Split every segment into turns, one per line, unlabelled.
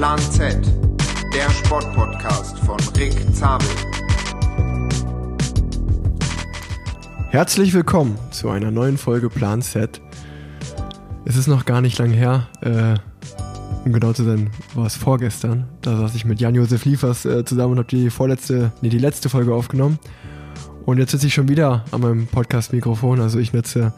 Plan Z, der Sportpodcast von Rick Zabel.
Herzlich willkommen zu einer neuen Folge Plan Z. Es ist noch gar nicht lang her, äh, um genau zu sein, war es vorgestern. Da saß ich mit Jan-Josef Liefers äh, zusammen und habe die vorletzte, nee, die letzte Folge aufgenommen. Und jetzt sitze ich schon wieder an meinem Podcast-Mikrofon. Also ich nutze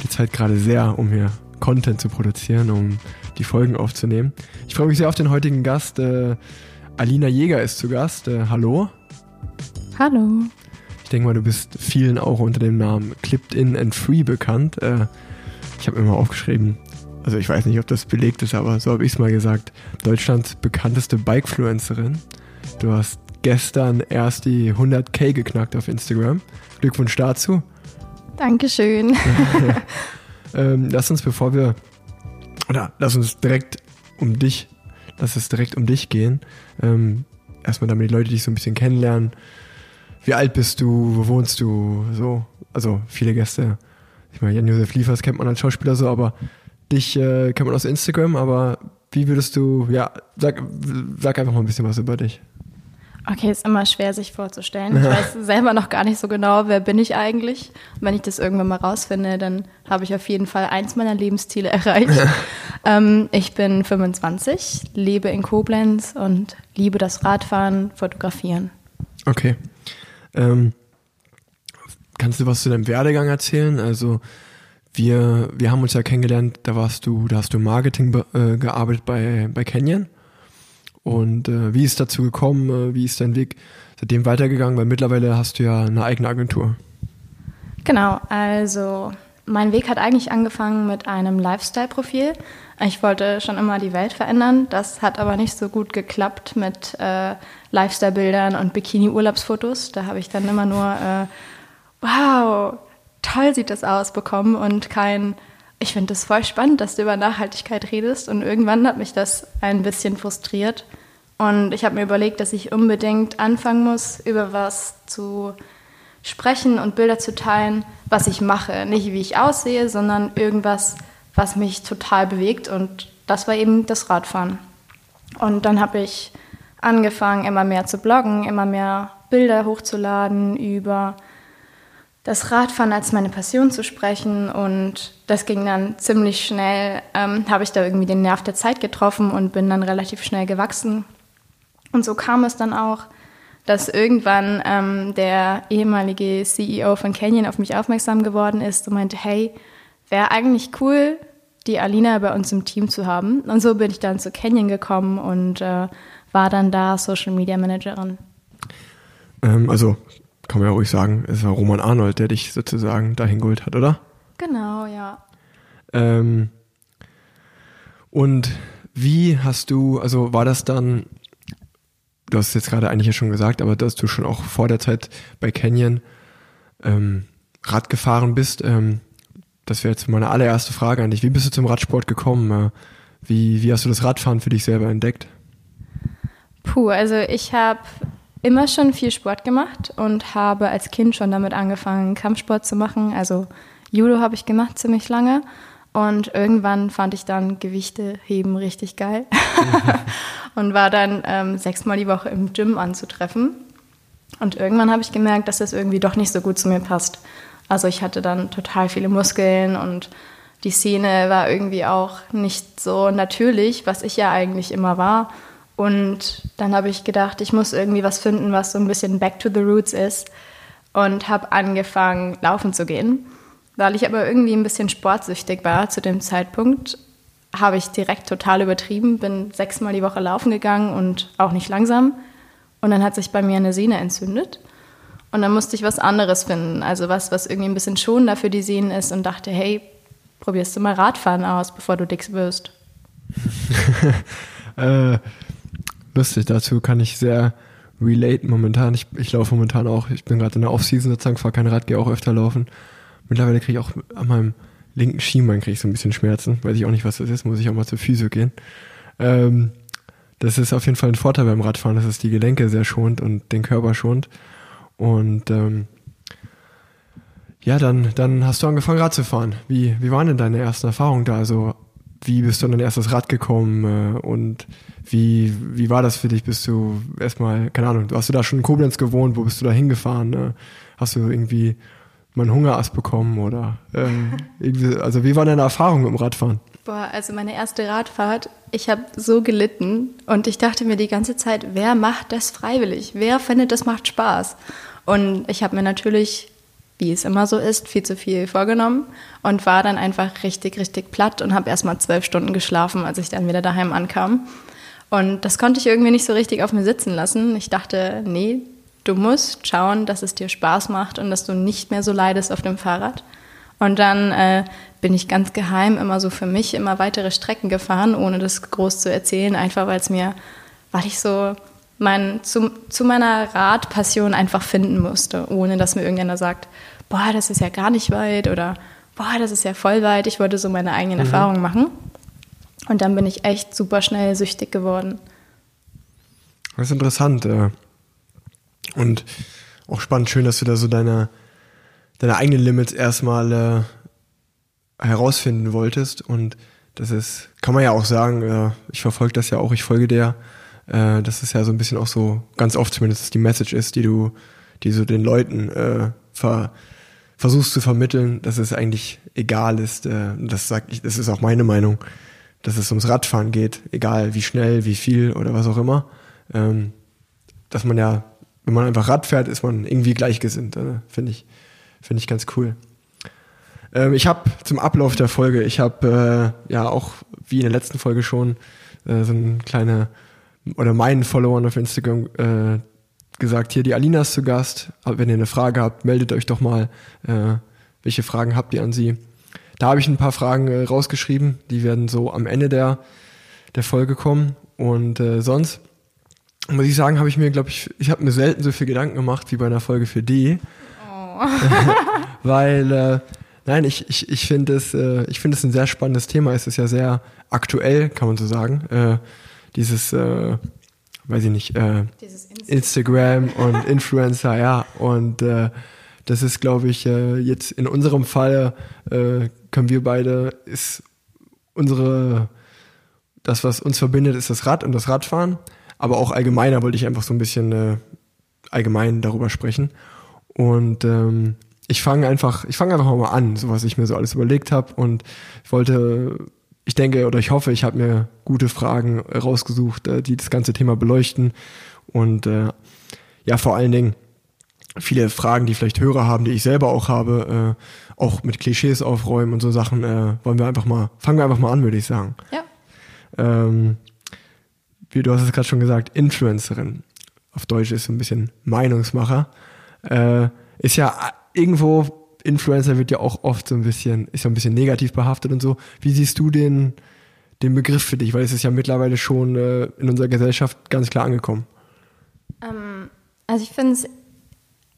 die Zeit gerade sehr, um hier Content zu produzieren, um die Folgen aufzunehmen. Ich freue mich sehr auf den heutigen Gast. Äh, Alina Jäger ist zu Gast. Äh, hallo.
Hallo.
Ich denke mal, du bist vielen auch unter dem Namen Clipped In and Free bekannt. Äh, ich habe immer aufgeschrieben, also ich weiß nicht, ob das belegt ist, aber so habe ich es mal gesagt, Deutschlands bekannteste Bikefluencerin. Du hast gestern erst die 100k geknackt auf Instagram. Glückwunsch dazu.
Dankeschön.
ähm, lass uns, bevor wir, oder lass uns direkt um dich, lass es direkt um dich gehen. Ähm, erstmal damit die Leute dich so ein bisschen kennenlernen. Wie alt bist du? Wo wohnst du? So, also viele Gäste. Ich meine, Jan-Josef Liefers kennt man als Schauspieler so, aber dich äh, kennt man aus Instagram, aber wie würdest du, ja, sag, sag einfach mal ein bisschen was über dich.
Okay, ist immer schwer sich vorzustellen. Ich weiß selber noch gar nicht so genau, wer bin ich eigentlich. Und wenn ich das irgendwann mal rausfinde, dann habe ich auf jeden Fall eins meiner Lebensziele erreicht. ähm, ich bin 25, lebe in Koblenz und liebe das Radfahren, Fotografieren.
Okay. Ähm, kannst du was zu deinem Werdegang erzählen? Also wir, wir haben uns ja kennengelernt, da warst du, da hast du Marketing äh, gearbeitet bei, bei Canyon. Und äh, wie ist dazu gekommen? Äh, wie ist dein Weg seitdem weitergegangen? Weil mittlerweile hast du ja eine eigene Agentur.
Genau, also mein Weg hat eigentlich angefangen mit einem Lifestyle-Profil. Ich wollte schon immer die Welt verändern. Das hat aber nicht so gut geklappt mit äh, Lifestyle-Bildern und Bikini-Urlaubsfotos. Da habe ich dann immer nur, äh, wow, toll sieht das aus bekommen und kein, ich finde das voll spannend, dass du über Nachhaltigkeit redest. Und irgendwann hat mich das ein bisschen frustriert. Und ich habe mir überlegt, dass ich unbedingt anfangen muss, über was zu sprechen und Bilder zu teilen, was ich mache. Nicht wie ich aussehe, sondern irgendwas, was mich total bewegt. Und das war eben das Radfahren. Und dann habe ich angefangen, immer mehr zu bloggen, immer mehr Bilder hochzuladen über das Radfahren als meine Passion zu sprechen und das ging dann ziemlich schnell, ähm, habe ich da irgendwie den Nerv der Zeit getroffen und bin dann relativ schnell gewachsen. Und so kam es dann auch, dass irgendwann ähm, der ehemalige CEO von Canyon auf mich aufmerksam geworden ist und meinte, hey, wäre eigentlich cool, die Alina bei uns im Team zu haben. Und so bin ich dann zu Canyon gekommen und äh, war dann da Social Media Managerin.
Ähm, also kann man ja ruhig sagen, es war Roman Arnold, der dich sozusagen dahin geholt hat, oder?
Genau, ja.
Ähm, und wie hast du, also war das dann, du hast es jetzt gerade eigentlich ja schon gesagt, aber dass du schon auch vor der Zeit bei Canyon ähm, Rad gefahren bist, ähm, das wäre jetzt meine allererste Frage an dich. Wie bist du zum Radsport gekommen? Äh, wie, wie hast du das Radfahren für dich selber entdeckt?
Puh, also ich habe immer schon viel Sport gemacht und habe als Kind schon damit angefangen, Kampfsport zu machen. Also Judo habe ich gemacht ziemlich lange. Und irgendwann fand ich dann Gewichte heben richtig geil und war dann ähm, sechsmal die Woche im Gym anzutreffen. Und irgendwann habe ich gemerkt, dass das irgendwie doch nicht so gut zu mir passt. Also ich hatte dann total viele Muskeln und die Szene war irgendwie auch nicht so natürlich, was ich ja eigentlich immer war. Und dann habe ich gedacht, ich muss irgendwie was finden, was so ein bisschen back to the roots ist. Und habe angefangen, laufen zu gehen. Weil ich aber irgendwie ein bisschen sportsüchtig war zu dem Zeitpunkt, habe ich direkt total übertrieben, bin sechsmal die Woche laufen gegangen und auch nicht langsam. Und dann hat sich bei mir eine Sehne entzündet. Und dann musste ich was anderes finden, also was, was irgendwie ein bisschen schonender für die Sehnen ist und dachte, hey, probierst du mal Radfahren aus, bevor du dick wirst.
äh, lustig, dazu kann ich sehr relate momentan. Ich, ich laufe momentan auch, ich bin gerade in der Offseason sozusagen, fahre kein Rad, gehe auch öfter laufen. Mittlerweile kriege ich auch an meinem linken Schienbein kriege ich so ein bisschen Schmerzen. Weiß ich auch nicht, was das ist, muss ich auch mal zur Physio gehen. Ähm, das ist auf jeden Fall ein Vorteil beim Radfahren, dass es die Gelenke sehr schont und den Körper schont. Und ähm, ja, dann, dann hast du angefangen Rad zu fahren. Wie, wie waren denn deine ersten Erfahrungen da? Also wie bist du an dein erstes Rad gekommen äh, und wie, wie war das für dich? Bist du erstmal, keine Ahnung, hast du da schon in Koblenz gewohnt? Wo bist du da hingefahren? Äh? Hast du irgendwie mal einen Hungerass bekommen oder ähm, irgendwie, also wie war deine Erfahrung im Radfahren?
Boah, also meine erste Radfahrt, ich habe so gelitten und ich dachte mir die ganze Zeit, wer macht das freiwillig? Wer findet, das macht Spaß? Und ich habe mir natürlich, wie es immer so ist, viel zu viel vorgenommen und war dann einfach richtig, richtig platt und habe erst mal zwölf Stunden geschlafen, als ich dann wieder daheim ankam. Und das konnte ich irgendwie nicht so richtig auf mir sitzen lassen. Ich dachte, nee, du musst schauen, dass es dir Spaß macht und dass du nicht mehr so leidest auf dem Fahrrad. Und dann äh, bin ich ganz geheim immer so für mich immer weitere Strecken gefahren, ohne das groß zu erzählen, einfach weil es mir, weil ich so mein, zu, zu meiner Radpassion einfach finden musste, ohne dass mir irgendjemand sagt, boah, das ist ja gar nicht weit oder boah, das ist ja voll weit. Ich wollte so meine eigenen mhm. Erfahrungen machen. Und dann bin ich echt super schnell süchtig geworden.
Das ist interessant. Äh, und auch spannend, schön, dass du da so deine deine eigenen Limits erstmal äh, herausfinden wolltest. Und das ist, kann man ja auch sagen, äh, ich verfolge das ja auch, ich folge der. Das ist ja so ein bisschen auch so, ganz oft zumindest die Message ist, die du, die so den Leuten ver, versuchst zu vermitteln, dass es eigentlich egal ist. Äh, das sag ich, das ist auch meine Meinung, dass es ums Radfahren geht, egal wie schnell, wie viel oder was auch immer. Ähm, dass man ja, wenn man einfach Rad fährt, ist man irgendwie gleichgesinnt, äh, finde ich. Finde ich ganz cool. Ähm, ich habe zum Ablauf der Folge, ich habe äh, ja auch wie in der letzten Folge schon äh, so ein kleine oder meinen Followern auf Instagram äh, gesagt, hier die Alina ist zu Gast. Wenn ihr eine Frage habt, meldet euch doch mal. Äh, welche Fragen habt ihr an sie? Da habe ich ein paar Fragen äh, rausgeschrieben, die werden so am Ende der, der Folge kommen. Und äh, sonst muss ich sagen, habe ich mir, glaube ich, ich habe mir selten so viel Gedanken gemacht wie bei einer Folge für die. Weil, äh, nein, ich, ich, ich finde es, äh, ich finde es ein sehr spannendes Thema. Es ist ja sehr aktuell, kann man so sagen. Äh, dieses, äh, weiß ich nicht, äh, Instagram und Influencer, ja. Und äh, das ist, glaube ich, äh, jetzt in unserem Fall äh, können wir beide, ist unsere, das, was uns verbindet, ist das Rad und das Radfahren. Aber auch allgemeiner wollte ich einfach so ein bisschen äh, allgemein darüber sprechen. Und ähm, ich fange einfach, ich fange einfach mal an, so was ich mir so alles überlegt habe. Und ich wollte, ich denke oder ich hoffe, ich habe mir gute Fragen rausgesucht, äh, die das ganze Thema beleuchten. Und äh, ja, vor allen Dingen viele Fragen, die vielleicht Hörer haben, die ich selber auch habe, äh, auch mit Klischees aufräumen und so Sachen, äh, wollen wir einfach mal, fangen wir einfach mal an, würde ich sagen.
Ja.
Ähm, wie du hast es gerade schon gesagt, Influencerin. Auf Deutsch ist so ein bisschen Meinungsmacher äh, ist ja irgendwo, Influencer wird ja auch oft so ein bisschen, ist ja ein bisschen negativ behaftet und so. Wie siehst du den, den Begriff für dich? Weil es ist ja mittlerweile schon äh, in unserer Gesellschaft ganz klar angekommen.
Ähm, also ich finde es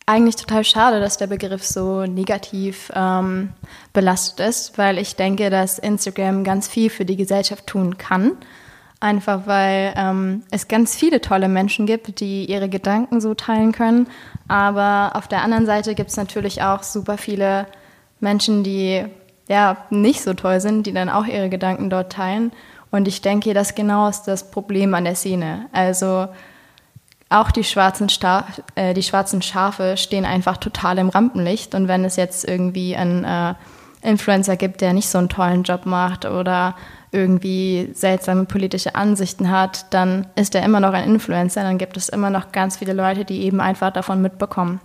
eigentlich total schade, dass der Begriff so negativ ähm, belastet ist, weil ich denke, dass Instagram ganz viel für die Gesellschaft tun kann. Einfach weil ähm, es ganz viele tolle Menschen gibt, die ihre Gedanken so teilen können. Aber auf der anderen Seite gibt es natürlich auch super viele Menschen, die ja nicht so toll sind, die dann auch ihre Gedanken dort teilen. Und ich denke, das genau ist das Problem an der Szene. Also auch die schwarzen, Sta äh, die schwarzen Schafe stehen einfach total im Rampenlicht. Und wenn es jetzt irgendwie einen äh, Influencer gibt, der nicht so einen tollen Job macht oder irgendwie seltsame politische Ansichten hat, dann ist er immer noch ein Influencer, dann gibt es immer noch ganz viele Leute, die eben einfach davon mitbekommen.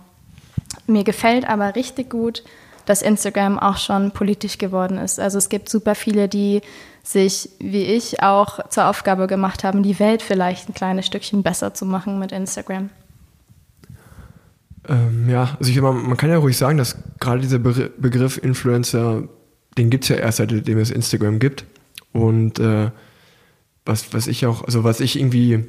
Mir gefällt aber richtig gut, dass Instagram auch schon politisch geworden ist. Also es gibt super viele, die sich, wie ich, auch zur Aufgabe gemacht haben, die Welt vielleicht ein kleines Stückchen besser zu machen mit Instagram.
Ähm, ja, also ich, man, man kann ja ruhig sagen, dass gerade dieser Begriff Influencer, den gibt es ja erst seitdem es Instagram gibt. Und äh, was, was ich auch, also was ich irgendwie,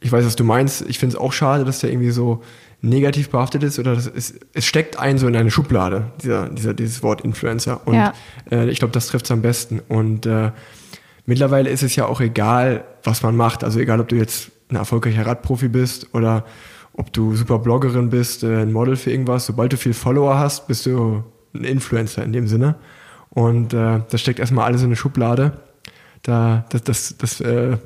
ich weiß, was du meinst, ich finde es auch schade, dass der irgendwie so negativ behaftet ist oder das ist, es steckt ein so in eine Schublade, dieser, dieser, dieses Wort Influencer. Und ja. äh, ich glaube, das trifft es am besten. Und äh, mittlerweile ist es ja auch egal, was man macht. Also egal, ob du jetzt ein erfolgreicher Radprofi bist oder ob du super Bloggerin bist, äh, ein Model für irgendwas. Sobald du viel Follower hast, bist du ein Influencer in dem Sinne. Und äh, das steckt erstmal alles in eine Schublade. da, das, das, das, äh,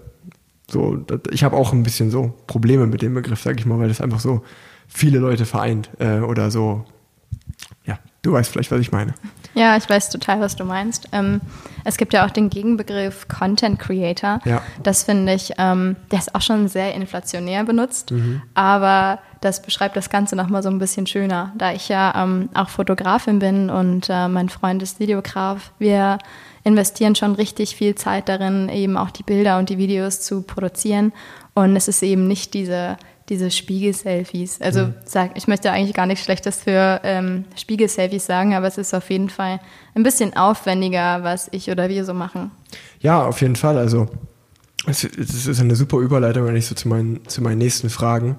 so, das, ich habe auch ein bisschen so Probleme mit dem Begriff, sag ich mal, weil das einfach so viele Leute vereint äh, oder so. Ja, du weißt vielleicht, was ich meine.
Ja, ich weiß total, was du meinst. Ähm, es gibt ja auch den Gegenbegriff Content Creator.
Ja.
Das finde ich, ähm, der ist auch schon sehr inflationär benutzt,
Mhm.
aber das beschreibt das Ganze nochmal so ein bisschen schöner. Da ich ja ähm, auch Fotografin bin und äh, mein Freund ist Videograf, wir investieren schon richtig viel Zeit darin, eben auch die Bilder und die Videos zu produzieren. Und es ist eben nicht diese, diese Spiegel-Selfies. Also sag, ich möchte eigentlich gar nichts Schlechtes für ähm, Spiegel-Selfies sagen, aber es ist auf jeden Fall ein bisschen aufwendiger, was ich oder wir so machen.
Ja, auf jeden Fall. Also, es, es ist eine super Überleitung, wenn ich so zu meinen, zu meinen nächsten Fragen.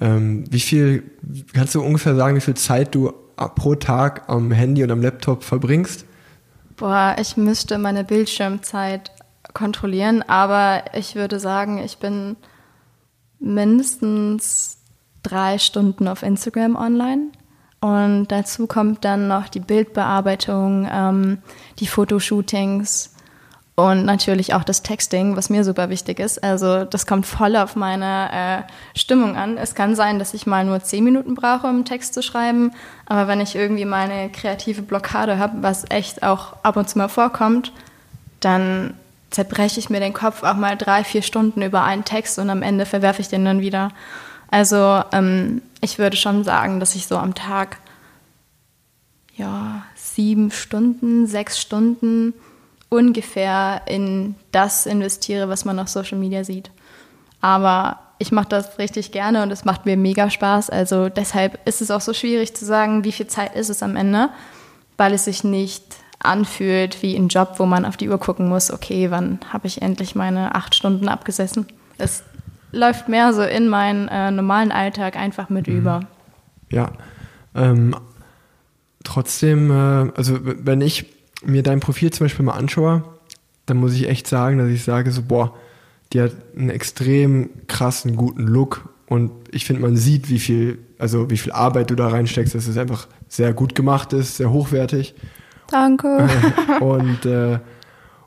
Ähm, wie viel, kannst du ungefähr sagen, wie viel Zeit du pro Tag am Handy und am Laptop verbringst?
Boah, ich müsste meine Bildschirmzeit kontrollieren, aber ich würde sagen, ich bin mindestens drei Stunden auf Instagram online. Und dazu kommt dann noch die Bildbearbeitung, ähm, die Fotoshootings und natürlich auch das Texting, was mir super wichtig ist. Also das kommt voll auf meine äh, Stimmung an. Es kann sein, dass ich mal nur zehn Minuten brauche, um einen Text zu schreiben. Aber wenn ich irgendwie mal eine kreative Blockade habe, was echt auch ab und zu mal vorkommt, dann zerbreche ich mir den Kopf auch mal drei, vier Stunden über einen Text und am Ende verwerfe ich den dann wieder. Also ähm, ich würde schon sagen, dass ich so am Tag ja sieben Stunden, sechs Stunden ungefähr in das investiere, was man auf Social Media sieht. Aber ich mache das richtig gerne und es macht mir mega Spaß. Also deshalb ist es auch so schwierig zu sagen, wie viel Zeit ist es am Ende, weil es sich nicht anfühlt wie ein Job, wo man auf die Uhr gucken muss, okay, wann habe ich endlich meine acht Stunden abgesessen. Es läuft mehr so in meinen äh, normalen Alltag einfach mit über.
Ja. Ähm, trotzdem, äh, also wenn ich mir dein Profil zum Beispiel mal anschaue, dann muss ich echt sagen, dass ich sage so, boah, die hat einen extrem krassen, guten Look und ich finde, man sieht, wie viel, also wie viel Arbeit du da reinsteckst, dass es einfach sehr gut gemacht ist, sehr hochwertig
Danke.
und äh,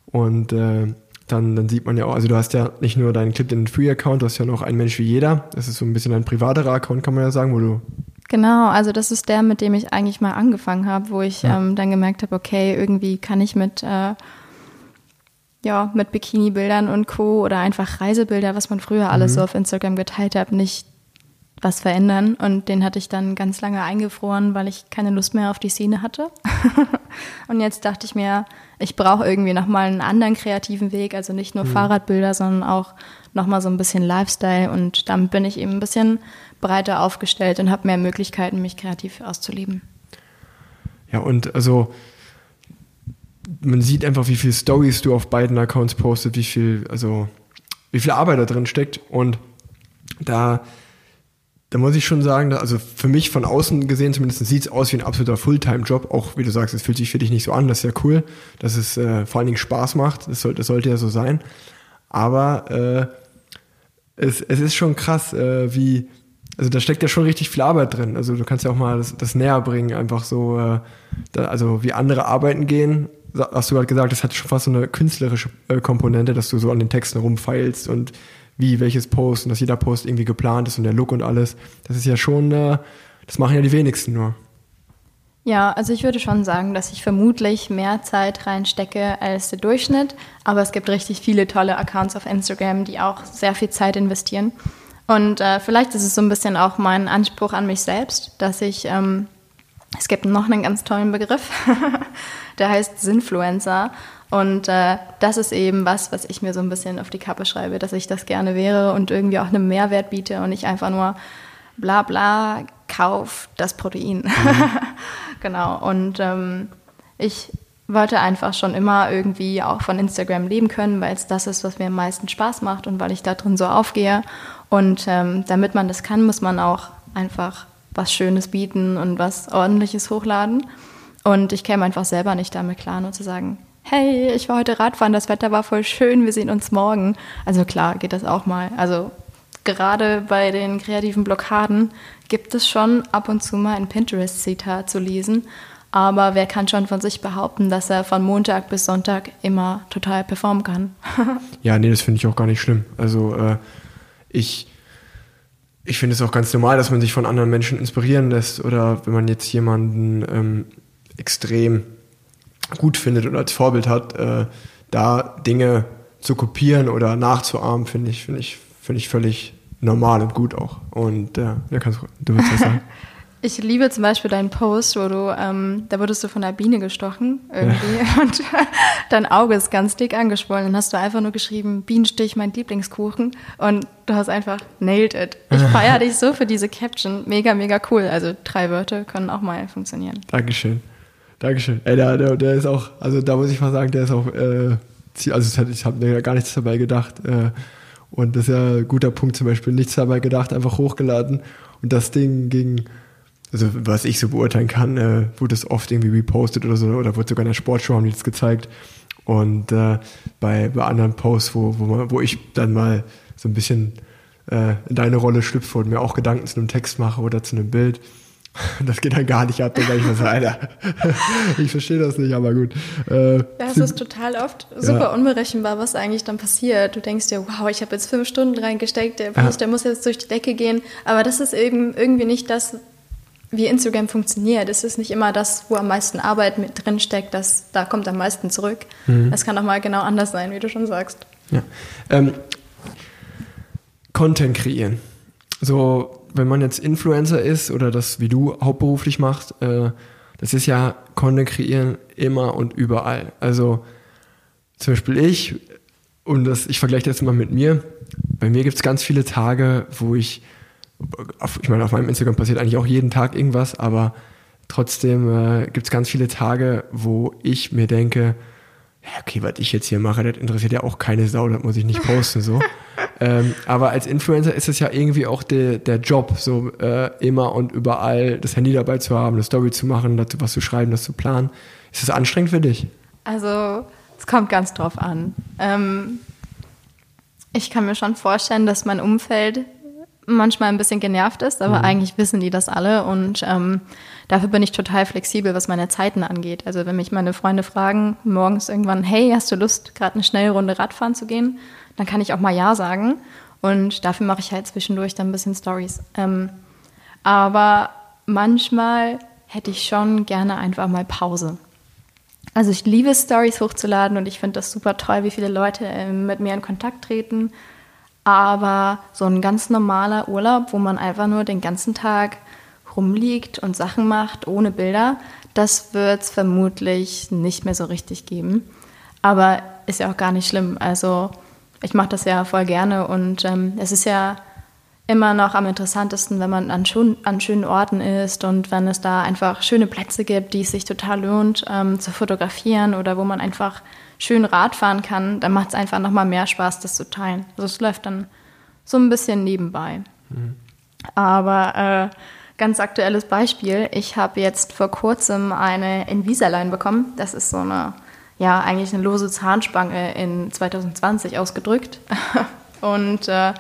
und äh, dann, dann sieht man ja auch, also du hast ja nicht nur deinen Clip in den Free-Account, du hast ja noch ein Mensch wie jeder. Das ist so ein bisschen ein privaterer Account, kann man ja sagen, wo du
Genau, also das ist der, mit dem ich eigentlich mal angefangen habe, wo ich
Ja.
ähm, dann gemerkt habe, okay, irgendwie kann ich mit, äh, ja, mit Bikini-Bildern und Co. oder einfach Reisebilder, was man früher alles so auf Instagram geteilt hat, nicht was verändern. Und den hatte ich dann ganz lange eingefroren, weil ich keine Lust mehr auf die Szene hatte. und jetzt dachte ich mir, ich brauche irgendwie nochmal einen anderen kreativen Weg, also nicht nur Fahrradbilder, sondern auch nochmal so ein bisschen Lifestyle. Und damit bin ich eben ein bisschen breiter aufgestellt und habe mehr Möglichkeiten, mich kreativ auszuleben.
Ja, und also man sieht einfach, wie viel Stories du auf beiden Accounts postet, wie viel, also wie viel Arbeit da drin steckt. Und da, da muss ich schon sagen, also für mich von außen gesehen zumindest sieht es aus wie ein absoluter Fulltime-Job. Auch wie du sagst, es fühlt sich für dich nicht so an, das ist ja cool, dass es äh, vor allen Dingen Spaß macht. Das, soll, das sollte ja so sein. Aber äh, es, es ist schon krass, äh, wie, also da steckt ja schon richtig viel Arbeit drin. Also du kannst ja auch mal das, das näher bringen, einfach so, äh, da, also wie andere arbeiten gehen. Hast du gerade gesagt, das hat schon fast so eine künstlerische äh, Komponente, dass du so an den Texten rumfeilst und wie welches Post und dass jeder Post irgendwie geplant ist und der Look und alles. Das ist ja schon, äh, das machen ja die wenigsten nur.
Ja, also ich würde schon sagen, dass ich vermutlich mehr Zeit reinstecke als der Durchschnitt. Aber es gibt richtig viele tolle Accounts auf Instagram, die auch sehr viel Zeit investieren. Und äh, vielleicht ist es so ein bisschen auch mein Anspruch an mich selbst, dass ich, ähm, es gibt noch einen ganz tollen Begriff, der heißt Sinfluencer. Und äh, das ist eben was, was ich mir so ein bisschen auf die Kappe schreibe, dass ich das gerne wäre und irgendwie auch einen Mehrwert biete und nicht einfach nur bla bla, kauf das Protein. genau. Und ähm, ich wollte einfach schon immer irgendwie auch von Instagram leben können, weil es das ist, was mir am meisten Spaß macht und weil ich da drin so aufgehe. Und ähm, damit man das kann, muss man auch einfach was Schönes bieten und was Ordentliches hochladen. Und ich käme einfach selber nicht damit klar, nur zu sagen, hey, ich war heute Radfahren, das Wetter war voll schön, wir sehen uns morgen. Also klar, geht das auch mal. Also gerade bei den kreativen Blockaden gibt es schon ab und zu mal ein Pinterest-Zitat zu lesen. Aber wer kann schon von sich behaupten, dass er von Montag bis Sonntag immer total performen kann?
ja, nee, das finde ich auch gar nicht schlimm. Also äh, ich, ich finde es auch ganz normal, dass man sich von anderen Menschen inspirieren lässt oder wenn man jetzt jemanden ähm, extrem gut findet oder als Vorbild hat, äh, da Dinge zu kopieren oder nachzuahmen, finde ich, finde ich, finde ich völlig normal und gut auch. Und ja, ja kannst du willst was sagen.
Ich liebe zum Beispiel deinen Post, wo du, ähm, da wurdest du von einer Biene gestochen irgendwie ja. und dein Auge ist ganz dick angeschwollen. Dann hast du einfach nur geschrieben, Bienenstich, mein Lieblingskuchen und du hast einfach nailed it. Ich feiere dich so für diese Caption. Mega, mega cool. Also drei Wörter können auch mal funktionieren.
Dankeschön. Dankeschön. Ey, der, der, der ist auch, also da muss ich mal sagen, der ist auch, äh, also ich habe mir gar nichts dabei gedacht. Äh, und das ist ja ein guter Punkt, zum Beispiel nichts dabei gedacht, einfach hochgeladen. Und das Ding ging, also was ich so beurteilen kann, äh, wurde das oft irgendwie repostet oder so, oder wurde sogar in der Sportshow haben die das gezeigt. Und äh, bei, bei anderen Posts, wo, wo, man, wo ich dann mal so ein bisschen äh, in deine Rolle schlüpfe und mir auch Gedanken zu einem Text mache oder zu einem Bild, Das geht dann gar nicht ab, dann ich mir so, Alter, ich verstehe das nicht, aber gut.
Äh, ja, es ist total oft super ja. unberechenbar, was eigentlich dann passiert. Du denkst dir, wow, ich habe jetzt fünf Stunden reingesteckt, der Post, der muss jetzt durch die Decke gehen. Aber das ist eben irgendwie nicht das, wie Instagram funktioniert. Es ist nicht immer das, wo am meisten Arbeit mit drin steckt, da kommt am meisten zurück. Mhm. Das kann auch mal genau anders sein, wie du schon sagst.
Ja. Ähm, Content kreieren. So, wenn man jetzt Influencer ist oder das wie du hauptberuflich machst, äh, das ist ja Content kreieren immer und überall. Also zum Beispiel ich, und das, ich vergleiche das mal mit mir, bei mir gibt es ganz viele Tage, wo ich, auf, ich meine, auf meinem Instagram passiert eigentlich auch jeden Tag irgendwas, aber trotzdem äh, gibt es ganz viele Tage, wo ich mir denke, ja, okay, was ich jetzt hier mache, das interessiert ja auch keine Sau, das muss ich nicht posten so. ähm, aber als Influencer ist es ja irgendwie auch de, der Job, so äh, immer und überall das Handy dabei zu haben, eine Story zu machen, dazu was zu schreiben, das zu planen. Ist das anstrengend für dich?
Also, es kommt ganz drauf an. Ähm, ich kann mir schon vorstellen, dass mein Umfeld manchmal ein bisschen genervt ist, aber mhm. eigentlich wissen die das alle und ähm, dafür bin ich total flexibel, was meine Zeiten angeht. Also wenn mich meine Freunde fragen, morgens irgendwann, hey, hast du Lust, gerade eine schnelle Runde Radfahren zu gehen, dann kann ich auch mal Ja sagen und dafür mache ich halt zwischendurch dann ein bisschen Stories. Ähm, aber manchmal hätte ich schon gerne einfach mal Pause. Also ich liebe Stories hochzuladen und ich finde das super toll, wie viele Leute äh, mit mir in Kontakt treten aber so ein ganz normaler Urlaub, wo man einfach nur den ganzen Tag rumliegt und Sachen macht ohne Bilder, das wird es vermutlich nicht mehr so richtig geben. Aber ist ja auch gar nicht schlimm. Also ich mache das ja voll gerne und ähm, es ist ja immer noch am interessantesten, wenn man an, schön, an, schönen Orten ist und wenn es da einfach schöne Plätze gibt, die es sich total lohnt ähm, zu fotografieren oder wo man einfach schön Rad fahren kann, dann macht es einfach nochmal mehr Spaß, das zu teilen. Also es läuft dann so ein bisschen nebenbei. Mhm. Aber äh, ganz aktuelles Beispiel, ich habe jetzt vor kurzem eine Invisalign bekommen. Das ist so eine, ja, eigentlich eine lose Zahnspange in 2020 ausgedrückt. Und äh,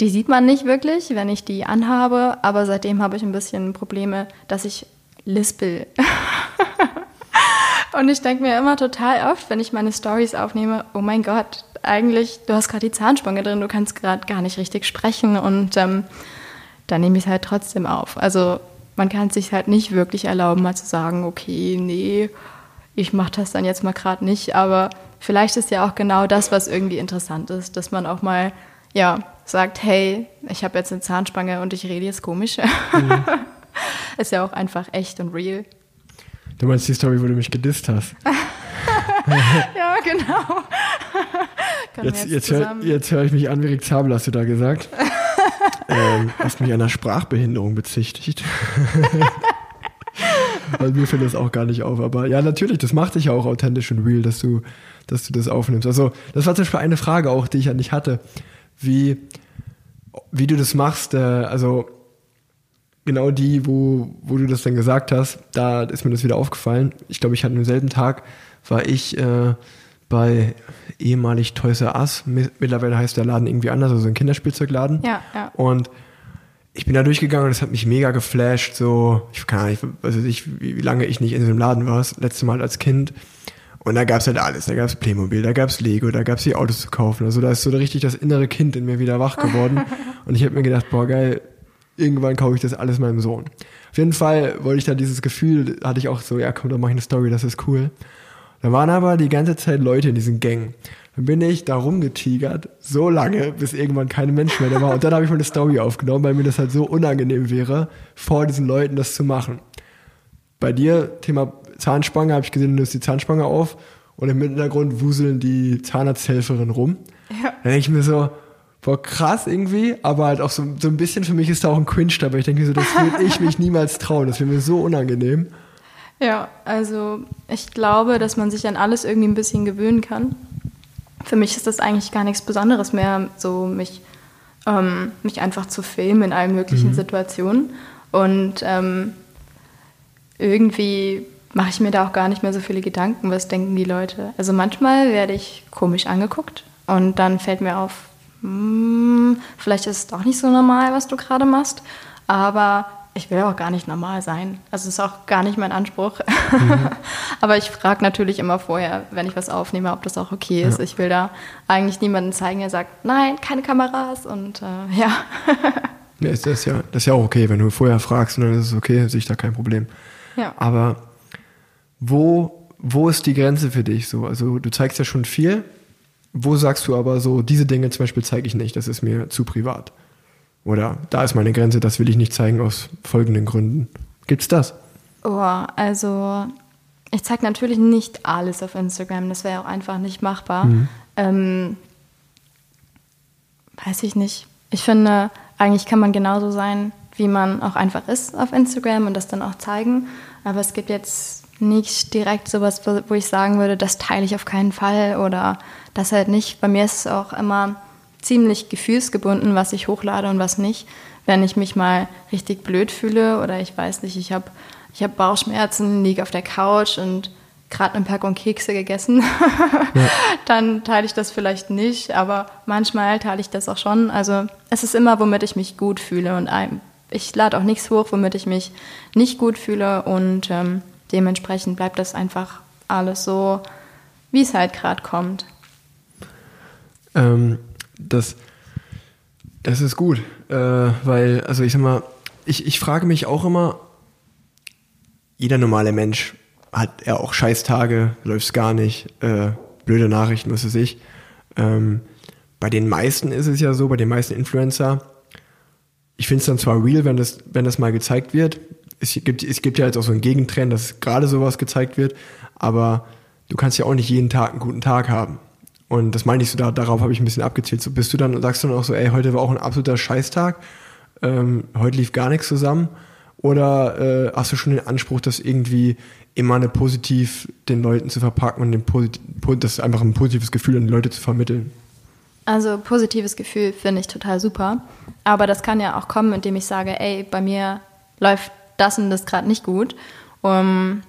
die sieht man nicht wirklich, wenn ich die anhabe, aber seitdem habe ich ein bisschen Probleme, dass ich lispel. Und ich denke mir immer total oft, wenn ich meine Stories aufnehme, oh mein Gott, eigentlich, du hast gerade die Zahnspange drin, du kannst gerade gar nicht richtig sprechen und ähm, dann nehme ich es halt trotzdem auf. Also man kann es sich halt nicht wirklich erlauben, mal zu sagen, okay, nee, ich mache das dann jetzt mal gerade nicht, aber vielleicht ist ja auch genau das, was irgendwie interessant ist, dass man auch mal, ja, sagt, hey, ich habe jetzt eine Zahnspange und ich rede jetzt komisch. Mhm. ist ja auch einfach echt und real.
Du meinst die Story, wo du mich gedisst hast?
ja, genau.
jetzt, jetzt, hör, jetzt höre ich mich an wie Rick Zabel, hast du da gesagt. ähm, hast mich einer Sprachbehinderung bezichtigt. also mir fällt das auch gar nicht auf. Aber ja, natürlich, das macht dich ja auch authentisch und real, dass du, dass du das aufnimmst. Also, das war zum Beispiel eine Frage auch, die ich ja nicht hatte. Wie, wie du das machst, äh, also genau die, wo, wo du das dann gesagt hast, da ist mir das wieder aufgefallen. Ich glaube, ich hatte am selben Tag, war ich äh, bei ehemalig Toys R Us. Mittlerweile heißt der Laden irgendwie anders, also ein Kinderspielzeugladen.
Ja, ja.
Und ich bin da durchgegangen und es hat mich mega geflasht. So, ich kann nicht, also ich, wie, lange ich nicht in so einem Laden war, das letzte Mal als Kind. Und da gab's halt alles. Da gab's Playmobil, da gab's Lego, da gab's die Autos zu kaufen. Also da ist so richtig das innere Kind in mir wieder wach geworden. und ich habe mir gedacht, boah, geil, irgendwann kaufe ich das alles meinem Sohn. Auf jeden Fall wollte ich da dieses Gefühl, hatte ich auch so, ja komm, dann mach ich eine Story, das ist cool. Da waren aber die ganze Zeit Leute in diesen Gängen. Dann bin ich da rumgetigert, so lange, bis irgendwann kein Mensch mehr da war. Und dann habe ich mal eine Story aufgenommen, weil mir das halt so unangenehm wäre, vor diesen Leuten das zu machen. Bei dir, Thema Zahnspange, habe ich gesehen, du nimmst die Zahnspange auf und im Hintergrund wuseln die Zahnarzthelferin rum. Ja. Dann denke ich mir so, boah, krass irgendwie, aber halt auch so, so ein bisschen für mich ist da auch ein Cringe dabei. Ich denke mir so, das würde ich mich niemals trauen. Das wäre mir so unangenehm.
Ja, also ich glaube, dass man sich an alles irgendwie ein bisschen gewöhnen kann. Für mich ist das eigentlich gar nichts Besonderes mehr, so mich, ähm, mich einfach zu filmen in allen möglichen mhm. Situationen. Und ähm, irgendwie mache ich mir da auch gar nicht mehr so viele Gedanken, was denken die Leute. Also manchmal werde ich komisch angeguckt und dann fällt mir auf, hm, vielleicht ist es doch nicht so normal, was du gerade machst, aber ich will auch gar nicht normal sein. Also ist auch gar nicht mein Anspruch. Mhm. aber ich frage natürlich immer vorher, wenn ich was aufnehme, ob das auch okay ist. Ja. Ich will da eigentlich niemanden zeigen, der sagt, nein, keine Kameras und äh, ja.
ja, ist das ja, das ist ja auch okay, wenn du vorher fragst und dann ist es okay, sehe ich da kein Problem. Ja. Aber wo, wo ist die Grenze für dich so? Also du zeigst ja schon viel. Wo sagst du aber so, diese Dinge zum Beispiel zeige ich nicht, das ist mir zu privat? Oder da ist meine Grenze, das will ich nicht zeigen aus folgenden Gründen. Gibt's das?
Oh, also ich zeige natürlich nicht alles auf Instagram, das wäre auch einfach nicht machbar. Mhm. Ähm, weiß ich nicht. Ich finde, eigentlich kann man genauso sein, wie man auch einfach ist auf Instagram und das dann auch zeigen. Aber es gibt jetzt nicht direkt sowas, wo ich sagen würde, das teile ich auf keinen Fall oder das halt nicht. Bei mir ist es auch immer ziemlich gefühlsgebunden, was ich hochlade und was nicht. Wenn ich mich mal richtig blöd fühle oder ich weiß nicht, ich habe ich hab Bauchschmerzen, liege auf der Couch und gerade eine Packung Kekse gegessen, ja. dann teile ich das vielleicht nicht, aber manchmal teile ich das auch schon. Also es ist immer, womit ich mich gut fühle und ich lade auch nichts hoch, womit ich mich nicht gut fühle und ähm, dementsprechend bleibt das einfach alles so, wie es halt gerade kommt.
Ähm, das, das ist gut, äh, weil, also ich sag mal, ich, ich frage mich auch immer, jeder normale Mensch hat ja auch Scheißtage, läuft's gar nicht, äh, blöde Nachrichten, was weiß ich. Ähm, bei den meisten ist es ja so, bei den meisten Influencer, ich finde es dann zwar real, wenn das, wenn das mal gezeigt wird. Es gibt, es gibt ja jetzt auch so einen Gegentrend, dass gerade sowas gezeigt wird, aber du kannst ja auch nicht jeden Tag einen guten Tag haben. Und das meine ich so, da, darauf habe ich ein bisschen abgezählt. So bist du dann, sagst du dann auch so, ey, heute war auch ein absoluter Scheißtag, ähm, heute lief gar nichts zusammen? Oder äh, hast du schon den Anspruch, das irgendwie immer eine positiv den Leuten zu verpacken und den das einfach ein positives Gefühl an die Leute zu vermitteln?
Also positives Gefühl finde ich total super. Aber das kann ja auch kommen, indem ich sage, ey, bei mir läuft das und das gerade nicht gut. Um,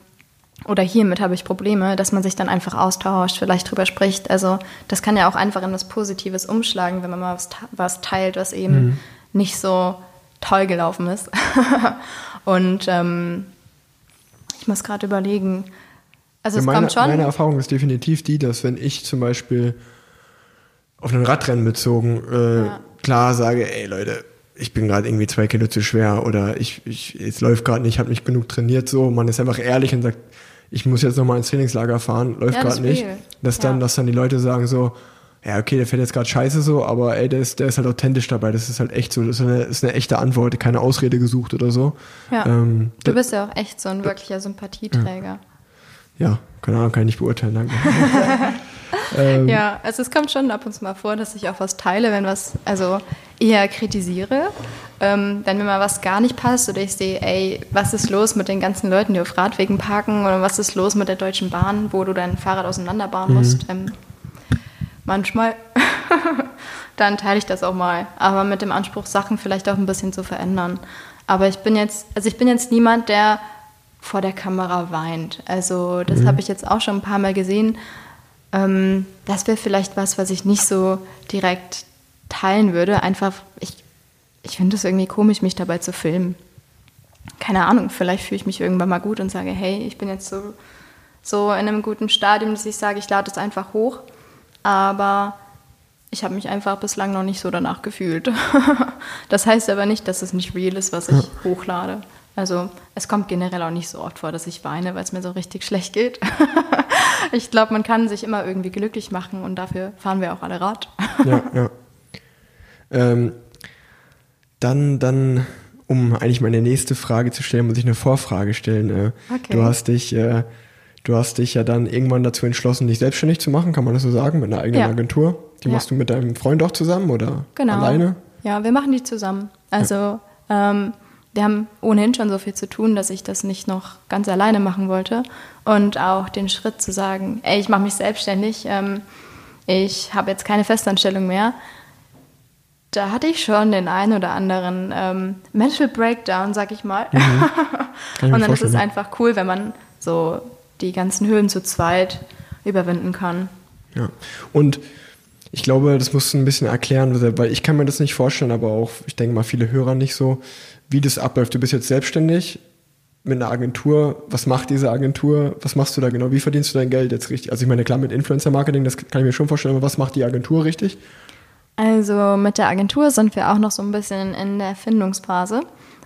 oder hiermit habe ich Probleme, dass man sich dann einfach austauscht, vielleicht drüber spricht. Also das kann ja auch einfach in was Positives umschlagen, wenn man mal was, was teilt, was eben mhm. nicht so toll gelaufen ist. Und ähm, ich muss gerade überlegen. Also ja, es
meine,
kommt schon.
Meine Erfahrung ist definitiv die, dass wenn ich zum Beispiel auf ein Radrennen bezogen äh, ja. klar sage, ey Leute, ich bin gerade irgendwie zwei Kilo zu schwer oder ich, ich es läuft gerade nicht, habe nicht genug trainiert, so man ist einfach ehrlich und sagt, ich muss jetzt nochmal ins Trainingslager fahren, läuft ja, gerade nicht. Dass dann, ja. dass dann die Leute sagen so, ja, okay, der fährt jetzt gerade scheiße so, aber ey, der ist, der ist halt authentisch dabei. Das ist halt echt so. Das ist eine, ist eine echte Antwort, keine Ausrede gesucht oder so.
Ja. Ähm, du bist ja auch echt so ein wirklicher Sympathieträger.
Ja, keine Ahnung, kann ich nicht beurteilen, danke.
ähm, ja, also es kommt schon ab und zu mal vor, dass ich auch was teile, wenn was, also eher kritisiere. Ähm, wenn mir mal was gar nicht passt oder ich sehe, ey, was ist los mit den ganzen Leuten, die auf Radwegen parken oder was ist los mit der Deutschen Bahn, wo du dein Fahrrad auseinanderbauen mhm. musst. Ähm, manchmal, dann teile ich das auch mal. Aber mit dem Anspruch, Sachen vielleicht auch ein bisschen zu verändern. Aber ich bin jetzt, also ich bin jetzt niemand, der vor der Kamera weint. Also das mhm. habe ich jetzt auch schon ein paar Mal gesehen. Ähm, das wäre vielleicht was, was ich nicht so direkt teilen würde. Einfach, ich ich finde es irgendwie komisch, mich dabei zu filmen. Keine Ahnung, vielleicht fühle ich mich irgendwann mal gut und sage, hey, ich bin jetzt so, so in einem guten Stadium, dass ich sage, ich lade es einfach hoch. Aber ich habe mich einfach bislang noch nicht so danach gefühlt. das heißt aber nicht, dass es nicht real ist, was ich ja. hochlade. Also es kommt generell auch nicht so oft vor, dass ich weine, weil es mir so richtig schlecht geht. ich glaube, man kann sich immer irgendwie glücklich machen und dafür fahren wir auch alle Rad.
ja, ja. Ähm, dann, dann, um eigentlich meine nächste Frage zu stellen, muss ich eine Vorfrage stellen. Äh, okay. Du hast dich, äh, du hast dich ja dann irgendwann dazu entschlossen, dich selbstständig zu machen, kann man das so sagen, mit einer eigenen ja. Agentur. Die ja. machst du mit deinem Freund auch zusammen oder genau. alleine?
Ja, wir machen die zusammen. Also ja. ähm, wir haben ohnehin schon so viel zu tun, dass ich das nicht noch ganz alleine machen wollte. Und auch den Schritt zu sagen, ey, ich mache mich selbstständig, ähm, ich habe jetzt keine Festanstellung mehr, da hatte ich schon den einen oder anderen ähm, Mental Breakdown, sag ich mal. Mhm. und dann ist es einfach cool, wenn man so die ganzen Höhen zu zweit überwinden kann.
Ja, und ich glaube, das musst du ein bisschen erklären, weil ich kann mir das nicht vorstellen, aber auch, ich denke mal, viele Hörer nicht so, wie das abläuft. Du bist jetzt selbstständig mit einer Agentur. Was macht diese Agentur? Was machst du da genau? Wie verdienst du dein Geld jetzt richtig? Also ich meine, klar, mit Influencer-Marketing, das kann ich mir schon vorstellen, aber was macht die Agentur richtig?
Also mit der Agentur sind wir auch noch so ein bisschen in der Erfindungsphase.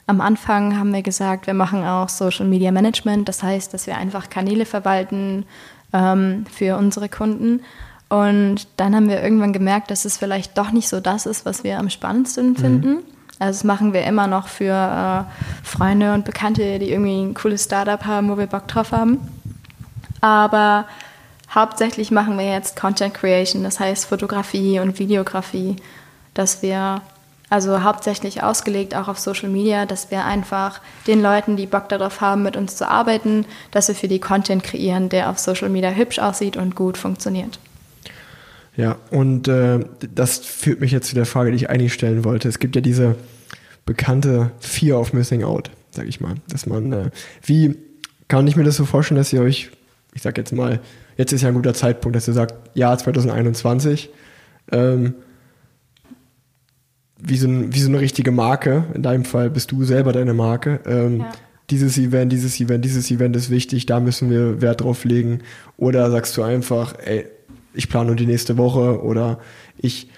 Am Anfang haben wir gesagt, wir machen auch Social Media Management. Das heißt, dass wir einfach Kanäle verwalten ähm, für unsere Kunden. Und dann haben wir irgendwann gemerkt, dass es vielleicht doch nicht so das ist, was wir am spannendsten mhm. Also das machen wir immer noch für äh, Freunde und Bekannte, die irgendwie ein cooles Startup haben, wo wir Bock drauf haben. Aber hauptsächlich machen wir jetzt Content Creation, das heißt Fotografie und Videografie, dass wir also hauptsächlich ausgelegt auch auf Social Media, dass wir einfach den Leuten, die Bock darauf haben, mit uns zu arbeiten, dass wir für die Content kreieren, der auf Social Media hübsch aussieht und gut funktioniert.
Ja, und äh, das führt mich jetzt zu der Frage, die ich eigentlich stellen wollte. Es gibt ja diese bekannte Fear of Missing Out, sag ich mal. Dass man, äh, wie kann ich mir das so vorstellen, dass ihr euch, ich sag jetzt mal, jetzt ist ja ein guter Zeitpunkt, dass ihr sagt, Jahr 2021, ähm, wie, so ein, wie so eine richtige Marke, in deinem Fall bist du selber deine Marke. Ähm, ja. Dieses Event, dieses Event, dieses Event ist wichtig, da müssen wir Wert drauf legen. Oder sagst du einfach, ey, ich plane nur die nächste Woche oder ich,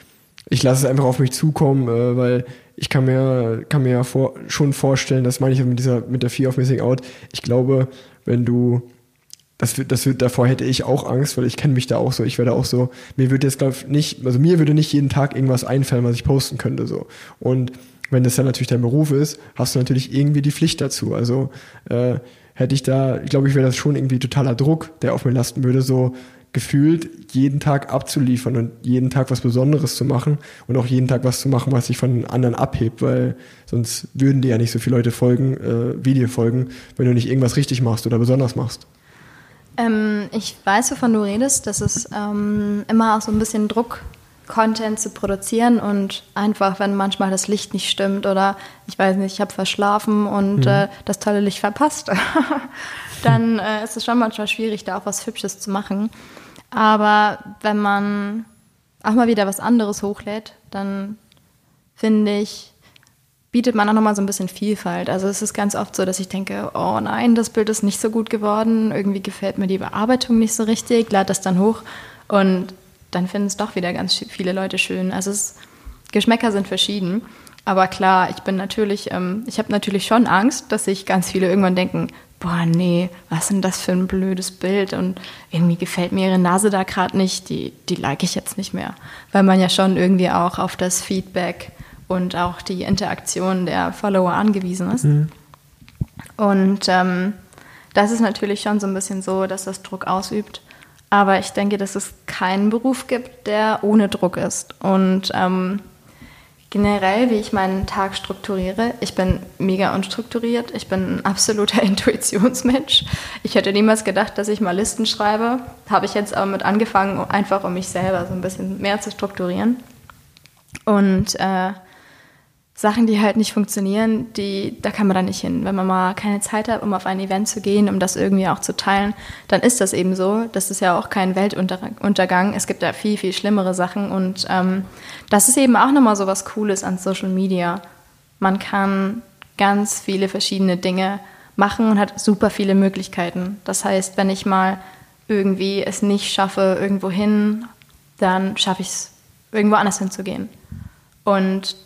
ich lasse es einfach auf mich zukommen, äh, weil ich kann mir, kann mir ja vor, schon vorstellen, das meine ich mit dieser, mit der Fear of Missing Out. Ich glaube, wenn du das wird, das wird, davor hätte ich auch Angst, weil ich kenne mich da auch so. Ich werde auch so, mir würde jetzt, glaube ich, nicht, also mir würde nicht jeden Tag irgendwas einfallen, was ich posten könnte, so. Und wenn das dann natürlich dein Beruf ist, hast du natürlich irgendwie die Pflicht dazu. Also, äh, hätte ich da, ich glaube, ich wäre das schon irgendwie totaler Druck, der auf mir lasten würde, so gefühlt jeden Tag abzuliefern und jeden Tag was Besonderes zu machen und auch jeden Tag was zu machen, was sich von anderen abhebt, weil sonst würden dir ja nicht so viele Leute folgen, äh, wie dir folgen, wenn du nicht irgendwas richtig machst oder besonders machst.
Ähm, ich weiß, wovon du redest. Das ist ähm, immer auch so ein bisschen Druck, Content zu produzieren und einfach, wenn manchmal das Licht nicht stimmt oder ich weiß nicht, ich habe verschlafen und mhm. äh, das tolle Licht verpasst, dann äh, ist es schon manchmal schwierig, da auch was Hübsches zu machen. Aber wenn man auch mal wieder was anderes hochlädt, dann finde ich, bietet man auch nochmal so ein bisschen Vielfalt. Also es ist ganz oft so, dass ich denke, oh nein, das Bild ist nicht so gut geworden, irgendwie gefällt mir die Bearbeitung nicht so richtig, lade das dann hoch und dann finden es doch wieder ganz viele Leute schön. Also es, Geschmäcker sind verschieden. Aber klar, ich bin natürlich, ähm, ich habe natürlich schon Angst, dass sich ganz viele irgendwann denken, boah, nee, was ist denn das für ein blödes Bild und irgendwie gefällt mir ihre Nase da gerade nicht, die, die like ich jetzt nicht mehr. Weil man ja schon irgendwie auch auf das Feedback und auch die Interaktion der Follower angewiesen ist. Mhm. Und ähm, das ist natürlich schon so ein bisschen so, dass das Druck ausübt. Aber ich denke, dass es keinen Beruf gibt, der ohne Druck ist. Und ähm, generell, wie ich meinen Tag strukturiere, ich bin mega unstrukturiert. Ich bin ein absoluter Intuitionsmensch. Ich hätte niemals gedacht, dass ich mal Listen schreibe. Habe ich jetzt aber mit angefangen, einfach um mich selber so ein bisschen mehr zu strukturieren. Und äh, Sachen, die halt nicht funktionieren, die, da kann man dann nicht hin. Wenn man mal keine Zeit hat, um auf ein Event zu gehen, um das irgendwie auch zu teilen, dann ist das eben so. Das ist ja auch kein Weltuntergang. Es gibt da viel, viel schlimmere Sachen und ähm, das ist eben auch nochmal so was Cooles an Social Media. Man kann ganz viele verschiedene Dinge machen und hat super viele Möglichkeiten. Das heißt, wenn ich mal irgendwie es nicht schaffe, irgendwo hin, dann schaffe ich es, irgendwo anders hinzugehen. Und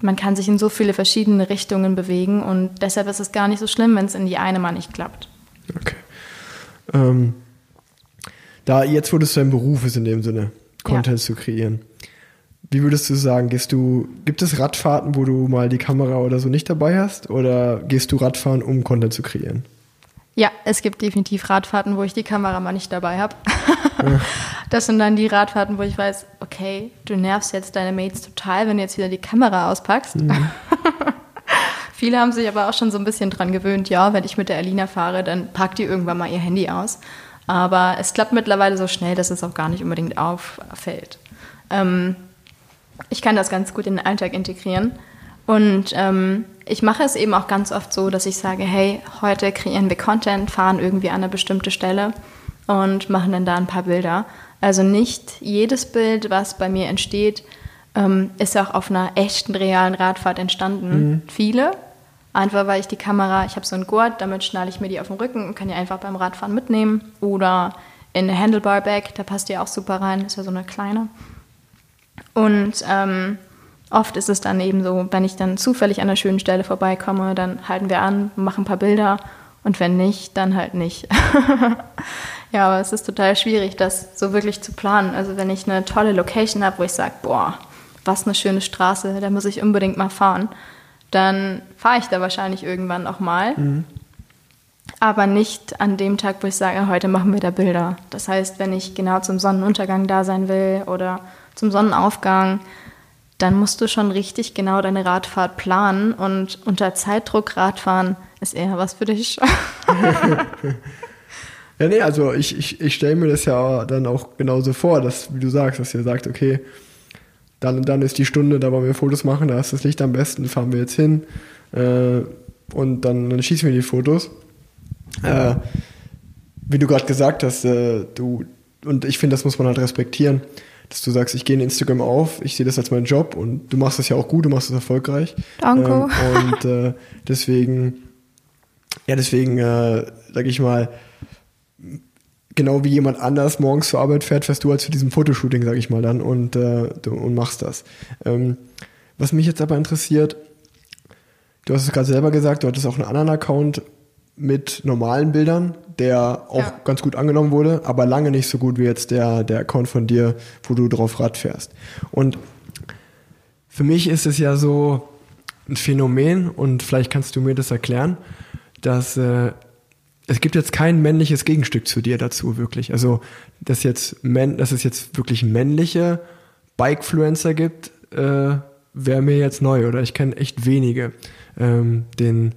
man kann sich in so viele verschiedene Richtungen bewegen und deshalb ist es gar nicht so schlimm, wenn es in die eine mal nicht klappt.
Okay. Ähm, da jetzt, wo das dein Beruf ist in dem Sinne, Content ja. zu kreieren, wie würdest du sagen, gehst du, gibt es Radfahrten, wo du mal die Kamera oder so nicht dabei hast oder gehst du Radfahren, um Content zu kreieren?
Ja, es gibt definitiv Radfahrten, wo ich die Kamera mal nicht dabei habe. Das sind dann die Radfahrten, wo ich weiß, okay, du nervst jetzt deine Mates total, wenn du jetzt wieder die Kamera auspackst. Mhm. Viele haben sich aber auch schon so ein bisschen dran gewöhnt, ja, wenn ich mit der Alina fahre, dann packt die irgendwann mal ihr Handy aus. Aber es klappt mittlerweile so schnell, dass es auch gar nicht unbedingt auffällt. Ähm, ich kann das ganz gut in den Alltag integrieren. Und ähm, ich mache es eben auch ganz oft so, dass ich sage, hey, heute kreieren wir Content, fahren irgendwie an eine bestimmte Stelle und machen dann da ein paar Bilder. Also nicht jedes Bild, was bei mir entsteht, ähm, ist auch auf einer echten, realen Radfahrt entstanden. Mhm. Viele, einfach weil ich die Kamera, ich habe so einen Gurt, damit schnalle ich mir die auf den Rücken und kann die einfach beim Radfahren mitnehmen. Oder in eine Handlebar-Bag, da passt die auch super rein, ist ja so eine kleine. Und ähm, oft ist es dann eben so, wenn ich dann zufällig an einer schönen Stelle vorbeikomme, dann halten wir an, machen ein paar Bilder und wenn nicht, dann halt nicht. ja, aber es ist total schwierig, das so wirklich zu planen. Also wenn ich eine tolle Location habe, wo ich sage, boah, was eine schöne Straße, da muss ich unbedingt mal fahren, dann fahre ich da wahrscheinlich irgendwann auch mal. Mhm. Aber nicht an dem Tag, wo ich sage, heute machen wir da Bilder. Das heißt, wenn ich genau zum Sonnenuntergang da sein will oder zum Sonnenaufgang, dann musst du schon richtig genau deine Radfahrt planen und unter Zeitdruck Radfahren ist eher was für dich.
ja, nee, also ich, ich, ich stelle mir das ja dann auch genauso vor, dass, wie du sagst, dass ihr sagt, okay, dann und dann ist die Stunde, da wollen wir Fotos machen, da ist das Licht am besten, fahren wir jetzt hin äh, und dann, dann schießen wir die Fotos. Äh, wie du gerade gesagt hast, äh, du, und ich finde, das muss man halt respektieren dass du sagst, ich gehe in Instagram auf, ich sehe das als meinen Job und du machst das ja auch gut, du machst das erfolgreich.
Danke.
Ähm, und äh, deswegen, ja, deswegen, äh, sag ich mal, genau wie jemand anders morgens zur Arbeit fährt, fährst du halt zu diesem Fotoshooting, sag ich mal dann, und, äh, du, und machst das. Ähm, was mich jetzt aber interessiert, du hast es gerade selber gesagt, du hattest auch einen anderen Account mit normalen Bildern, der auch ja. ganz gut angenommen wurde, aber lange nicht so gut wie jetzt der, der Account von dir, wo du drauf Rad fährst. Und für mich ist es ja so ein Phänomen und vielleicht kannst du mir das erklären, dass äh, es gibt jetzt kein männliches Gegenstück zu dir dazu wirklich. Also dass jetzt dass es jetzt wirklich männliche Bikefluencer gibt, äh, wäre mir jetzt neu oder ich kenne echt wenige. Ähm, den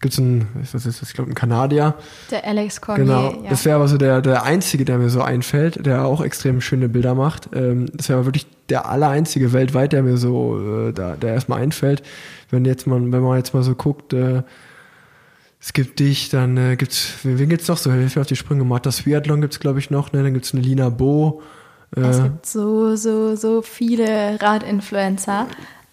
gibt es einen, was ist das, ich glaube, einen Kanadier.
Der Alex Cormier.
Genau, ja. das wäre aber so der, der einzige, der mir so einfällt, der auch extrem schöne Bilder macht. Ähm, das wäre wirklich der aller einzige weltweit, der mir so, äh, da, der erstmal einfällt. Wenn jetzt man, wenn man jetzt mal so guckt, äh, es gibt dich, dann äh, gibt's, wen gibt's noch so? Hilf mir auf die Sprünge. Martha Swiatlon gibt's glaube ich noch, ne? Dann gibt's eine Lina Bo.
Äh, es gibt so, so, so viele Radinfluencer.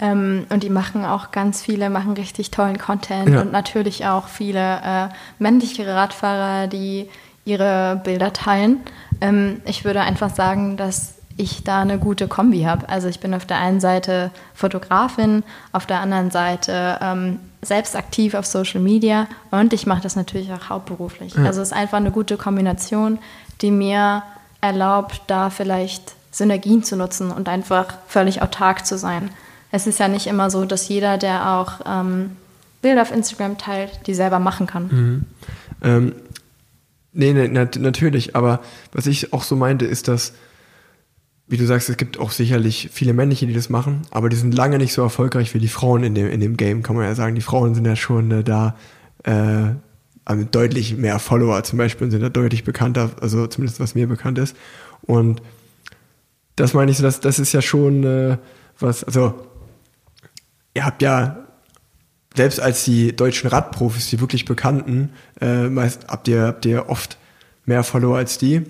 Ähm, und die machen auch ganz viele, machen richtig tollen Content ja. und natürlich auch viele äh, männliche Radfahrer, die ihre Bilder teilen. Ähm, ich würde einfach sagen, dass ich da eine gute Kombi habe. Also ich bin auf der einen Seite Fotografin, auf der anderen Seite ähm, selbst aktiv auf Social Media und ich mache das natürlich auch hauptberuflich. Ja. Also es ist einfach eine gute Kombination, die mir erlaubt, da vielleicht Synergien zu nutzen und einfach völlig autark zu sein es ist ja nicht immer so, dass jeder, der auch ähm, Bilder auf Instagram teilt, die selber machen kann.
Mhm. Ähm, nee, nee nat natürlich, aber was ich auch so meinte, ist, dass, wie du sagst, es gibt auch sicherlich viele männliche, die das machen, aber die sind lange nicht so erfolgreich wie die Frauen in dem, in dem Game, kann man ja sagen. Die Frauen sind ja schon äh, da äh, also deutlich mehr Follower zum Beispiel sind da deutlich bekannter, also zumindest was mir bekannt ist. Und das meine ich so, dass das ist ja schon äh, was, also ihr habt ja selbst als die deutschen Radprofis, die wirklich bekannten, äh, meist, habt ihr habt ihr oft mehr Follower als die.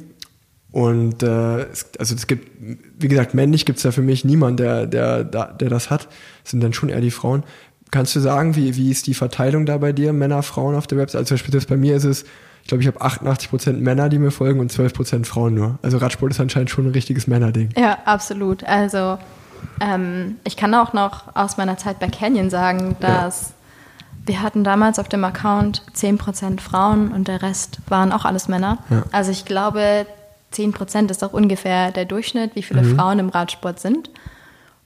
Und äh, es, also es gibt, wie gesagt, männlich gibt es da für mich niemanden, der, der, der, das hat. Das sind dann schon eher die Frauen. Kannst du sagen, wie, wie ist die Verteilung da bei dir, Männer, Frauen auf der Website? Also zum Beispiel das bei mir ist es, ich glaube, ich habe 88% Männer, die mir folgen und 12% Frauen nur. Also Radsport ist anscheinend schon ein richtiges Männerding.
Ja, absolut. Also ähm, ich kann auch noch aus meiner Zeit bei Canyon sagen, dass ja. wir hatten damals auf dem Account 10% Frauen und der Rest waren auch alles Männer. Ja. Also ich glaube, 10% ist auch ungefähr der Durchschnitt, wie viele mhm. Frauen im Radsport sind.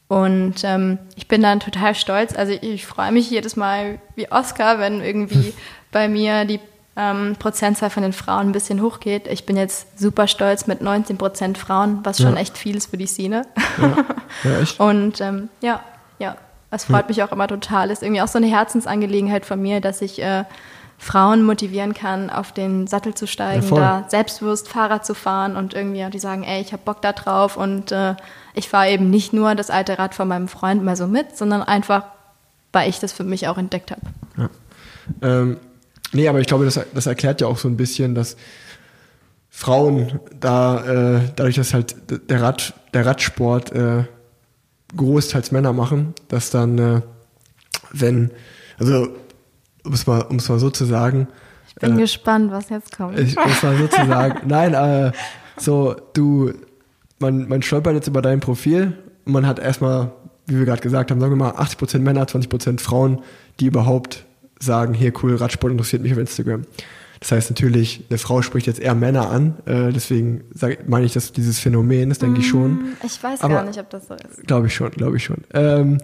Und ähm, ich bin dann total stolz. Also ich, ich freue mich jedes Mal wie Oscar, wenn irgendwie bei mir die ähm, Prozentzahl von den Frauen ein bisschen hochgeht. Ich bin jetzt super stolz mit 19 Prozent Frauen, was schon ja. echt viel ist für die Szene. Ja, ja echt. Und ähm, ja, ja, es freut ja. mich auch immer total. Ist irgendwie auch so eine Herzensangelegenheit von mir, dass ich äh, Frauen motivieren kann, auf den Sattel zu steigen, da selbstbewusst Fahrrad zu fahren und irgendwie die sagen, ey, ich habe Bock da drauf und äh, ich fahre eben nicht nur das alte Rad von meinem Freund mal so mit, sondern einfach, weil ich das für mich auch entdeckt habe.
Ja. Ähm, nee, aber ich glaube, das, das erklärt ja auch so ein bisschen, dass Frauen da, äh, dadurch, dass halt der, Rad, der Radsport äh, großteils Männer machen, dass dann, äh, wenn, also um es mal, um es mal so zu sagen.
Ich bin äh, gespannt, was jetzt kommt.
Ich muss mal so zu sagen. Nein, äh, so, du, man, man stolpert jetzt über dein Profil und man hat erstmal, wie wir gerade gesagt haben, sagen wir mal 80% Männer, 20% Frauen, die überhaupt sagen, hier cool, Radsport interessiert mich auf Instagram. Das heißt natürlich, eine Frau spricht jetzt eher Männer an, äh, deswegen sag, meine ich, dass dieses Phänomen ist, denke mm, ich schon.
Ich weiß aber, gar nicht, ob das so ist.
Glaube ich schon, glaube ich schon. Ähm,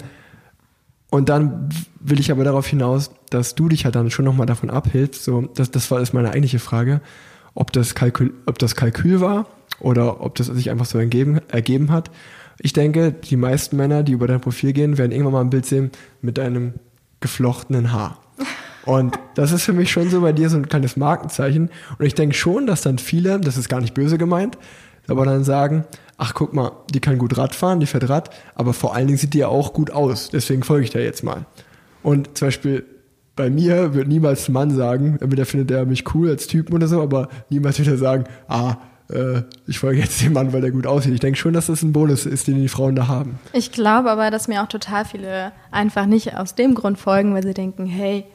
und dann will ich aber darauf hinaus, dass du dich halt dann schon nochmal davon abhältst, so, das, das war ist meine eigentliche Frage, ob das Kalkül, ob das Kalkül war oder ob das sich einfach so ergeben, ergeben hat. Ich denke, die meisten Männer, die über dein Profil gehen, werden irgendwann mal ein Bild sehen mit einem geflochtenen Haar. Und das ist für mich schon so bei dir so ein kleines Markenzeichen. Und ich denke schon, dass dann viele, das ist gar nicht böse gemeint, aber dann sagen, ach guck mal, die kann gut Rad fahren, die fährt Rad, aber vor allen Dingen sieht die ja auch gut aus, deswegen folge ich da jetzt mal. Und zum Beispiel bei mir wird niemals ein Mann sagen, entweder findet er mich cool als Typen oder so, aber niemals wird er sagen, ah, äh, ich folge jetzt dem Mann, weil der gut aussieht. Ich denke schon, dass das ein Bonus ist, den die Frauen da haben.
Ich glaube aber, dass mir auch total viele einfach nicht aus dem Grund folgen, weil sie denken, hey,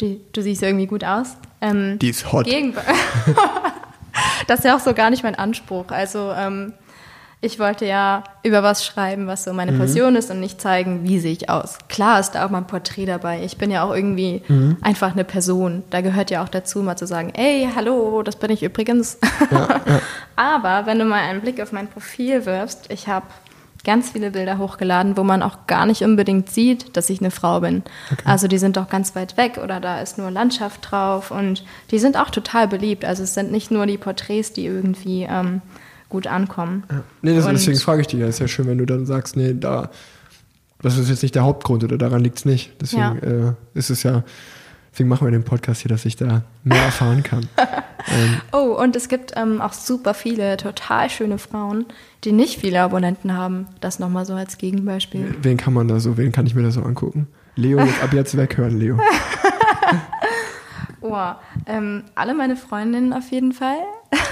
die, du siehst irgendwie gut aus.
Ähm, die ist hot.
das ist ja auch so gar nicht mein Anspruch. Also ähm, ich wollte ja über was schreiben, was so meine mhm. Passion ist und nicht zeigen, wie sehe ich aus. Klar ist da auch mal ein Porträt dabei. Ich bin ja auch irgendwie mhm. einfach eine Person. Da gehört ja auch dazu, mal zu sagen, ey, hallo, das bin ich übrigens. Ja, ja. Aber wenn du mal einen Blick auf mein Profil wirfst, ich habe ganz viele Bilder hochgeladen, wo man auch gar nicht unbedingt sieht, dass ich eine Frau bin. Okay. Also die sind doch ganz weit weg oder da ist nur Landschaft drauf und die sind auch total beliebt. Also es sind nicht nur die Porträts, die irgendwie ähm, gut ankommen.
Ja. Nee, das, deswegen frage ich dich ja. Ist ja schön, wenn du dann sagst, nee, da, das ist jetzt nicht der Hauptgrund oder daran liegt es nicht. Deswegen ja. äh, ist es ja Deswegen machen wir den Podcast hier, dass ich da mehr erfahren kann.
ähm, oh, und es gibt ähm, auch super viele total schöne Frauen, die nicht viele Abonnenten haben. Das nochmal so als Gegenbeispiel.
Wen kann man da so, wen kann ich mir da so angucken? Leo, jetzt ab jetzt weghören, Leo.
oh, ähm, alle meine Freundinnen auf jeden Fall.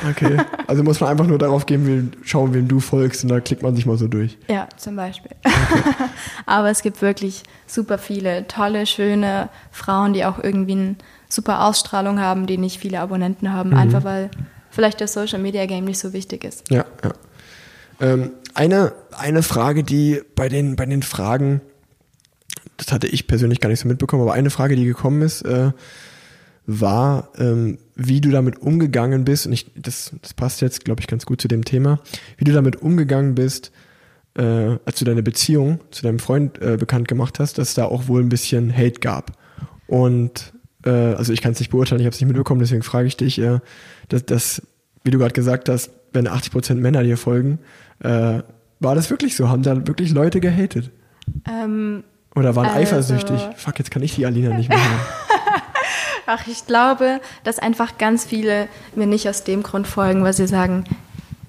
Okay, also muss man einfach nur darauf gehen, schauen, wem du folgst und da klickt man sich mal so durch.
Ja, zum Beispiel. Okay. Aber es gibt wirklich super viele tolle, schöne Frauen, die auch irgendwie eine super Ausstrahlung haben, die nicht viele Abonnenten haben, mhm. einfach weil vielleicht das Social Media Game nicht so wichtig ist.
Ja, ja. Ähm, eine, eine Frage, die bei den, bei den Fragen, das hatte ich persönlich gar nicht so mitbekommen, aber eine Frage, die gekommen ist, äh, war, ähm, wie du damit umgegangen bist, und ich, das, das passt jetzt, glaube ich, ganz gut zu dem Thema, wie du damit umgegangen bist, äh, als du deine Beziehung zu deinem Freund äh, bekannt gemacht hast, dass es da auch wohl ein bisschen Hate gab. Und äh, also ich kann es nicht beurteilen, ich habe es nicht mitbekommen, deswegen frage ich dich, äh, dass, dass, wie du gerade gesagt hast, wenn 80% Männer dir folgen, äh, war das wirklich so? Haben da wirklich Leute gehatet? Ähm, Oder waren also, eifersüchtig? Fuck, jetzt kann ich die Alina nicht mehr.
Ach, ich glaube, dass einfach ganz viele mir nicht aus dem Grund folgen, weil sie sagen,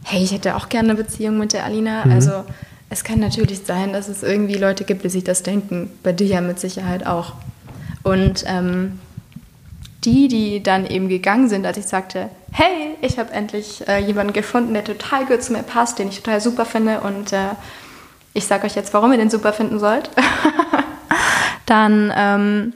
hey, ich hätte auch gerne eine Beziehung mit der Alina. Mhm. Also es kann natürlich sein, dass es irgendwie Leute gibt, die sich das denken. Bei dir ja mit Sicherheit auch. Und ähm, die, die dann eben gegangen sind, als ich sagte, hey, ich habe endlich äh, jemanden gefunden, der total gut zu mir passt, den ich total super finde und äh, ich sage euch jetzt, warum ihr den super finden sollt. dann ähm,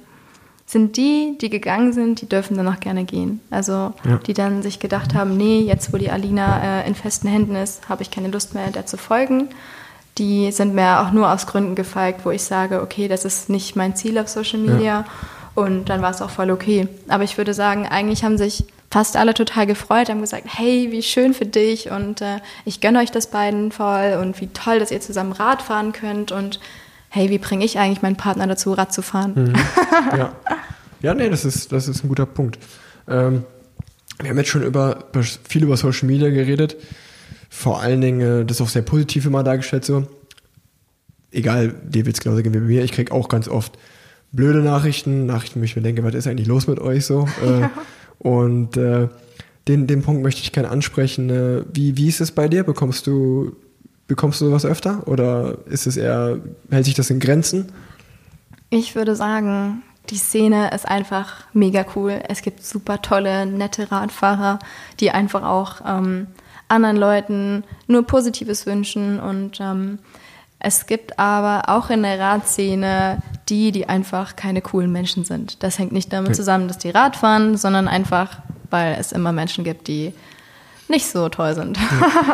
sind die, die gegangen sind, die dürfen dann noch gerne gehen. Also
Ja.
die dann sich gedacht haben, nee, jetzt wo die Alina äh, in festen Händen ist, habe ich keine Lust mehr, der zu folgen. Die sind mir auch nur aus Gründen gefeigt, wo ich sage, okay, das ist nicht mein Ziel auf Social Media. Und dann war es auch voll okay. Aber ich würde sagen, eigentlich haben sich fast alle total gefreut, haben gesagt, hey, wie schön für dich und äh, ich gönne euch das beiden voll und wie toll, dass ihr zusammen Rad fahren könnt und hey, wie bringe ich eigentlich meinen Partner dazu, Rad zu fahren?
ja. Ja, nee, das ist, das ist ein guter Punkt. Ähm, wir haben jetzt schon über, viel über Social Media geredet. Vor allen Dingen, äh, das ist auch sehr positiv immer dargestellt so. Egal, dir wird's genauso gehen wie bei mir. Ich krieg auch ganz oft blöde Nachrichten, Nachrichten, wo ich mir denke, was ist eigentlich los mit euch so? Äh, und äh, den, den Punkt möchte ich gerne ansprechen. Äh, wie, wie ist es bei dir? Bekommst du, bekommst du sowas öfter? Oder ist es eher, hält sich das in Grenzen?
Ich würde sagen, die Szene ist einfach mega cool. Es gibt super tolle, nette Radfahrer, die einfach auch ähm, anderen Leuten nur Positives wünschen. Und ähm, es gibt aber auch in der Radszene die, die einfach keine coolen Menschen sind. Das hängt nicht damit zusammen, dass die Rad fahren, sondern einfach, weil es immer Menschen gibt, die nicht so toll sind.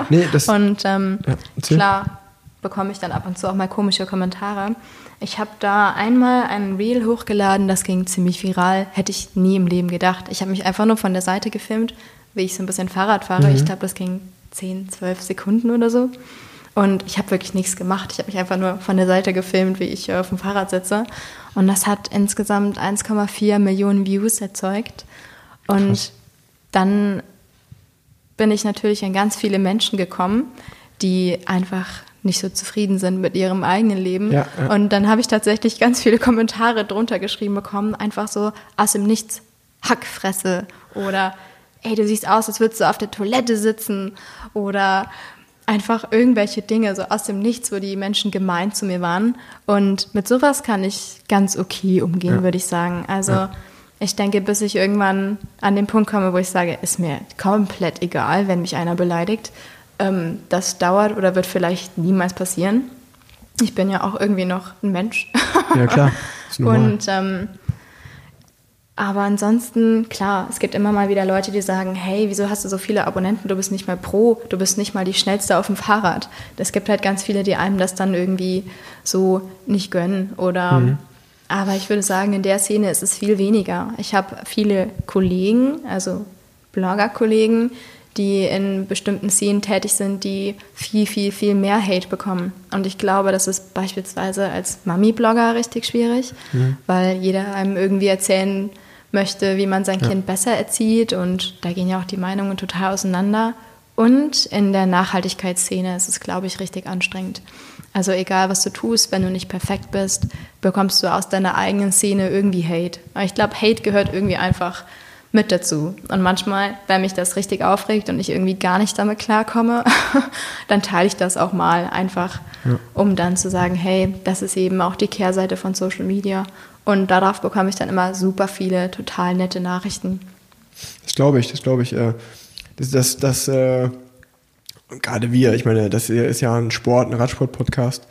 Nee, das,
Und ähm,
Ja,
klar bekomme ich dann ab und zu auch mal komische Kommentare. Ich habe da einmal ein Reel hochgeladen, das ging ziemlich viral. Hätte ich nie im Leben gedacht. Ich habe mich einfach nur von der Seite gefilmt, wie ich so ein bisschen Fahrrad fahre.
Mhm.
Ich glaube, das ging 10, 12 Sekunden oder so. Und ich habe wirklich nichts gemacht. Ich habe mich einfach nur von der Seite gefilmt, wie ich äh, auf dem Fahrrad sitze. Und das hat insgesamt 1,4 Millionen Views erzeugt. Und
Krass.
dann bin ich natürlich an ganz viele Menschen gekommen, die einfach nicht so zufrieden sind mit ihrem eigenen Leben.
Ja, ja.
Und dann habe ich tatsächlich ganz viele Kommentare drunter geschrieben bekommen, einfach so aus dem Nichts, Hackfresse oder ey, du siehst aus, als würdest du auf der Toilette sitzen oder einfach irgendwelche Dinge so aus dem Nichts, wo die Menschen gemein zu mir waren. Und mit sowas kann ich ganz okay umgehen,
Ja.
würde ich sagen. Also ich denke, bis ich irgendwann an den Punkt komme, wo ich sage, ist mir komplett egal, wenn mich einer beleidigt. Ähm, das dauert oder wird vielleicht niemals passieren. Ich bin ja auch irgendwie noch ein Mensch.
ja klar.
Und ähm, aber ansonsten, klar, es gibt immer mal wieder Leute, die sagen, hey, wieso hast du so viele Abonnenten? Du bist nicht mal Pro, du bist nicht mal die schnellste auf dem Fahrrad. Es gibt halt ganz viele, die einem das dann irgendwie so nicht gönnen. Oder
Mhm.
Aber ich würde sagen, in der Szene ist es viel weniger. Ich habe viele Kollegen, also Blogger-Kollegen, die in bestimmten Szenen tätig sind, die viel, viel, viel mehr Hate bekommen. Und ich glaube, das ist beispielsweise als Mami-Blogger richtig schwierig, weil jeder einem irgendwie erzählen möchte, wie man sein Kind besser erzieht. Und da gehen ja auch die Meinungen total auseinander. Und in der Nachhaltigkeitsszene ist es, glaube ich, richtig anstrengend. Also egal, was du tust, wenn du nicht perfekt bist, bekommst du aus deiner eigenen Szene irgendwie Hate. Aber ich glaube, Hate gehört irgendwie einfach mit dazu. Und manchmal, wenn mich das richtig aufregt und ich irgendwie gar nicht damit klarkomme, dann teile ich das auch mal einfach, um dann zu sagen, hey, das ist eben auch die Kehrseite von Social Media. Und darauf bekomme ich dann immer super viele total nette Nachrichten.
Das glaube ich, das glaube ich. Äh, das, das, das äh, gerade wir, ich meine, das ist ja ein Sport, ein Radsport-Podcast.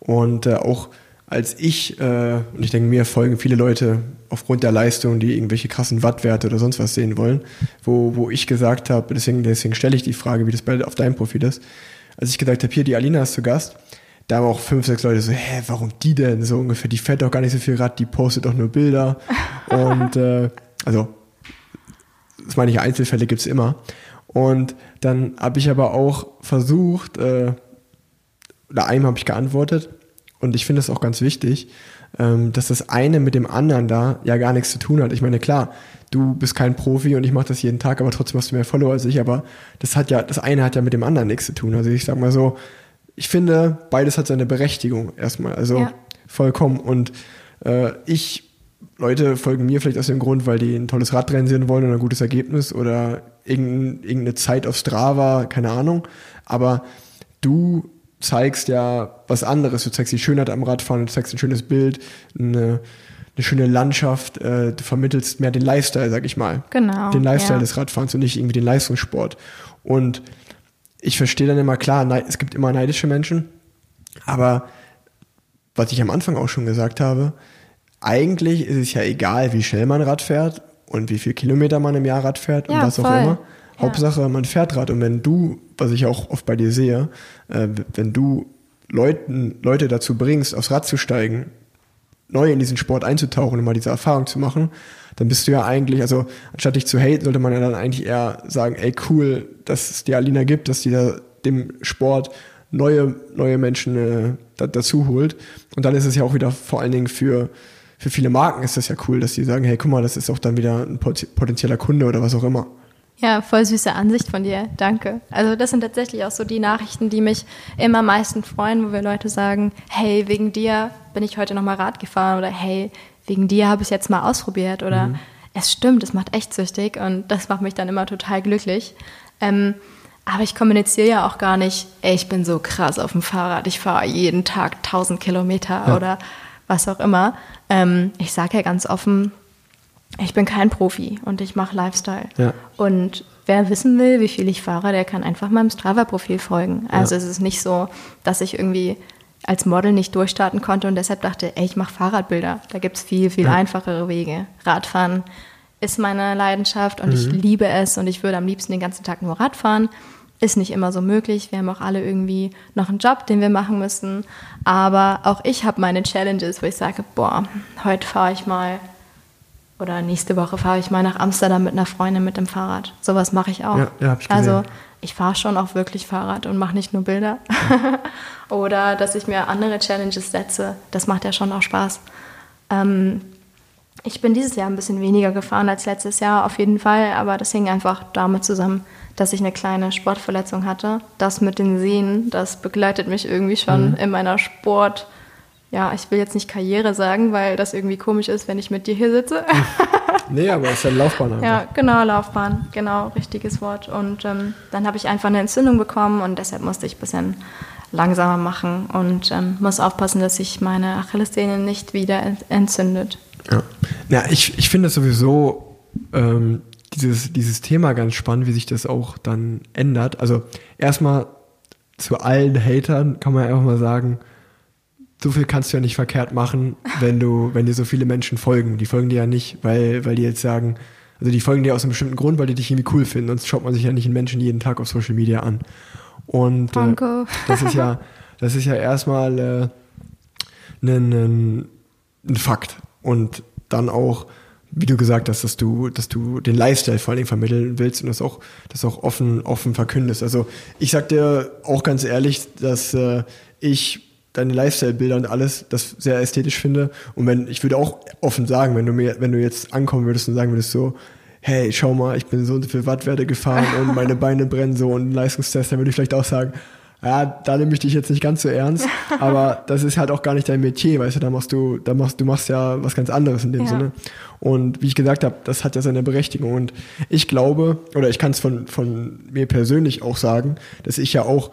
Und äh, auch als ich, äh, und ich denke, mir folgen viele Leute aufgrund der Leistung, die irgendwelche krassen Wattwerte oder sonst was sehen wollen, wo, wo ich gesagt habe, deswegen, deswegen stelle ich die Frage, wie das bei, auf deinem Profil ist. Als ich gesagt habe, hier, die Alina ist zu Gast, da haben auch fünf, sechs Leute so, hä, warum die denn so ungefähr? Die fährt doch gar nicht so viel Rad, die postet doch nur Bilder. Und äh, also das meine ich, Einzelfälle gibt's immer. Und dann habe ich aber auch versucht, äh, oder einem habe ich geantwortet, und ich finde es auch ganz wichtig, ähm, dass das eine mit dem anderen da ja gar nichts zu tun hat. Ich meine, klar, du bist kein Profi und ich mache das jeden Tag, aber trotzdem hast du mehr Follower als ich, aber das hat ja, das eine hat ja mit dem anderen nichts zu tun. Also ich sag mal so, ich finde, beides hat seine Berechtigung erstmal. Also
Ja.
vollkommen. Und äh, ich, Leute folgen mir vielleicht aus dem Grund, weil die ein tolles Radrennen sehen wollen oder ein gutes Ergebnis oder irgendeine Zeit auf Strava, keine Ahnung. Aber du zeigst ja was anderes. Du zeigst die Schönheit am Radfahren, du zeigst ein schönes Bild, eine, eine schöne Landschaft, äh, du vermittelst mehr den Lifestyle, sag ich mal.
Genau,
Den Lifestyle
ja.
des Radfahrens und nicht irgendwie den Leistungssport. Und ich verstehe dann immer, klar, es gibt immer neidische Menschen, aber was ich am Anfang auch schon gesagt habe, eigentlich ist es ja egal, wie schnell man Rad fährt und wie viel Kilometer man im Jahr Rad fährt
Ja,
und was auch
voll.
immer.
Ja.
Hauptsache, man fährt Rad. Und wenn du, was ich auch oft bei dir sehe, äh, wenn du Leuten, Leute dazu bringst, aufs Rad zu steigen, neu in diesen Sport einzutauchen und mal diese Erfahrung zu machen, dann bist du ja eigentlich, also anstatt dich zu haten, sollte man ja dann eigentlich eher sagen, ey cool, dass es die Alina gibt, dass die da dem Sport neue, neue Menschen äh, da, dazu holt. Und dann ist es ja auch wieder vor allen Dingen für, für viele Marken ist das ja cool, dass die sagen, hey, guck mal, das ist auch dann wieder ein pot- potenzieller Kunde oder was auch immer.
Ja, voll süße Ansicht von dir. Danke. Also das sind tatsächlich auch so die Nachrichten, die mich immer am meisten freuen, wo wir Leute sagen, hey, wegen dir bin ich heute nochmal Rad gefahren oder hey, wegen dir habe ich es jetzt mal ausprobiert oder es stimmt, es macht echt süchtig und das macht mich dann immer total glücklich. Ähm, aber ich kommuniziere ja auch gar nicht, ey, ich bin so krass auf dem Fahrrad, ich fahre jeden Tag 1000 Kilometer oder was auch immer. Ähm, ich sage ja ganz offen, ich bin kein Profi und ich mache Lifestyle.
Ja.
Und wer wissen will, wie viel ich fahre, der kann einfach meinem Strava-Profil folgen. Also es ist nicht so, dass ich irgendwie als Model nicht durchstarten konnte und deshalb dachte, ey, ich mache Fahrradbilder. Da gibt es viel, viel einfachere Wege. Radfahren ist meine Leidenschaft und ich liebe es und ich würde am liebsten den ganzen Tag nur Radfahren. Ist nicht immer so möglich. Wir haben auch alle irgendwie noch einen Job, den wir machen müssen. Aber auch ich habe meine Challenges, wo ich sage, boah, heute fahre ich mal oder nächste Woche fahre ich mal nach Amsterdam mit einer Freundin mit dem Fahrrad. Sowas mache ich auch.
Ja, ja, hab ich gesehen.
also ich fahre schon auch wirklich Fahrrad und mache nicht nur Bilder. oder dass ich mir andere Challenges setze. Das macht ja schon auch Spaß. Ähm, ich bin dieses Jahr ein bisschen weniger gefahren als letztes Jahr, auf jeden Fall. Aber das hing einfach damit zusammen, dass ich eine kleine Sportverletzung hatte. Das mit den Sehnen, das begleitet mich irgendwie schon in meiner Sport. Ja, ich will jetzt nicht Karriere sagen, weil das irgendwie komisch ist, wenn ich mit dir hier sitze.
Nee, aber es ist ja Laufbahn einfach.
Ja, genau, Laufbahn, genau, richtiges Wort. Und ähm, dann habe ich einfach eine Entzündung bekommen und deshalb musste ich ein bisschen langsamer machen und ähm, muss aufpassen, dass sich meine Achillessehne nicht wieder ent- entzündet.
Ja, ja ich, ich finde sowieso ähm, dieses, dieses Thema ganz spannend, wie sich das auch dann ändert. Also erstmal zu allen Hatern kann man einfach mal sagen, so viel kannst du ja nicht verkehrt machen, wenn du, wenn dir so viele Menschen folgen. Die folgen dir ja nicht, weil, weil die jetzt sagen, also die folgen dir aus einem bestimmten Grund, weil die dich irgendwie cool finden. Sonst schaut man sich ja nicht einen Menschen jeden Tag auf Social Media an. Und äh, das ist ja, das ist ja erstmal äh, ein, ein Fakt. Und dann auch, wie du gesagt hast, dass du, dass du den Lifestyle vor allen Dingen vermitteln willst und das auch, das auch offen, offen verkündest. Also ich sag dir auch ganz ehrlich, dass äh, ich deine Lifestyle-Bilder und alles das sehr ästhetisch finde. Und wenn, ich würde auch offen sagen, wenn du mir, wenn du jetzt ankommen würdest und sagen würdest so, hey, schau mal, ich bin so und so viel Wattwerte gefahren und meine Beine brennen so und Leistungstest, dann würde ich vielleicht auch sagen, ja, da nehme ich dich jetzt nicht ganz so ernst, aber das ist halt auch gar nicht dein Metier, weißt du, da machst du, da machst du machst ja was ganz anderes in dem
Ja.
Sinne. Und wie ich gesagt habe, das hat ja seine Berechtigung und ich glaube, oder ich kann es von, von mir persönlich auch sagen, dass ich ja auch,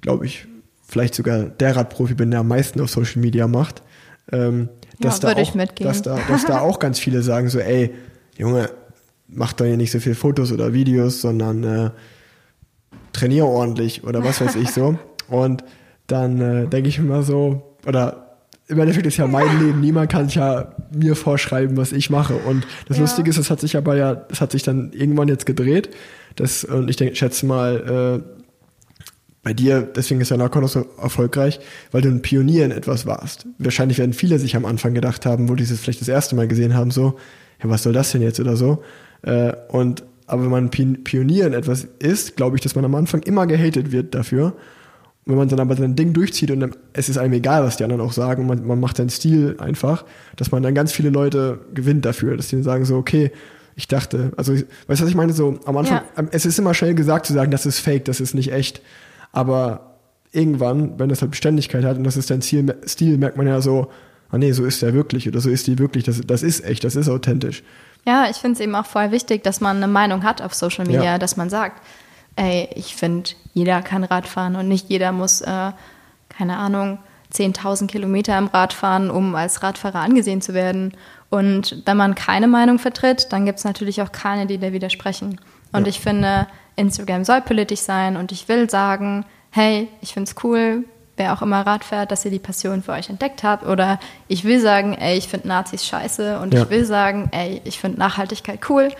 glaube ich, vielleicht sogar der Radprofi bin, der am meisten auf Social Media macht. Ähm,
Ja,
dass da
würde
auch. Dass da, dass da auch ganz viele sagen so, ey, Junge, mach doch hier nicht so viel Fotos oder Videos, sondern äh, trainiere ordentlich oder was weiß ich so. Und dann äh, denke ich mal so, oder im Endeffekt ist ja mein Leben, niemand kann ja mir vorschreiben, was ich mache. Und das
Ja.
Lustige ist, es hat sich aber ja, es hat sich dann irgendwann jetzt gedreht. Das, und ich denke, schätze mal, äh, bei dir, deswegen ist ja Narcon so erfolgreich, weil du ein Pionier in etwas warst. Wahrscheinlich werden viele sich am Anfang gedacht haben, wo die es vielleicht das erste Mal gesehen haben, so, ja, was soll das denn jetzt oder so. Äh, und aber wenn man Pi- Pionier in etwas ist, glaube ich, dass man am Anfang immer gehatet wird dafür. Und wenn man dann aber sein Ding durchzieht und dann, es ist einem egal, was die anderen auch sagen, man, man macht seinen Stil einfach, dass man dann ganz viele Leute gewinnt dafür, dass die dann sagen so, okay, ich dachte, also, weißt du, was ich meine? So, am Anfang,
Ja.
es ist immer schnell gesagt zu sagen, das ist fake, das ist nicht echt. Aber irgendwann, wenn das halt Beständigkeit hat und das ist dein Ziel, Stil, merkt man ja so, ah nee, so ist der wirklich oder so ist die wirklich, das, das ist echt, das ist authentisch.
Ja, ich finde es eben auch voll wichtig, dass man eine Meinung hat auf Social Media,
Ja.
dass man sagt, ey, ich finde, jeder kann Rad fahren und nicht jeder muss, äh, keine Ahnung, 10.000 Kilometer im Rad fahren, um als Radfahrer angesehen zu werden. Und wenn man keine Meinung vertritt, dann gibt es natürlich auch keine, die da widersprechen. Und
Ja.
ich finde, Instagram soll politisch sein und ich will sagen, hey, ich finde es cool, wer auch immer Rad fährt, dass ihr die Passion für euch entdeckt habt. Oder ich will sagen, ey, ich finde Nazis scheiße. Und
Ja.
ich will sagen, ey, ich finde Nachhaltigkeit cool.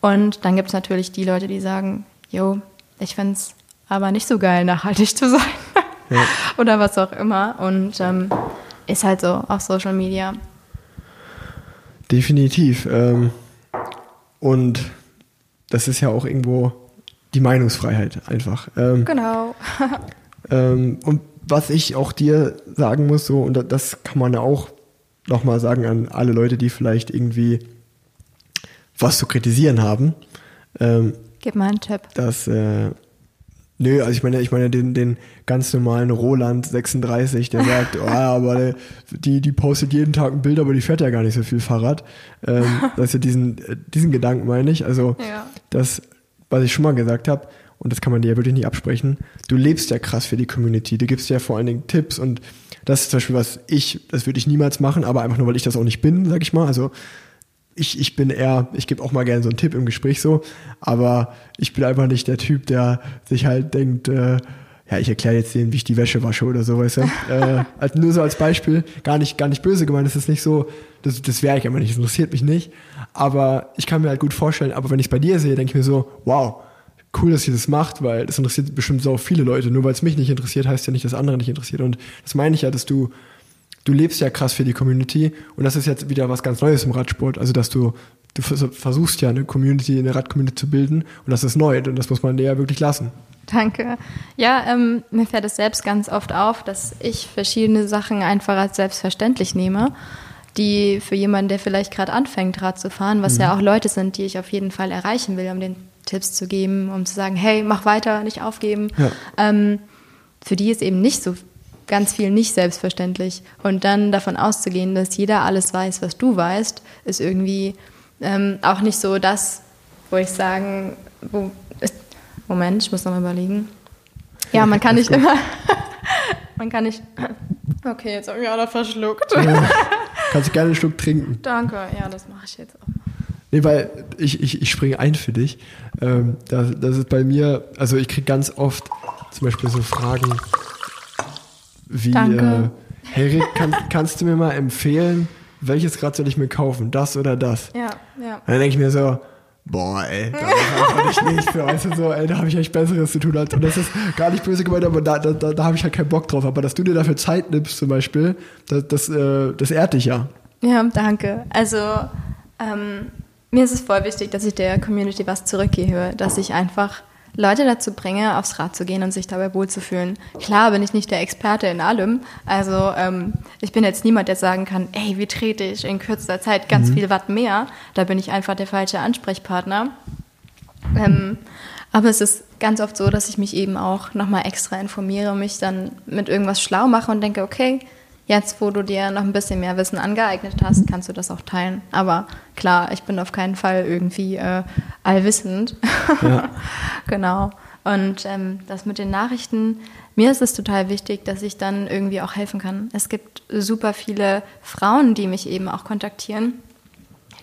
Und dann gibt es natürlich die Leute, die sagen, jo, ich finde es aber nicht so geil, nachhaltig zu sein.
Ja.
Oder was auch immer. Und ähm, ist halt so auf Social Media.
Definitiv. Ähm, und das ist ja auch irgendwo die Meinungsfreiheit einfach. Ähm,
Genau.
ähm, und was ich auch dir sagen muss, so, und da- das kann man ja auch nochmal sagen an alle Leute, die vielleicht irgendwie was zu kritisieren haben, ähm,
Gib mal einen Tipp.
dass äh, nö, also ich meine, ich meine den, den ganz normalen Roland 36, der sagt, oh, aber die, die postet jeden Tag ein Bild, aber die fährt ja gar nicht so viel Fahrrad. Ähm, das ist ja diesen, äh, diesen Gedanken meine ich. Also
Ja.
das, was ich schon mal gesagt habe, und das kann man dir ja wirklich nicht absprechen, du lebst ja krass für die Community. Du gibst ja vor allen Dingen Tipps und das ist zum Beispiel was ich, das würde ich niemals machen, aber einfach nur, weil ich das auch nicht bin, sag ich mal. Also ich, ich bin eher, ich gebe auch mal gerne so einen Tipp im Gespräch so, aber ich bin einfach nicht der Typ, der sich halt denkt, äh, ja, ich erkläre jetzt denen, wie ich die Wäsche wasche oder so, weißt du. äh, also nur so als Beispiel, gar nicht, gar nicht böse gemeint, das ist nicht so, das, das wäre ich aber nicht, das interessiert mich nicht. Aber ich kann mir halt gut vorstellen, aber wenn ich es bei dir sehe, denke ich mir so, wow, cool, dass ihr das macht, weil das interessiert bestimmt so viele Leute. Nur weil es mich nicht interessiert, heißt ja nicht, dass andere nicht interessiert. Und das meine ich ja, dass du, du lebst ja krass für die Community und das ist jetzt wieder was ganz Neues im Radsport. Also dass du, du vers- versuchst ja eine Community, eine Radcommunity zu bilden und das ist neu und das muss man dir ja wirklich lassen.
Danke. Ja, ähm, mir fällt es selbst ganz oft auf, dass ich verschiedene Sachen einfach als selbstverständlich nehme, die für jemanden, der vielleicht gerade anfängt, Rad zu fahren, was ja auch Leute sind, die ich auf jeden Fall erreichen will, um den Tipps zu geben, um zu sagen, hey, mach weiter, nicht aufgeben.
Ja.
Ähm, für die ist eben nicht so ganz viel nicht selbstverständlich. Und dann davon auszugehen, dass jeder alles weiß, was du weißt, ist irgendwie ähm, auch nicht so das, wo ich sagen, wo Moment, ich muss nochmal überlegen. Ja, man kann nicht immer, man kann nicht, okay, jetzt habe ich auch noch verschluckt.
Kannst du gerne einen Schluck trinken.
Danke, ja, das mache ich jetzt auch.
Nee, weil ich, ich, ich springe ein für dich. Ähm, das, das ist bei mir, also ich kriege ganz oft zum Beispiel so Fragen wie,
Danke.
Äh, hey Rick, kann, kannst du mir mal empfehlen, welches Rad soll ich mir kaufen, das oder das?
Ja, ja.
Und dann denke ich mir so, boah, ey, das ist einfach nicht so, weißt du, so, ey, da habe ich echt Besseres zu tun. Als, und das ist gar nicht böse gemeint, aber da, da, da, da habe ich halt keinen Bock drauf. Aber dass du dir dafür Zeit nimmst zum Beispiel, das, das, äh, das ehrt dich ja.
Ja, danke. Also ähm, mir ist es voll wichtig, dass ich der Community was zurückgebe, dass ich einfach Leute dazu bringe, aufs Rad zu gehen und sich dabei wohlzufühlen. Klar bin ich nicht der Experte in allem. Also ähm, ich bin jetzt niemand, der sagen kann, ey, wie trete ich in kürzester Zeit ganz viel Watt mehr. Da bin ich einfach der falsche Ansprechpartner. Ähm, aber es ist ganz oft so, dass ich mich eben auch nochmal extra informiere, mich dann mit irgendwas schlau mache und denke, okay, jetzt wo du dir noch ein bisschen mehr Wissen angeeignet hast, kannst du das auch teilen. Aber klar, ich bin auf keinen Fall irgendwie äh, allwissend.
Ja.
genau. Und ähm, das mit den Nachrichten, mir ist es total wichtig, dass ich dann irgendwie auch helfen kann. Es gibt super viele Frauen, die mich eben auch kontaktieren,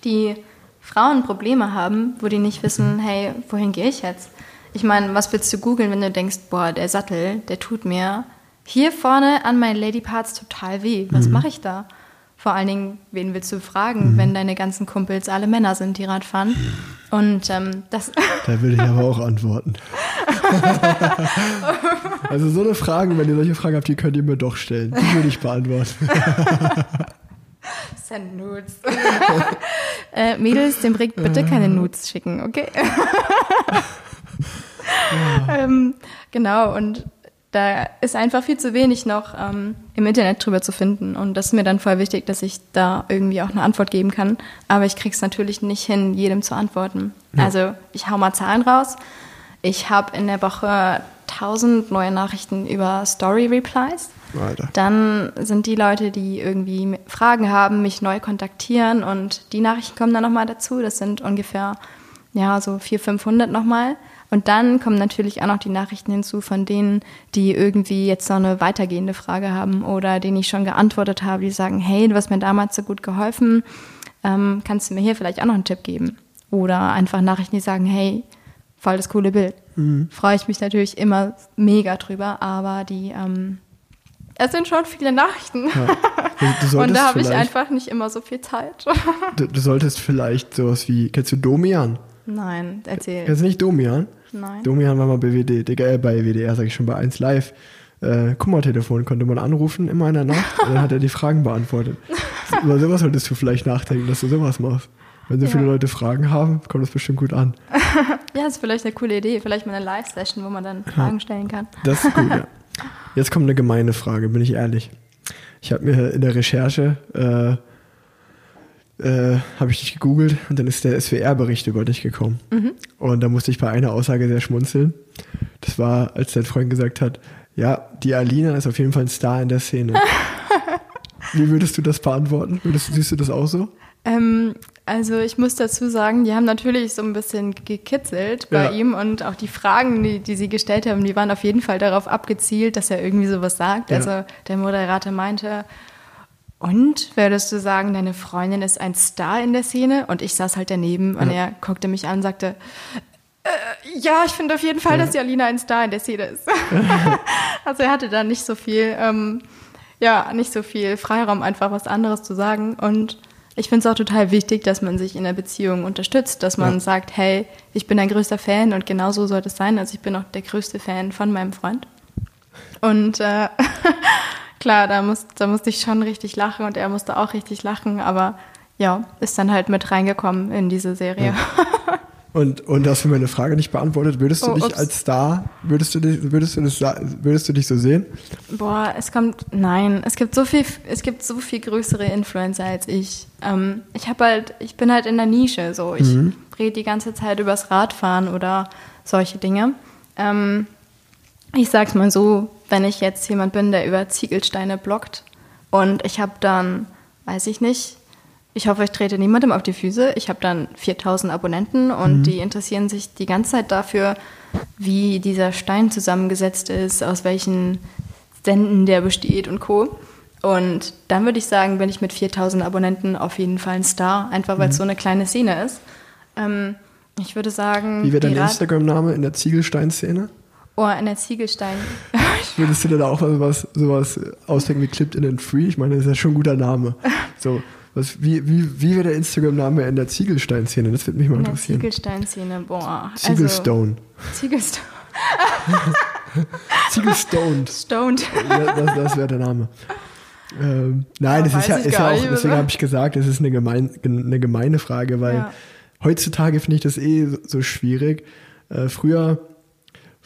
die Frauen Probleme haben, wo die nicht wissen, hey, wohin gehe ich jetzt? Ich meine, was willst du googeln, wenn du denkst, boah, der Sattel, der tut mir hier vorne an meinen Ladyparts total weh. Was mache ich da? Vor allen Dingen, wen willst du fragen, wenn deine ganzen Kumpels alle Männer sind, die Rad fahren? Und ähm, das,
Da würde ich aber auch antworten. also so eine Frage, wenn ihr solche Fragen habt, die könnt ihr mir doch stellen. Die würde ich beantworten.
Send Nudes. äh, Mädels, dem Rick bitte keine Nudes schicken, okay? ähm, genau, und da ist einfach viel zu wenig noch ähm, im Internet drüber zu finden. Und das ist mir dann voll wichtig, dass ich da irgendwie auch eine Antwort geben kann. Aber ich krieg's natürlich nicht hin, jedem zu antworten. Also ich hau mal Zahlen raus. Ich habe in der Woche 1000 neue Nachrichten über Story-Replies.
Alter.
Dann sind die Leute, die irgendwie Fragen haben, mich neu kontaktieren und die Nachrichten kommen dann nochmal dazu. Das sind ungefähr, ja, so 400, 500 nochmal. Und dann kommen natürlich auch noch die Nachrichten hinzu von denen, die irgendwie jetzt noch eine weitergehende Frage haben oder denen ich schon geantwortet habe, die sagen, hey, du hast mir damals so gut geholfen, ähm, kannst du mir hier vielleicht auch noch einen Tipp geben? Oder einfach Nachrichten, die sagen, hey, voll das coole Bild. Freue ich mich natürlich immer mega drüber, aber die, ähm, Es sind schon viele Nachrichten.
Ja.
Und da habe ich einfach nicht immer so viel Zeit.
Du, du solltest vielleicht sowas wie, kennst du Domian?
Nein, erzähl.
Du nicht Domian?
Nein.
Domian war mal bei WD, Digga, äh, bei WDR, sag ich schon, bei 1 Live. Äh, Kummertelefon konnte man anrufen, immer in der Nacht, und dann hat er die Fragen beantwortet. Über sowas solltest du vielleicht nachdenken, dass du sowas machst. Wenn so
Ja.
viele Leute Fragen haben, kommt das bestimmt gut an.
Ja, ist vielleicht eine coole Idee. Vielleicht mal eine Live-Session, wo man dann Fragen stellen kann.
Das ist gut, ja. Jetzt kommt eine gemeine Frage, bin ich ehrlich. Ich habe mir in der Recherche, äh, äh, habe ich dich gegoogelt und dann ist der SWR-Bericht über dich gekommen. Und da musste ich bei einer Aussage sehr schmunzeln. Das war, als dein Freund gesagt hat, ja, die Alina ist auf jeden Fall ein Star in der Szene. Wie würdest du das beantworten? Würdest, siehst du das auch so?
Ähm, also ich muss dazu sagen, die haben natürlich so ein bisschen gekitzelt bei
Ja.
ihm und auch die Fragen, die, die sie gestellt haben, die waren auf jeden Fall darauf abgezielt, dass er irgendwie sowas sagt.
Ja.
Also der Moderator meinte, und würdest du sagen, deine Freundin ist ein Star in der Szene? Und ich saß halt daneben und
Ja.
er guckte mich an und sagte, äh, ja, ich finde auf jeden Fall,
Ja.
dass die Alina ein Star in der Szene ist. also er hatte da nicht so viel, ähm, ja, nicht so viel Freiraum, einfach was anderes zu sagen. Und ich finde es auch total wichtig, dass man sich in der Beziehung unterstützt, dass man
Ja.
sagt, hey, ich bin dein größter Fan und genau so soll es sein. Also ich bin auch der größte Fan von meinem Freund. Und äh, klar, da, muss, da musste ich schon richtig lachen und er musste auch richtig lachen, aber ja, ist dann halt mit reingekommen in diese Serie.
Und, und hast du meine Frage nicht beantwortet? Würdest du
Oh,
dich
ups.
als Star, würdest du dich, würdest du das, würdest du dich so sehen?
Boah, es kommt, nein, es gibt so viel, es gibt so viel größere Influencer als ich. Ähm, ich habe halt, ich bin halt in der Nische, so ich rede die ganze Zeit übers Radfahren oder solche Dinge. Ähm, ich sag's mal so, wenn ich jetzt jemand bin, der über Ziegelsteine bloggt und ich habe dann, weiß ich nicht, ich hoffe, ich trete niemandem auf die Füße. Ich habe dann 4000 Abonnenten und die interessieren sich die ganze Zeit dafür, wie dieser Stein zusammengesetzt ist, aus welchen Ständen der besteht und Co. Und dann würde ich sagen, bin ich mit 4000 Abonnenten auf jeden Fall ein Star, einfach weil es so eine kleine Szene ist. Ähm, ich würde sagen,
Wie wäre dein Instagram-Name in der Ziegelstein-Szene?
Oh, an der Ziegelstein.
Würdest du dir da auch sowas, sowas ausdenken wie Clipped in and Free? Ich meine, das ist ja schon ein guter Name. So, was, wie, wie, wie wäre der Instagram-Name in der Ziegelstein-Szene? Das würde mich mal
In der
interessieren.
Ziegelstein-Szene, boah.
Ziegelstone.
Also, Ziegelstone.
Ziegelstoned.
Stoned.
Ja, das das wäre der Name. Ähm, nein,
Ja,
das ist ja, ist ja auch,
nicht,
deswegen habe ich gesagt, es ist eine, gemein, eine gemeine Frage, weil
Ja.
heutzutage finde ich das eh so, so schwierig. Äh, früher,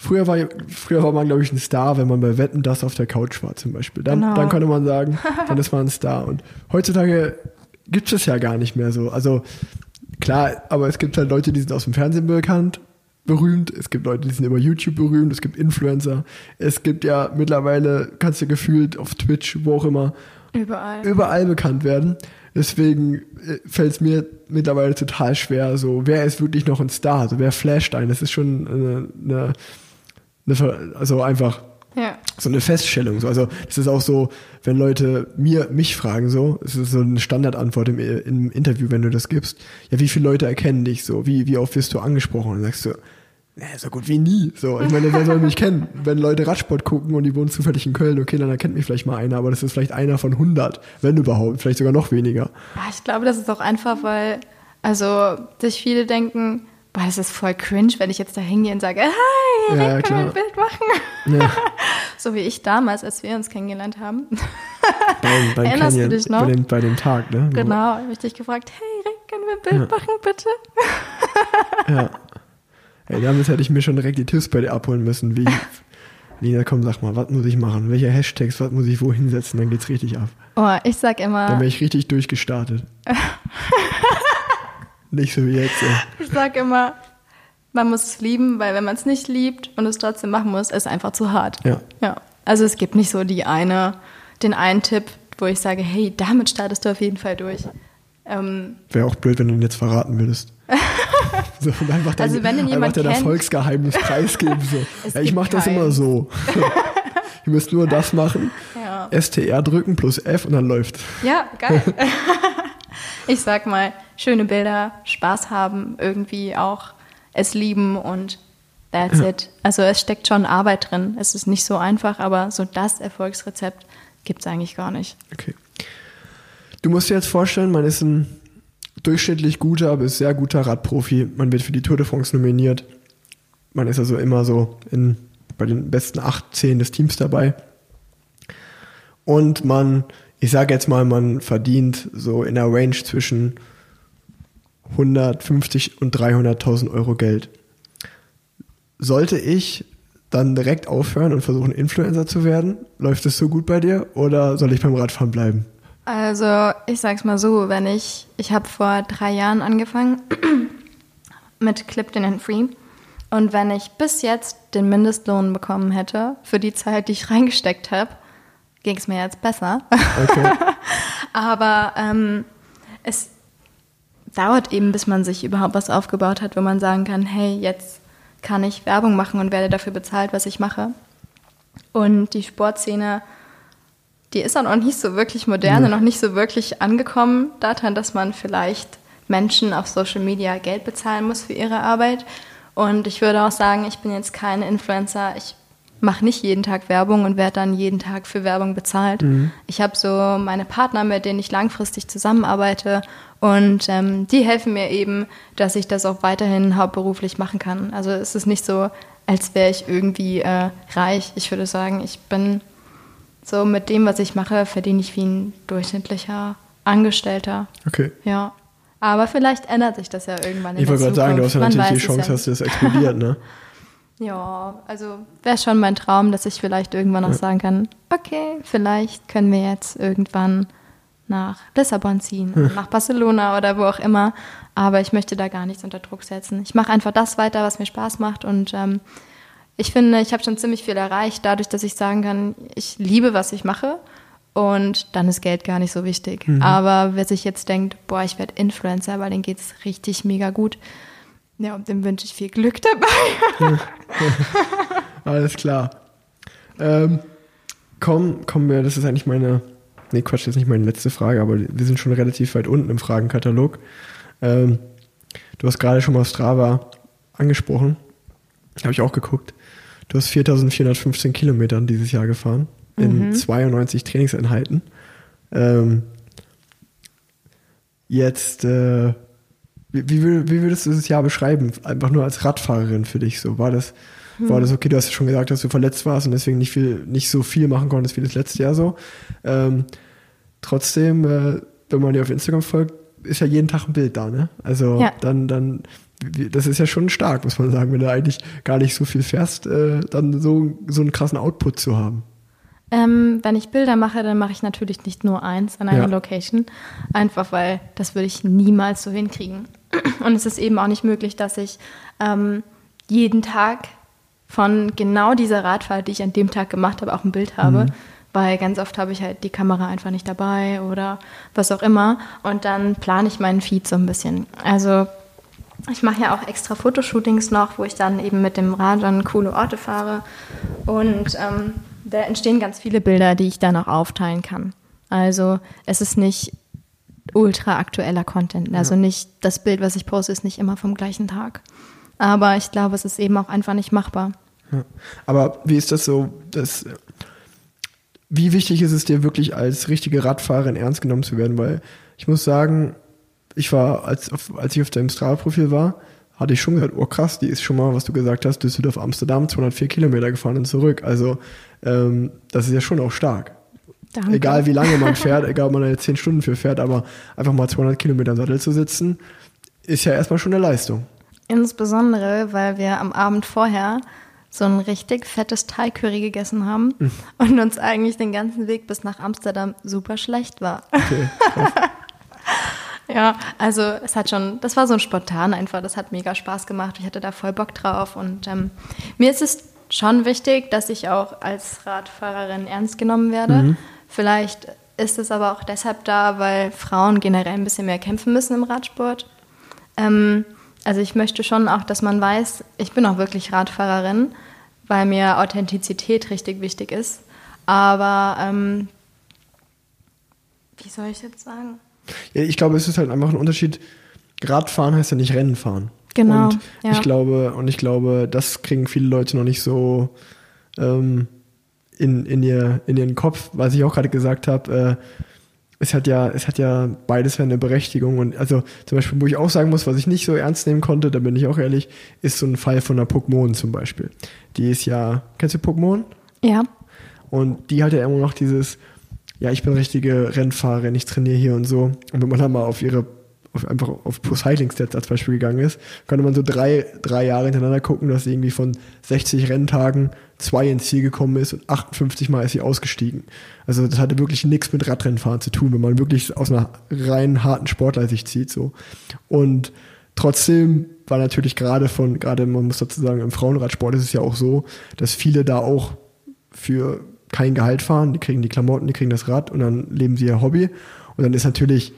früher, war, früher war man, glaube ich, ein Star, wenn man bei Wetten das auf der Couch war zum Beispiel. Dann,
Genau.
dann konnte man sagen, dann ist man ein Star. Und heutzutage gibt es ja gar nicht mehr so. Also klar, aber es gibt halt Leute, die sind aus dem Fernsehen bekannt, berühmt. Es gibt Leute, die sind über YouTube berühmt. Es gibt Influencer. Es gibt ja mittlerweile, kannst du gefühlt auf Twitch, wo auch immer,
Überall.
überall bekannt werden. Deswegen fällt es mir mittlerweile total schwer, so, wer ist wirklich noch ein Star? So, wer flasht ein? Das ist schon eine, eine, also einfach
Ja.
so eine Feststellung. So. Also das ist auch so, wenn Leute mir mich fragen, so, es ist so eine Standardantwort im, im Interview, wenn du das gibst. Ja, wie viele Leute erkennen dich so? Wie, wie oft wirst du angesprochen? Und dann sagst du, nee, so gut wie nie. So, ich meine, wer soll mich kennen? Wenn Leute Radsport gucken und die wohnen zufällig in Köln, okay, dann erkennt mich vielleicht mal einer, aber das ist vielleicht einer von 100, wenn überhaupt, vielleicht sogar noch weniger.
Ja, ich glaube, das ist auch einfach, weil, also, sich viele denken, boah, das ist voll cringe, wenn ich jetzt da hingehe und sage, hi,
Ja,
Erik, können wir ein. Bild machen?
Ja,
So wie ich damals, als wir uns kennengelernt haben.
beim, beim
Erinnerst du
Canyon,
dich noch?
Bei, dem, bei dem Tag, ne?
Genau, habe ich dich gefragt, hey, Erik, können wir ein Bild machen, bitte?
Ja. Ey, damals hätte ich mir schon direkt die Tipps bei dir abholen müssen, wie, Lina, komm, sag mal, was muss ich machen? Welche Hashtags, was muss ich wo hinsetzen? Dann geht's richtig ab.
Oh, ich sag
Dann
immer,
wäre ich richtig durchgestartet. Nicht so wie jetzt. Ey.
ich sag immer, man muss es lieben, weil wenn man es nicht liebt und es trotzdem machen muss, ist es einfach zu hart.
Ja.
Ja. Also es gibt nicht so die eine, den einen Tipp, wo ich sage, hey, damit startest du auf jeden Fall durch. Ähm,
Wäre auch blöd, wenn du ihn jetzt verraten würdest. so, einfach dein,
Also wenn
einfach
jemand
dein
kennt-
Erfolgsgeheimnis preisgeben. So. Ja, ich mache das immer so. Ihr müsst nur das machen,
Ja.
STR drücken plus F und dann läuft.
Ja, geil. ich sag mal, schöne Bilder, Spaß haben, irgendwie auch es lieben und That's it. Also es steckt schon Arbeit drin. Es ist nicht so einfach, aber so das Erfolgsrezept gibt es eigentlich gar nicht.
Okay. Du musst dir jetzt vorstellen, man ist ein durchschnittlich guter bis sehr guter Radprofi. Man wird für die Tour de France nominiert. Man ist also immer so in, bei den besten 8, 10 des Teams dabei. Und man, ich sage jetzt mal, man verdient so in der Range zwischen 150 und 300.000 Euro Geld. Sollte ich dann direkt aufhören und versuchen, Influencer zu werden? Läuft es so gut bei dir oder soll ich beim Radfahren bleiben?
Also ich sag's mal so, wenn ich, ich habe vor drei Jahren angefangen mit Clipton and Free und wenn ich bis jetzt den Mindestlohn bekommen hätte für die Zeit, die ich reingesteckt habe, ging es mir jetzt besser. Okay. Aber ähm, es dauert eben, bis man sich überhaupt was aufgebaut hat, wo man sagen kann, hey, jetzt kann ich Werbung machen und werde dafür bezahlt, was ich mache. Und die Sportszene, die ist auch noch nicht so wirklich modern und noch nicht so wirklich angekommen daran, dass man vielleicht Menschen auf Social Media Geld bezahlen muss für ihre Arbeit. Und ich würde auch sagen, ich bin jetzt kein Influencer. Ich mache nicht jeden Tag Werbung und werde dann jeden Tag für Werbung bezahlt. Mhm. Ich habe so meine Partner, mit denen ich langfristig zusammenarbeite und ähm, die helfen mir eben, dass ich das auch weiterhin hauptberuflich machen kann. Also es ist nicht so, als wäre ich irgendwie äh, reich. Ich würde sagen, ich bin so mit dem, was ich mache, verdiene ich wie ein durchschnittlicher Angestellter.
Okay.
Ja. Aber vielleicht ändert sich das ja irgendwann in
Ich wollte gerade sagen, du hast ja natürlich die Chance, ja dass das explodiert, ne?
Ja, also wäre schon mein Traum, dass ich vielleicht irgendwann noch ja. sagen kann, okay, vielleicht können wir jetzt irgendwann nach Lissabon ziehen, nach Barcelona oder wo auch immer. Aber ich möchte da gar nichts unter Druck setzen. Ich mache einfach das weiter, was mir Spaß macht. Und ähm, ich finde, ich habe schon ziemlich viel erreicht, dadurch, dass ich sagen kann, ich liebe, was ich mache. Und dann ist Geld gar nicht so wichtig. Mhm. Aber wer sich jetzt denkt, boah, ich werde Influencer, weil denen geht es richtig mega gut. Ja, und dem wünsche ich viel Glück dabei.
Alles klar. Ähm, komm, kommen wir, das ist eigentlich meine Nee, Quatsch, das ist nicht meine letzte Frage, aber wir sind schon relativ weit unten im Fragenkatalog. Ähm, du hast gerade schon mal Strava angesprochen. Habe ich auch geguckt. Du hast 4415 Kilometer dieses Jahr gefahren in mhm. 92 Trainingseinheiten. Ähm, jetzt, äh, wie, wie, würdest du dieses Jahr beschreiben? Einfach nur als Radfahrerin für dich so. War das, hm. war das okay? Du hast ja schon gesagt, dass du verletzt warst und deswegen nicht viel, nicht so viel machen konntest wie das letzte Jahr so. Ähm, trotzdem, äh, wenn man dir auf Instagram folgt, ist ja jeden Tag ein Bild da, ne? Also ja. dann, dann, das ist ja schon stark, muss man sagen, wenn du eigentlich gar nicht so viel fährst, äh, dann so, so einen krassen Output zu haben.
Ähm, wenn ich Bilder mache, dann mache ich natürlich nicht nur eins an einer ja. Location, einfach weil das würde ich niemals so hinkriegen. Und es ist eben auch nicht möglich, dass ich ähm, jeden Tag von genau dieser Radfahrt, die ich an dem Tag gemacht habe, auch ein Bild habe. Mhm. Weil ganz oft habe ich halt die Kamera einfach nicht dabei oder was auch immer. Und dann plane ich meinen Feed so ein bisschen. Also ich mache ja auch extra Fotoshootings noch, wo ich dann eben mit dem Rad an coole Orte fahre. Und ähm, da entstehen ganz viele Bilder, die ich dann auch aufteilen kann. Also es ist nicht ultra aktueller Content. Also nicht das Bild, was ich poste, ist nicht immer vom gleichen Tag. Aber ich glaube, es ist eben auch einfach nicht machbar.
Ja. Aber wie ist das so? Das, wie wichtig ist es dir wirklich als richtige Radfahrerin ernst genommen zu werden? Weil ich muss sagen, ich war, als, als ich auf deinem Strava-Profil war, hatte ich schon gesagt, oh krass, die ist schon mal, was du gesagt hast, Düsseldorf, Amsterdam, 204 Kilometer gefahren und zurück. Also ähm, das ist ja schon auch stark. Danke. Egal wie lange man fährt, egal ob man da jetzt 10 Stunden für fährt, aber einfach mal 200 Kilometer im Sattel zu sitzen, ist ja erstmal schon eine Leistung.
Insbesondere, weil wir am Abend vorher so ein richtig fettes Thai-Curry gegessen haben mhm. und uns eigentlich den ganzen Weg bis nach Amsterdam super schlecht war. Okay, ja, also es hat schon, das war so ein spontan einfach, das hat mega Spaß gemacht. Ich hatte da voll Bock drauf und ähm, mir ist es schon wichtig, dass ich auch als Radfahrerin ernst genommen werde. Mhm. Vielleicht ist es aber auch deshalb da, weil Frauen generell ein bisschen mehr kämpfen müssen im Radsport. Ähm, also ich möchte schon auch, dass man weiß, ich bin auch wirklich Radfahrerin, weil mir Authentizität richtig wichtig ist. Aber ähm, wie soll ich jetzt sagen?
Ja, ich glaube, es ist halt einfach ein Unterschied. Radfahren heißt ja nicht Rennen fahren.
Genau.
Und
ja.
ich glaube, und ich glaube, das kriegen viele Leute noch nicht so ähm, in, in, ihr, in ihren Kopf, was ich auch gerade gesagt habe. Äh, es hat ja, es hat ja beides eine Berechtigung. Und also zum Beispiel, wo ich auch sagen muss, was ich nicht so ernst nehmen konnte, da bin ich auch ehrlich, ist so ein Fall von einer Pokémon zum Beispiel. Die ist ja, kennst du Pokémon?
ja.
Und die hat ja immer noch dieses, ja, ich bin richtige Rennfahrerin, ich trainiere hier und so. Und wenn man dann mal auf ihre, auf, einfach auf Pro Cycling Stats als Beispiel gegangen ist, konnte man so drei, drei Jahre hintereinander gucken, dass sie irgendwie von 60 Renntagen zwei ins Ziel gekommen ist und 58 Mal ist sie ausgestiegen. Also das hatte wirklich nichts mit Radrennfahren zu tun, wenn man wirklich aus einer rein harten Sportler sich zieht, so. Und trotzdem war natürlich gerade von, gerade man muss dazu sagen, im Frauenradsport ist es ja auch so, dass viele da auch für kein Gehalt fahren, die kriegen die Klamotten, die kriegen das Rad und dann leben sie ihr Hobby. Und dann ist natürlich,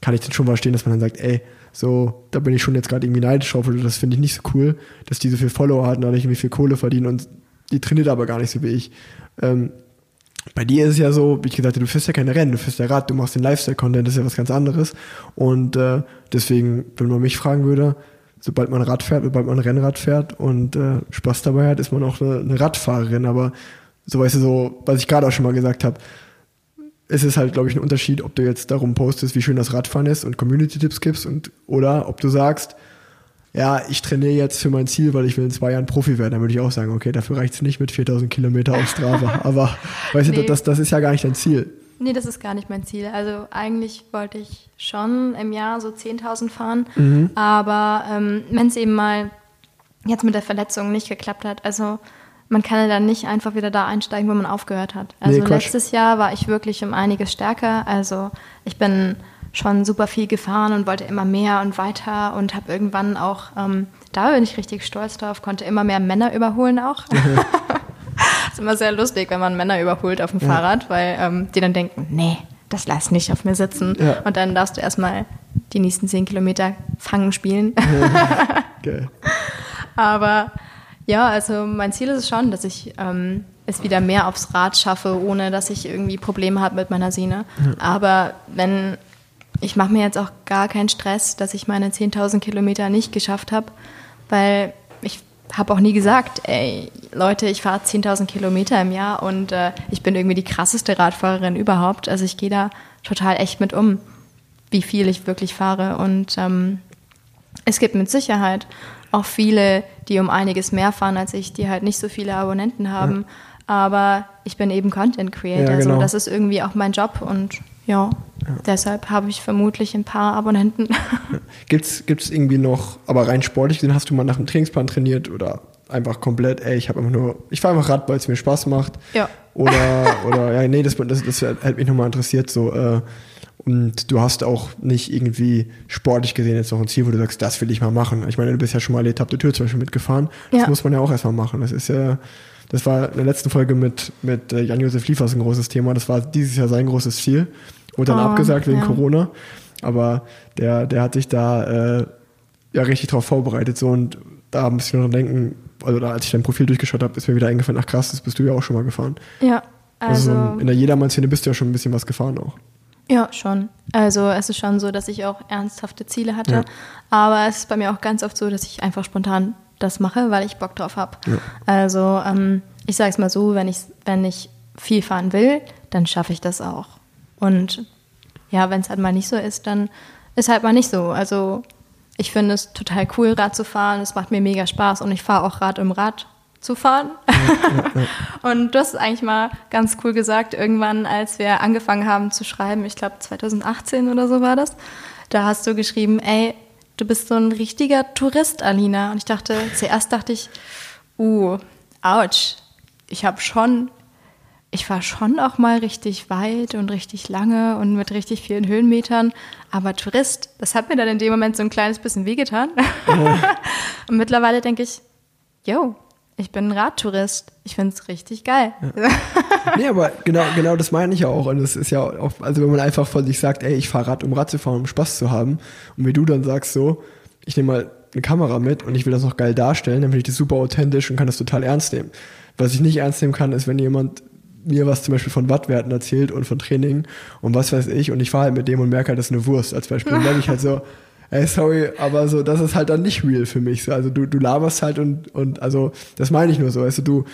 kann ich dann schon verstehen, dass man dann sagt, ey, so, da bin ich schon jetzt gerade irgendwie neidisch drauf oder das finde ich nicht so cool, dass die so viel Follower hat und dadurch irgendwie viel Kohle verdienen und die trainiert aber gar nicht so wie ich. Ähm, bei dir ist es ja so, wie ich gesagt habe, du fährst ja keine Rennen, du fährst ja Rad, du machst den Lifestyle-Content, das ist ja was ganz anderes. Und äh, deswegen, wenn man mich fragen würde, sobald man Rad fährt, sobald man Rennrad fährt und äh, Spaß dabei hat, ist man auch eine, eine Radfahrerin. Aber so weißt du so, was ich gerade auch schon mal gesagt habe, es ist halt, glaube ich, ein Unterschied, ob du jetzt darum postest, wie schön das Radfahren ist und Community-Tipps gibst und oder ob du sagst, ja, ich trainiere jetzt für mein Ziel, weil ich will in zwei Jahren Profi werden. Dann würde ich auch sagen, okay, dafür reicht es nicht mit 4000 Kilometer auf Strava. Aber weißt du,
Nee.
das, das ist ja gar nicht dein Ziel.
Nee, das ist gar nicht mein Ziel. Also eigentlich wollte ich schon im Jahr so 10.000 fahren,
Mhm.
aber ähm, wenn es eben mal jetzt mit der Verletzung nicht geklappt hat, also man kann ja dann nicht einfach wieder da einsteigen, wo man aufgehört hat. Also
Nee,
letztes Jahr war ich wirklich um einiges stärker. Also ich bin schon super viel gefahren und wollte immer mehr und weiter und habe irgendwann auch, ähm, da bin ich richtig stolz drauf, konnte immer mehr Männer überholen auch. ist immer sehr lustig, wenn man Männer überholt auf dem Fahrrad, weil ähm, die dann denken, nee, das lass nicht auf mir sitzen.
Ja.
Und dann darfst du erstmal die nächsten zehn Kilometer fangen spielen.
Geil.
Aber ja, also mein Ziel ist es schon, dass ich ähm, es wieder mehr aufs Rad schaffe, ohne dass ich irgendwie Probleme habe mit meiner Sehne. Aber wenn ich mache mir jetzt auch gar keinen Stress, dass ich meine 10.000 Kilometer nicht geschafft habe, weil ich habe auch nie gesagt, ey Leute, ich fahre 10.000 Kilometer im Jahr und äh, ich bin irgendwie die krasseste Radfahrerin überhaupt. Also ich gehe da total echt mit um, wie viel ich wirklich fahre und ähm, es gibt mit Sicherheit auch viele, die um einiges mehr fahren als ich, die halt nicht so viele Abonnenten haben. Aber ich bin eben Content Creator,
Ja, genau.
so das ist irgendwie auch mein Job und ja, deshalb habe ich vermutlich ein paar Abonnenten.
Gibt's, gibt's irgendwie noch, aber rein sportlich gesehen, hast du mal nach dem Trainingsplan trainiert oder einfach komplett, ey, ich habe einfach nur, ich fahre einfach Rad, weil es mir Spaß macht.
Ja.
Oder, oder, ja, nee, das, das, das hätte mich nochmal interessiert, so, äh, und du hast auch nicht irgendwie sportlich gesehen jetzt noch ein Ziel, wo du sagst, das will ich mal machen. Ich meine, du bist ja schon mal Etappe de Tour zum Beispiel mitgefahren. Das
Ja.
muss man ja auch erstmal machen. Das ist ja, das war in der letzten Folge mit, mit äh, Jan-Josef Liefers ein großes Thema. Das war dieses Jahr sein großes Ziel. Wurde dann
Oh,
abgesagt wegen
ja.
Corona. Aber der, der hat sich da äh, ja richtig drauf vorbereitet. So und da muss ich nur dran denken, also da, als ich dein Profil durchgeschaut habe, ist mir wieder eingefallen, ach krass, das bist du ja auch schon mal gefahren.
ja,
Also,
also
in der Jedermann-Szene bist du ja schon ein bisschen was gefahren auch.
Ja, schon. Also es ist schon so, dass ich auch ernsthafte Ziele hatte.
Ja.
Aber es ist bei mir auch ganz oft so, dass ich einfach spontan das mache, weil ich Bock drauf habe. Also ähm, ich sage es mal so, wenn ich, wenn ich viel fahren will, dann schaffe ich das auch. Und ja, wenn es halt mal nicht so ist, dann ist halt mal nicht so. Also ich finde es total cool, Rad zu fahren. Es macht mir mega Spaß und ich fahre auch Rad im Rad zu fahren. Und du hast es eigentlich mal ganz cool gesagt, irgendwann, als wir angefangen haben zu schreiben, ich glaube 2018 oder so war das, da hast du geschrieben, ey, du bist so ein richtiger Tourist, Alina. Und ich dachte, zuerst dachte ich, uh, ouch, ich habe schon, ich war schon auch mal richtig weit und richtig lange und mit richtig vielen Höhenmetern, aber Tourist, das hat mir dann in dem Moment so ein kleines bisschen wehgetan. und mittlerweile denke ich, yo, ich bin ein Radtourist. Ich finde es richtig geil.
Nee, aber genau, genau das meine ich ja auch. Und es ist ja auch, also wenn man einfach von sich sagt, ey, ich fahre Rad, um Rad zu fahren, um Spaß zu haben. Und wie du dann sagst so, ich nehme mal eine Kamera mit und ich will das noch geil darstellen, dann finde ich das super authentisch und kann das total ernst nehmen. Was ich nicht ernst nehmen kann, ist, wenn jemand mir was zum Beispiel von Wattwerten erzählt und von Training und was weiß ich und ich fahre halt mit dem und merke halt, das ist eine Wurst als Beispiel. Dann merke ich halt so, ey, sorry, aber so, das ist halt dann nicht real für mich. So, also du, du laberst halt und, und also das meine ich nur so. Also du,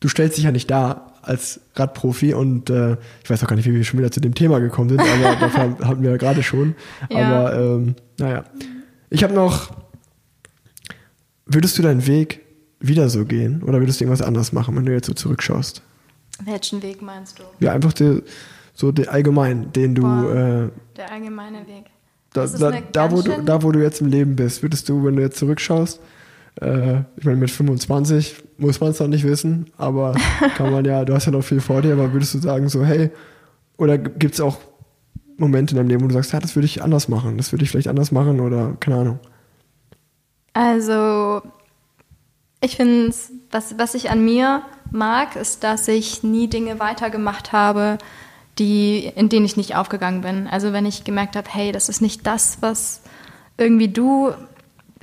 du stellst dich ja nicht da als Radprofi und äh, ich weiß auch gar nicht, wie wir schon wieder zu dem Thema gekommen sind, aber dafür hatten wir ja gerade schon.
Ja.
Aber ähm, naja. Ich habe noch, würdest du deinen Weg wieder so gehen oder würdest du irgendwas anderes machen, wenn du jetzt so zurückschaust?
Welchen Weg meinst du?
Ja, einfach die, so den allgemein, den du
Boah.
äh,
Der allgemeine Weg.
Da, da, da, wo du, da, wo du jetzt im Leben bist, würdest du, wenn du jetzt zurückschaust, äh, ich meine, mit 25 muss man es noch nicht wissen, aber kann man ja, du hast ja noch viel vor dir, aber würdest du sagen so, hey, oder gibt es auch Momente in deinem Leben, wo du sagst, ja, das würde ich anders machen, das würde ich vielleicht anders machen oder keine Ahnung.
Also, ich finde, was, was ich an mir mag, ist, dass ich nie Dinge weitergemacht habe, die, in denen ich nicht aufgegangen bin. Also, wenn ich gemerkt habe, hey, das ist nicht das, was irgendwie du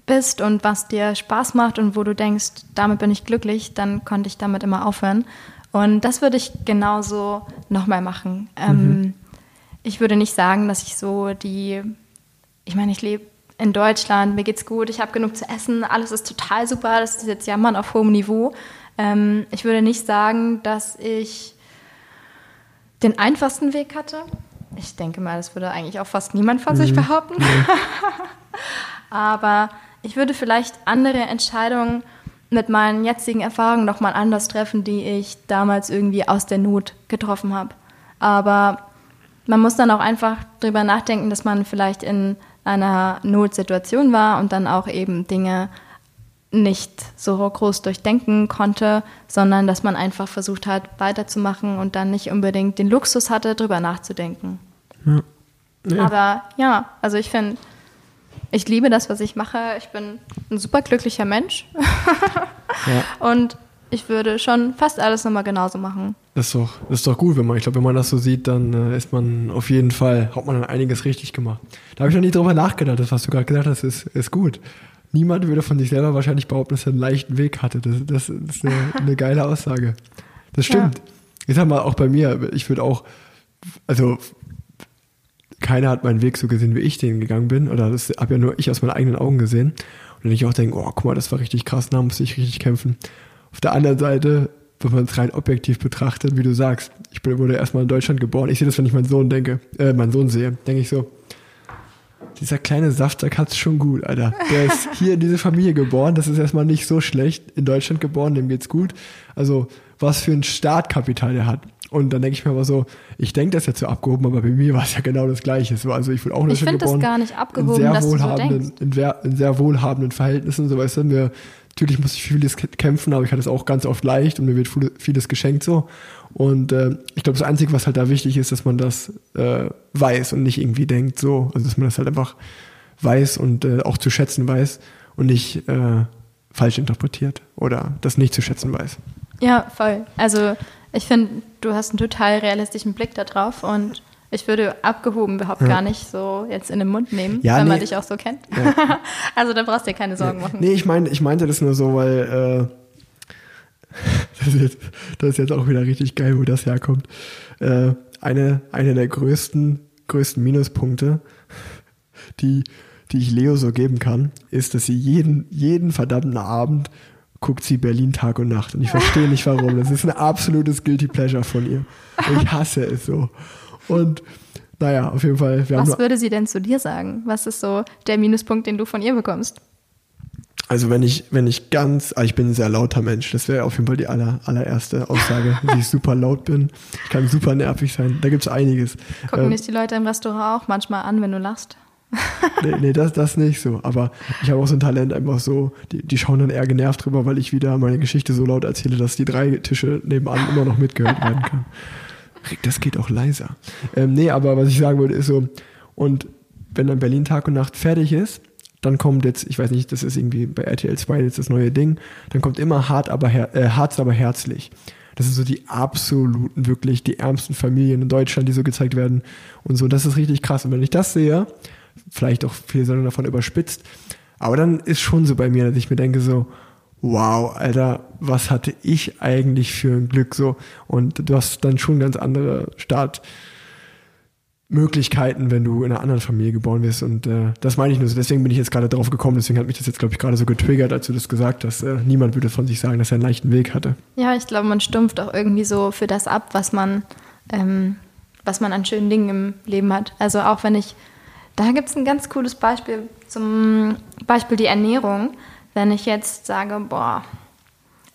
bist und was dir Spaß macht und wo du denkst, damit bin ich glücklich, dann konnte ich damit immer aufhören. Und das würde ich genauso nochmal machen. Ähm, ich würde nicht sagen, dass ich so die ich meine, ich lebe in Deutschland, mir geht's gut, ich habe genug zu essen, alles ist total super, das ist jetzt Jammern auf hohem Niveau. Ähm, ich würde nicht sagen, dass ich den einfachsten Weg hatte. Ich denke mal, das würde eigentlich auch fast niemand von sich behaupten. Aber ich würde vielleicht andere Entscheidungen mit meinen jetzigen Erfahrungen nochmal anders treffen, die ich damals irgendwie aus der Not getroffen habe. Aber man muss dann auch einfach drüber nachdenken, dass man vielleicht in einer Notsituation war und dann auch eben Dinge nicht so groß durchdenken konnte, sondern dass man einfach versucht hat, weiterzumachen und dann nicht unbedingt den Luxus hatte, drüber nachzudenken.
Ja. Ja.
Aber ja, also ich finde, ich liebe das, was ich mache. Ich bin ein super glücklicher Mensch
Ja.
und ich würde schon fast alles nochmal genauso machen.
Das ist doch, das ist doch gut, wenn man, ich glaube, wenn man das so sieht, dann äh, ist man auf jeden Fall, hat man dann einiges richtig gemacht. Da habe ich noch nie drüber nachgedacht, das, was du gerade gesagt hast, ist, ist gut. Niemand würde von sich selber wahrscheinlich behaupten, dass er einen leichten Weg hatte. Das, das ist eine, eine geile Aussage. Das stimmt. Ich sag mal, auch bei mir, ich würde auch, also keiner hat meinen Weg so gesehen, wie ich den gegangen bin. Oder das habe ja nur ich aus meinen eigenen Augen gesehen. Und wenn ich auch denke, oh, guck mal, das war richtig krass, da musste ich richtig kämpfen. Auf der anderen Seite, wenn man es rein objektiv betrachtet, wie du sagst, ich bin, wurde erstmal in Deutschland geboren. Ich sehe das, wenn ich meinen Sohn denke, äh, meinen Sohn sehe, denke ich so, dieser kleine Saftsack hat's schon gut, Alter. Der ist hier in diese Familie geboren, das ist erstmal nicht so schlecht. In Deutschland geboren, dem geht's gut. Also, was für ein Startkapital der hat. Und dann denke ich mir aber so, ich denke, das ist jetzt so abgehoben, aber bei mir war es ja genau das Gleiche. So, also ich wurde auch in
Ich
Deutschland
find das gar nicht abgehoben,
in sehr
dass du so
wohlhabenden,
denkst.
in, in sehr wohlhabenden Verhältnissen, so weißt du, mir, natürlich musste ich vieles kä- kämpfen, aber ich hatte es auch ganz oft leicht und mir wird viele- vieles geschenkt so. Und äh, ich glaube, das Einzige, was halt da wichtig ist, dass man das äh, weiß und nicht irgendwie denkt so, also dass man das halt einfach weiß und äh, auch zu schätzen weiß und nicht äh, falsch interpretiert oder das nicht zu schätzen weiß.
Ja, voll. Also ich finde, du hast einen total realistischen Blick da drauf und ich würde abgehoben überhaupt gar nicht so jetzt in den Mund nehmen,
Ja,
wenn man
nee.
dich auch so kennt.
Ja.
also da brauchst du dir keine Sorgen machen.
Nee, ich meine, ich meinte das nur so, weil äh, das, ist jetzt, das ist jetzt auch wieder richtig geil, wo das herkommt. Äh, eine, eine der größten, größten Minuspunkte, die, die ich Leo so geben kann, ist, dass sie jeden, jeden verdammten Abend guckt sie Berlin Tag und Nacht. Und ich verstehe nicht warum. Das ist ein absolutes Guilty Pleasure von ihr. Und ich hasse es so. Und naja, auf jeden Fall.
Was würde sie denn zu dir sagen? Was ist so der Minuspunkt, den du von ihr bekommst?
Also wenn ich, wenn ich ganz, ah, ich bin ein sehr lauter Mensch, das wäre auf jeden Fall die aller, allererste Aussage, dass ich super laut bin. Ich kann super nervig sein. Da gibt's einiges.
Gucken
Ähm,
die Leute im Restaurant auch manchmal an, wenn du lachst?
nee, nee, das, das nicht so. Aber ich habe auch so ein Talent einfach so, die, die schauen dann eher genervt drüber, weil ich wieder meine Geschichte so laut erzähle, dass die drei Tische nebenan immer noch mitgehört werden kann. Rick, das geht auch leiser. Ähm, nee, aber was ich sagen würde, ist so, und wenn dann Berlin Tag und Nacht fertig ist, dann kommt jetzt, ich weiß nicht, das ist irgendwie bei RTL 2 jetzt das neue Ding, dann kommt immer hart, aber her, äh, Harz, aber herzlich. Das sind so die absoluten, wirklich die ärmsten Familien in Deutschland, die so gezeigt werden und so. Das ist richtig krass. Und wenn ich das sehe, vielleicht auch viele Sachen davon überspitzt, aber dann ist schon so bei mir, dass ich mir denke so, wow, Alter, was hatte ich eigentlich für ein Glück so? Und du hast dann schon ganz andere Startmöglichkeiten Möglichkeiten, wenn du in einer anderen Familie geboren wirst. Und äh, das meine ich nur so. Deswegen bin ich jetzt gerade drauf gekommen. Deswegen hat mich das jetzt, glaube ich, gerade so getriggert, als du das gesagt hast. Äh, niemand würde von sich sagen, dass er einen leichten Weg hatte.
Ja, ich glaube, man stumpft auch irgendwie so für das ab, was man, ähm, was man an schönen Dingen im Leben hat. Also auch wenn ich, da gibt es ein ganz cooles Beispiel, zum Beispiel die Ernährung. Wenn ich jetzt sage, boah,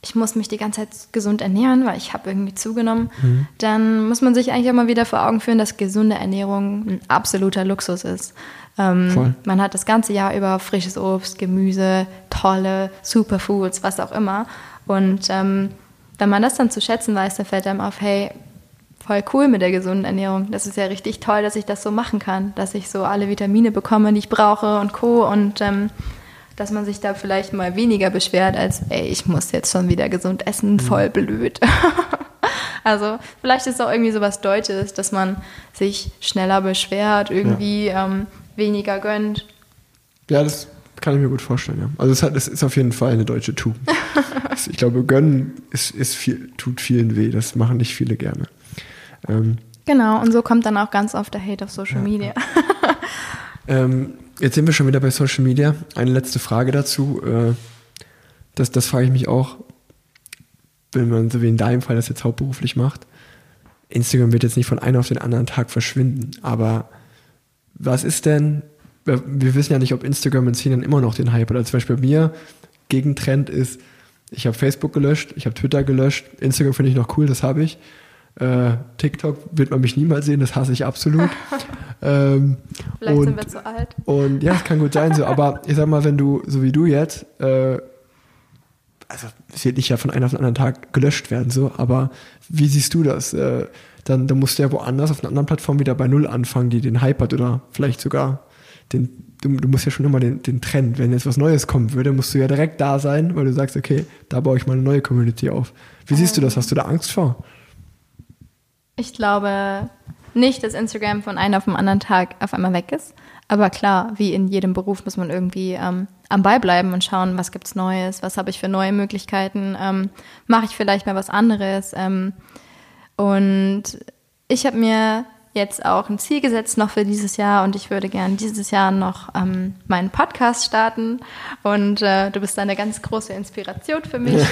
ich muss mich die ganze Zeit gesund ernähren, weil ich habe irgendwie zugenommen, mhm. dann muss man sich eigentlich mal wieder vor Augen führen, dass gesunde Ernährung ein absoluter Luxus ist. Ähm, man hat das ganze Jahr über frisches Obst, Gemüse, tolle Superfoods, was auch immer. Und ähm, wenn man das dann zu schätzen weiß, dann fällt einem auf, hey, voll cool mit der gesunden Ernährung. Das ist ja richtig toll, dass ich das so machen kann, dass ich so alle Vitamine bekomme, die ich brauche und Co. Und ähm, dass man sich da vielleicht mal weniger beschwert, als, ey, ich muss jetzt schon wieder gesund essen, mhm. voll blöd. also vielleicht ist es auch irgendwie so was Deutsches, dass man sich schneller beschwert, irgendwie ja. ähm, weniger gönnt.
Ja, das kann ich mir gut vorstellen, ja. Also es, hat, es ist auf jeden Fall eine deutsche Tugend. ich glaube, gönnen ist, ist viel, tut vielen weh, das machen nicht viele gerne.
Ähm, genau, und so kommt dann auch ganz oft der Hate auf Social ja, Media.
ähm, Jetzt sind wir schon wieder bei Social Media. Eine letzte Frage dazu. Äh, das, das frage ich mich auch, wenn man so wie in deinem Fall das jetzt hauptberuflich macht. Instagram wird jetzt nicht von einem auf den anderen Tag verschwinden, aber was ist denn, wir wissen ja nicht, ob Instagram in zehn Jahren immer noch den Hype hat. Also zum Beispiel bei mir, Gegentrend ist, ich habe Facebook gelöscht, ich habe Twitter gelöscht, Instagram finde ich noch cool, das habe ich. Äh, TikTok wird man mich niemals sehen, das hasse ich absolut.
ähm, Vielleicht und, sind wir zu alt.
Und ja, es kann gut sein so, aber ich sag mal, wenn du, so wie du jetzt, äh, also es wird nicht ja von einem auf den anderen Tag gelöscht werden, so, aber wie siehst du das? Äh, dann, dann musst du ja woanders auf einer anderen Plattform wieder bei Null anfangen, die den Hype hat oder vielleicht sogar den, du, du musst ja schon immer den, den Trend, wenn jetzt was Neues kommen würde, musst du ja direkt da sein, weil du sagst, okay, da baue ich mal eine neue Community auf. Wie siehst du das? Hast du da Angst vor?
Ich glaube nicht, dass Instagram von einem auf den anderen Tag auf einmal weg ist. Aber klar, wie in jedem Beruf muss man irgendwie ähm, am Ball bleiben und schauen, was gibt's Neues, was habe ich für neue Möglichkeiten, ähm, mache ich vielleicht mal was anderes. Ähm, und ich habe mir jetzt auch ein Ziel gesetzt noch für dieses Jahr und ich würde gerne dieses Jahr noch ähm, meinen Podcast starten und äh, du bist eine ganz große Inspiration für mich.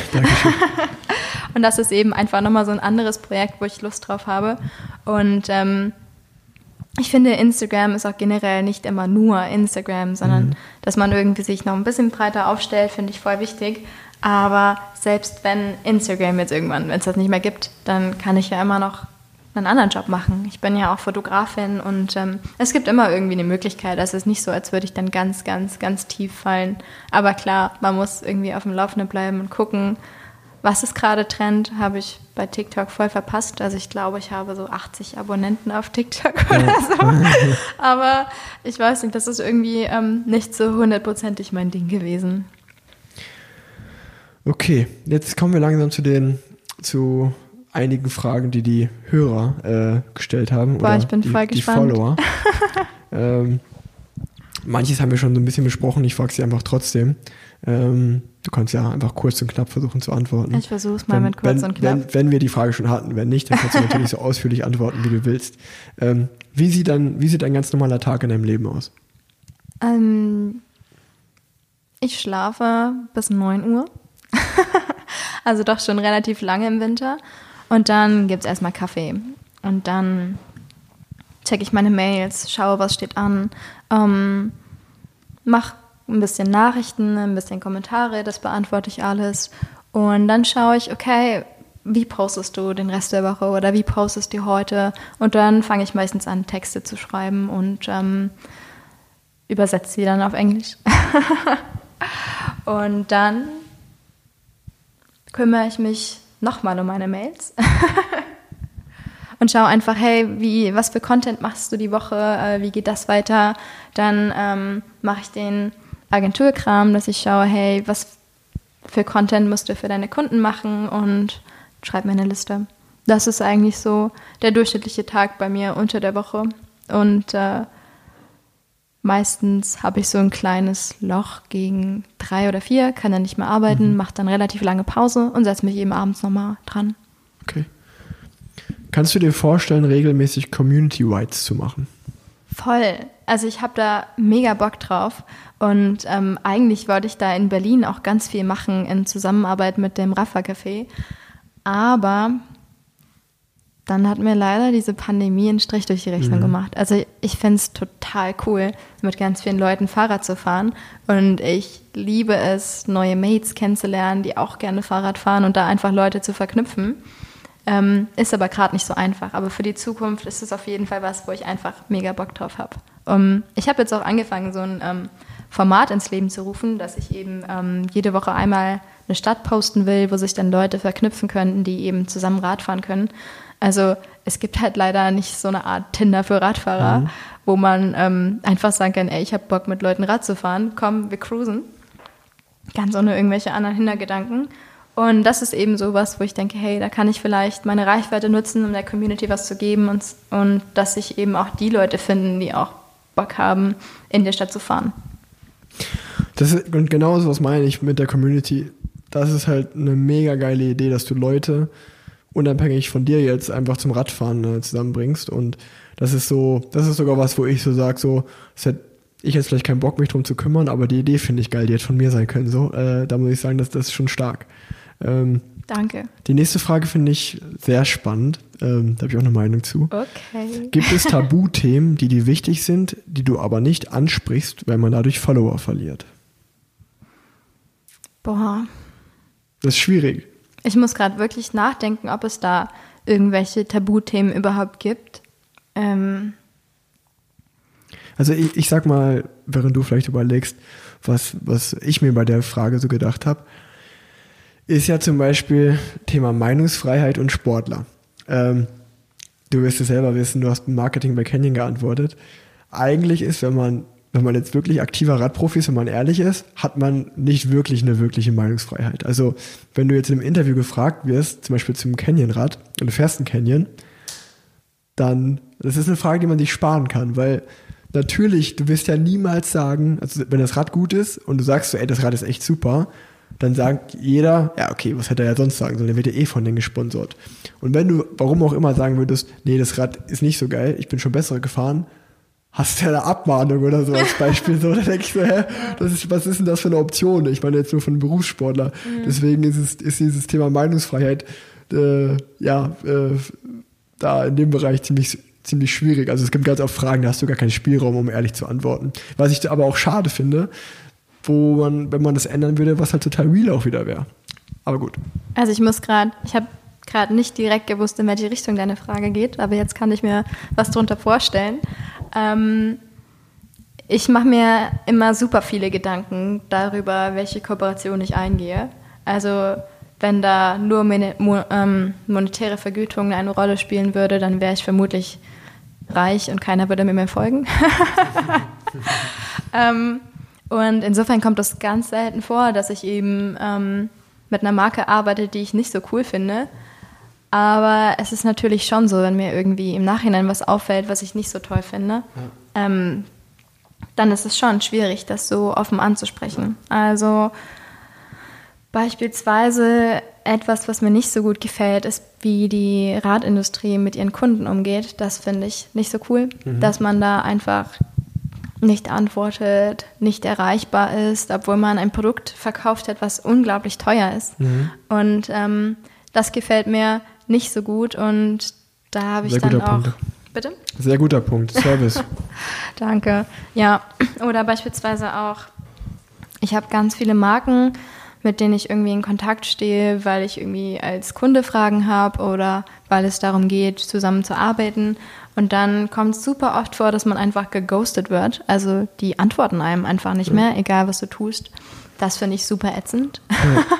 und das ist eben einfach nochmal so ein anderes Projekt, wo ich Lust drauf habe und ähm, ich finde, Instagram ist auch generell nicht immer nur Instagram, sondern mhm. dass man irgendwie sich noch ein bisschen breiter aufstellt, finde ich voll wichtig. Aber selbst wenn Instagram jetzt irgendwann, wenn es das nicht mehr gibt, dann kann ich ja immer noch einen anderen Job machen. Ich bin ja auch Fotografin und ähm, es gibt immer irgendwie eine Möglichkeit. Also es ist nicht so, als würde ich dann ganz, ganz, ganz tief fallen. Aber klar, man muss irgendwie auf dem Laufenden bleiben und gucken, was ist gerade Trend, habe ich bei TikTok voll verpasst. Also ich glaube, ich habe so 80 Abonnenten auf TikTok oder so. Aber ich weiß nicht, das ist irgendwie ähm, nicht so hundertprozentig mein Ding gewesen.
Okay, jetzt kommen wir langsam zu den zu einigen Fragen, die die Hörer äh, gestellt haben.
Boah, oder ich bin
die,
voll
die Follower. ähm, manches haben wir schon so ein bisschen besprochen, ich frage sie einfach trotzdem. Ähm, du kannst ja einfach kurz und knapp versuchen zu antworten.
Ich versuche es mal wenn, mit kurz
wenn,
und knapp.
Wenn, wenn, wir die Frage schon hatten, wenn nicht, dann kannst du natürlich so ausführlich antworten, wie du willst. Ähm, wie, sieht dann, wie sieht ein ganz normaler Tag in deinem Leben aus?
Ähm, ich schlafe bis 9 Uhr. also doch schon relativ lange im Winter. Und dann gibt es erstmal Kaffee. Und dann checke ich meine Mails, schaue, was steht an, ähm, mache ein bisschen Nachrichten, ein bisschen Kommentare, das beantworte ich alles. Und dann schaue ich, okay, wie postest du den Rest der Woche oder wie postest du heute? Und dann fange ich meistens an, Texte zu schreiben und ähm, übersetze sie dann auf Englisch. und dann kümmere ich mich nochmal um meine Mails und schaue einfach, hey, wie, was für Content machst du die Woche, äh, wie geht das weiter? Dann ähm, mache ich den Agenturkram, dass ich schaue, hey, was für Content musst du für deine Kunden machen und schreibe mir eine Liste. Das ist eigentlich so der durchschnittliche Tag bei mir unter der Woche. Und äh, Meistens habe ich so ein kleines Loch gegen drei oder vier, kann dann nicht mehr arbeiten, mhm. mache dann relativ lange Pause und setze mich eben abends nochmal dran.
Okay. Kannst du dir vorstellen, regelmäßig Community Rights zu machen?
Voll. Also ich habe da mega Bock drauf. Und ähm, eigentlich wollte ich da in Berlin auch ganz viel machen in Zusammenarbeit mit dem Rafa Café. Aber dann hat mir leider diese Pandemie einen Strich durch die Rechnung mhm. gemacht. Also ich finde es total cool, mit ganz vielen Leuten Fahrrad zu fahren. Und ich liebe es, neue Mates kennenzulernen, die auch gerne Fahrrad fahren und da einfach Leute zu verknüpfen. Ähm, ist aber gerade nicht so einfach. Aber für die Zukunft ist es auf jeden Fall was, wo ich einfach mega Bock drauf habe. Um, ich habe jetzt auch angefangen, so ein ähm, Format ins Leben zu rufen, dass ich eben ähm, jede Woche einmal eine Stadt posten will, wo sich dann Leute verknüpfen könnten, die eben zusammen Radfahren können. Also es gibt halt leider nicht so eine Art Tinder für Radfahrer, mhm. wo man ähm, einfach sagen kann, ey, ich habe Bock mit Leuten Rad zu fahren, komm, wir cruisen. Ganz ohne irgendwelche anderen Hintergedanken. Und das ist eben so was, wo ich denke, hey, da kann ich vielleicht meine Reichweite nutzen, um der Community was zu geben und, und dass sich eben auch die Leute finden, die auch Bock haben, in der Stadt zu fahren.
Das ist, und genau so was meine ich mit der Community. Das ist halt eine mega geile Idee, dass du Leute unabhängig von dir jetzt einfach zum Radfahren äh, zusammenbringst. Und das ist so, das ist sogar was, wo ich so sage, so, das hätte ich jetzt vielleicht keinen Bock, mich drum zu kümmern, aber die Idee finde ich geil, die hätte von mir sein können. So, äh, da muss ich sagen, dass das ist schon stark.
Ähm, Danke.
Die nächste Frage finde ich sehr spannend. Ähm, da habe ich auch eine Meinung zu.
Okay.
Gibt es Tabuthemen, die dir wichtig sind, die du aber nicht ansprichst, weil man dadurch Follower verliert?
Boah.
Das ist schwierig.
Ich muss gerade wirklich nachdenken, ob es da irgendwelche Tabuthemen überhaupt gibt. Ähm.
Also ich, ich sag mal, während du vielleicht überlegst, was, was ich mir bei der Frage so gedacht habe, ist ja zum Beispiel Thema Meinungsfreiheit und Sportler. Ähm, du wirst es selber wissen, du hast Marketing bei Canyon geantwortet. Eigentlich ist, wenn man wenn man jetzt wirklich aktiver Radprofi ist, wenn man ehrlich ist, hat man nicht wirklich eine wirkliche Meinungsfreiheit. Also, wenn du jetzt in einem Interview gefragt wirst, zum Beispiel zum Canyon-Rad und du fährst ein Canyon, dann, das ist eine Frage, die man sich sparen kann, weil natürlich, du wirst ja niemals sagen, also wenn das Rad gut ist und du sagst so, ey, das Rad ist echt super, dann sagt jeder, ja, okay, was hätte er ja sonst sagen sollen, der wird ja eh von denen gesponsert. Und wenn du, warum auch immer sagen würdest, nee, das Rad ist nicht so geil, ich bin schon bessere gefahren, hast du ja eine Abmahnung oder so als Beispiel. so, da denke ich so, hä, das ist, was ist denn das für eine Option? Ich meine jetzt nur von einem Berufssportler. Mhm. Deswegen ist, es, ist dieses Thema Meinungsfreiheit äh, ja äh, da in dem Bereich ziemlich ziemlich schwierig. Also es gibt ganz oft Fragen, da hast du gar keinen Spielraum, um ehrlich zu antworten. Was ich aber auch schade finde, wo man, wenn man das ändern würde, was halt total real auch wieder wäre. Aber gut.
Also ich muss gerade, ich habe gerade nicht direkt gewusst, in welche Richtung deine Frage geht, aber jetzt kann ich mir was darunter vorstellen. Ähm, ich mache mir immer super viele Gedanken darüber, welche Kooperation ich eingehe. Also wenn da nur ähm, monetäre Vergütung eine Rolle spielen würde, dann wäre ich vermutlich reich und keiner würde mir mehr folgen. ähm, und insofern kommt es ganz selten vor, dass ich eben ähm, mit einer Marke arbeite, die ich nicht so cool finde. Aber es ist natürlich schon so, wenn mir irgendwie im Nachhinein was auffällt, was ich nicht so toll finde, ja. ähm, dann ist es schon schwierig, das so offen anzusprechen. Also beispielsweise etwas, was mir nicht so gut gefällt, ist, wie die Radindustrie mit ihren Kunden umgeht. Das finde ich nicht so cool, mhm. dass man da einfach nicht antwortet, nicht erreichbar ist, obwohl man ein Produkt verkauft hat, was unglaublich teuer ist. Mhm. Und ähm, das gefällt mir nicht so gut und da habe ich Sehr dann auch. Punkt. Bitte?
Sehr guter Punkt. Service.
Danke. Ja, oder beispielsweise auch, ich habe ganz viele Marken, mit denen ich irgendwie in Kontakt stehe, weil ich irgendwie als Kunde Fragen habe oder weil es darum geht, zusammen zu arbeiten. Und dann kommt es super oft vor, dass man einfach geghostet wird. Also die antworten einem einfach nicht mehr, egal was du tust. Das finde ich super ätzend.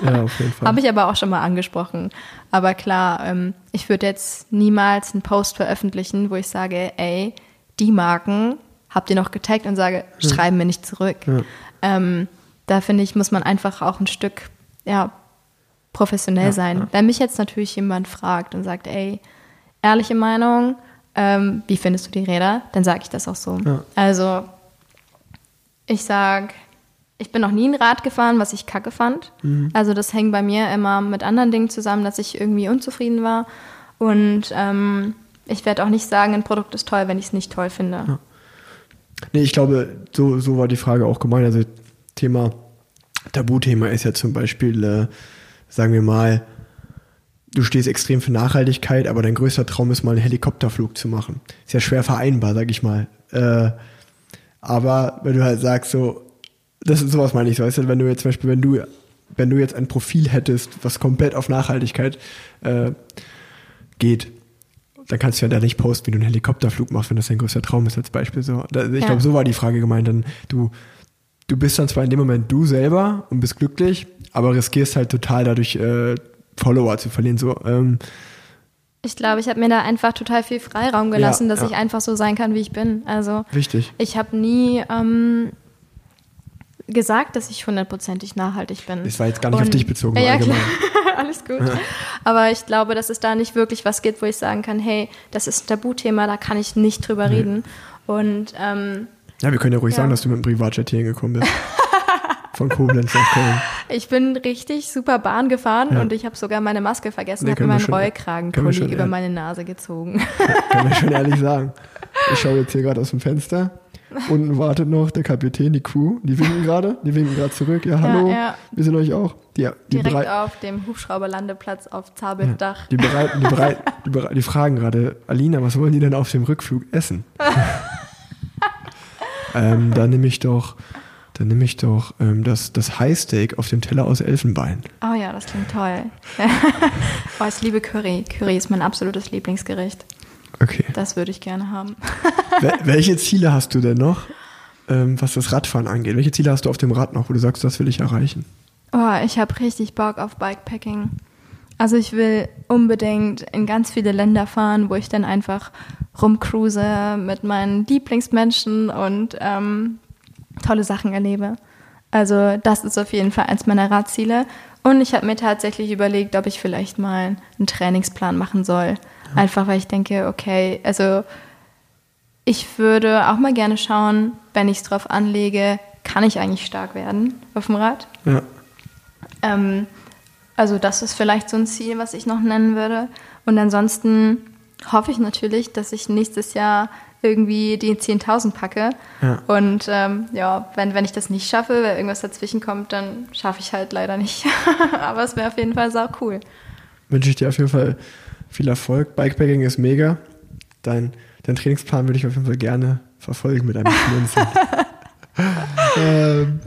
Ja, ja auf jeden Fall. Habe ich aber auch schon mal angesprochen. Aber klar, ähm, ich würde jetzt niemals einen Post veröffentlichen, wo ich sage, ey, die Marken habt ihr noch getaggt und sage, ja. schreiben mir nicht zurück. Ja. Ähm, da finde ich, muss man einfach auch ein Stück ja, professionell ja, sein. Wenn mich jetzt natürlich jemand fragt und sagt, ey, ehrliche Meinung, ähm, wie findest du die Räder, dann sage ich das auch so. Also ich sage, ich bin noch nie ein Rad gefahren, was ich kacke fand. Mhm. Also das hängt bei mir immer mit anderen Dingen zusammen, dass ich irgendwie unzufrieden war. Und ähm, ich werde auch nicht sagen, ein Produkt ist toll, wenn ich es nicht toll finde. Ja.
Nee, ich glaube, so, so war die Frage auch gemeint. Also Thema, Tabuthema ist ja zum Beispiel, äh, sagen wir mal, du stehst extrem für Nachhaltigkeit, aber dein größter Traum ist mal einen Helikopterflug zu machen. Ist ja schwer vereinbar, sag ich mal. Äh, aber wenn du halt sagst, so, das ist sowas meine ich, weißt du, wenn du jetzt zum Beispiel, wenn du, wenn du jetzt ein Profil hättest, was komplett auf Nachhaltigkeit äh, geht, dann kannst du ja da nicht posten, wie du einen Helikopterflug machst, wenn das dein größter Traum ist, als Beispiel. So, da, ich
Ja.
glaube, so war die Frage gemeint. Dann du, du bist dann zwar in dem Moment du selber und bist glücklich, aber riskierst halt total dadurch äh, Follower zu verlieren. So, ähm,
Ich glaube, ich habe mir da einfach total viel Freiraum gelassen,
Ja,
dass
ja.
ich einfach so sein kann, wie ich bin. Also
wichtig.
ich habe nie ähm, gesagt, dass ich hundertprozentig nachhaltig bin.
Das war jetzt gar nicht auf
Und-
dich bezogen,
Ja, ja
allgemein.
klar. Alles gut. Aber ich glaube, dass es da nicht wirklich was gibt, wo ich sagen kann, hey, das ist ein Tabuthema, da kann ich nicht drüber reden. Und ähm,
Ja, wir können ja ruhig
Ja.
sagen, dass du mit dem Privatjet hier hingekommen bist. Von Koblenz nach Köln.
ich bin richtig super Bahn gefahren
Ja.
und ich habe sogar meine Maske vergessen,
Nee,
habe mir meinen Rollkragenpulli über
ja.
meine Nase gezogen.
Kann ich schon ehrlich sagen. Ich schaue jetzt hier gerade aus dem Fenster. Unten wartet noch der Kapitän, die Crew. Die winken gerade. Die winken gerade zurück. Ja, hallo.
ja.
Wir sind euch auch. Die, die,
Direkt auf dem Hubschrauberlandeplatz auf Zabeltdach.
die, bereiten, die, bereiten, die, berei- die fragen gerade, Alina, was wollen die denn auf dem Rückflug essen? ähm, da nehme ich doch, dann nehme ich doch ähm, das, das Highsteak auf dem Teller aus Elfenbein.
Oh ja, das klingt toll. oh, ich liebe Curry. Curry ist mein absolutes Lieblingsgericht.
Okay.
Das würde ich gerne haben.
Wel welche Ziele hast du denn noch, ähm, was das Radfahren angeht? Welche Ziele hast du auf dem Rad noch, wo du sagst, das will ich erreichen?
Oh, ich habe richtig Bock auf Bikepacking. Also ich will unbedingt in ganz viele Länder fahren, wo ich dann einfach rumcruise mit meinen Lieblingsmenschen und ähm, tolle Sachen erlebe. Also das ist auf jeden Fall eins meiner Radziele. Und ich habe mir tatsächlich überlegt, ob ich vielleicht mal einen Trainingsplan machen soll. Einfach weil ich denke, okay, also ich würde auch mal gerne schauen, wenn ich es drauf anlege, kann ich eigentlich stark werden auf dem Rad?
Ja.
Ähm, also das ist vielleicht so ein Ziel, was ich noch nennen würde. Und ansonsten hoffe ich natürlich, dass ich nächstes Jahr irgendwie die 10.000 packe.
Ja.
Und ähm, ja, wenn, wenn ich das nicht schaffe, weil irgendwas dazwischen kommt, dann schaffe ich halt leider nicht. Aber es wäre auf jeden Fall sau cool.
Wünsche ich dir auf jeden Fall viel Erfolg. Bikepacking ist mega. Dein, dein Trainingsplan würde ich auf jeden Fall gerne verfolgen mit einem Schmunzeln. ähm,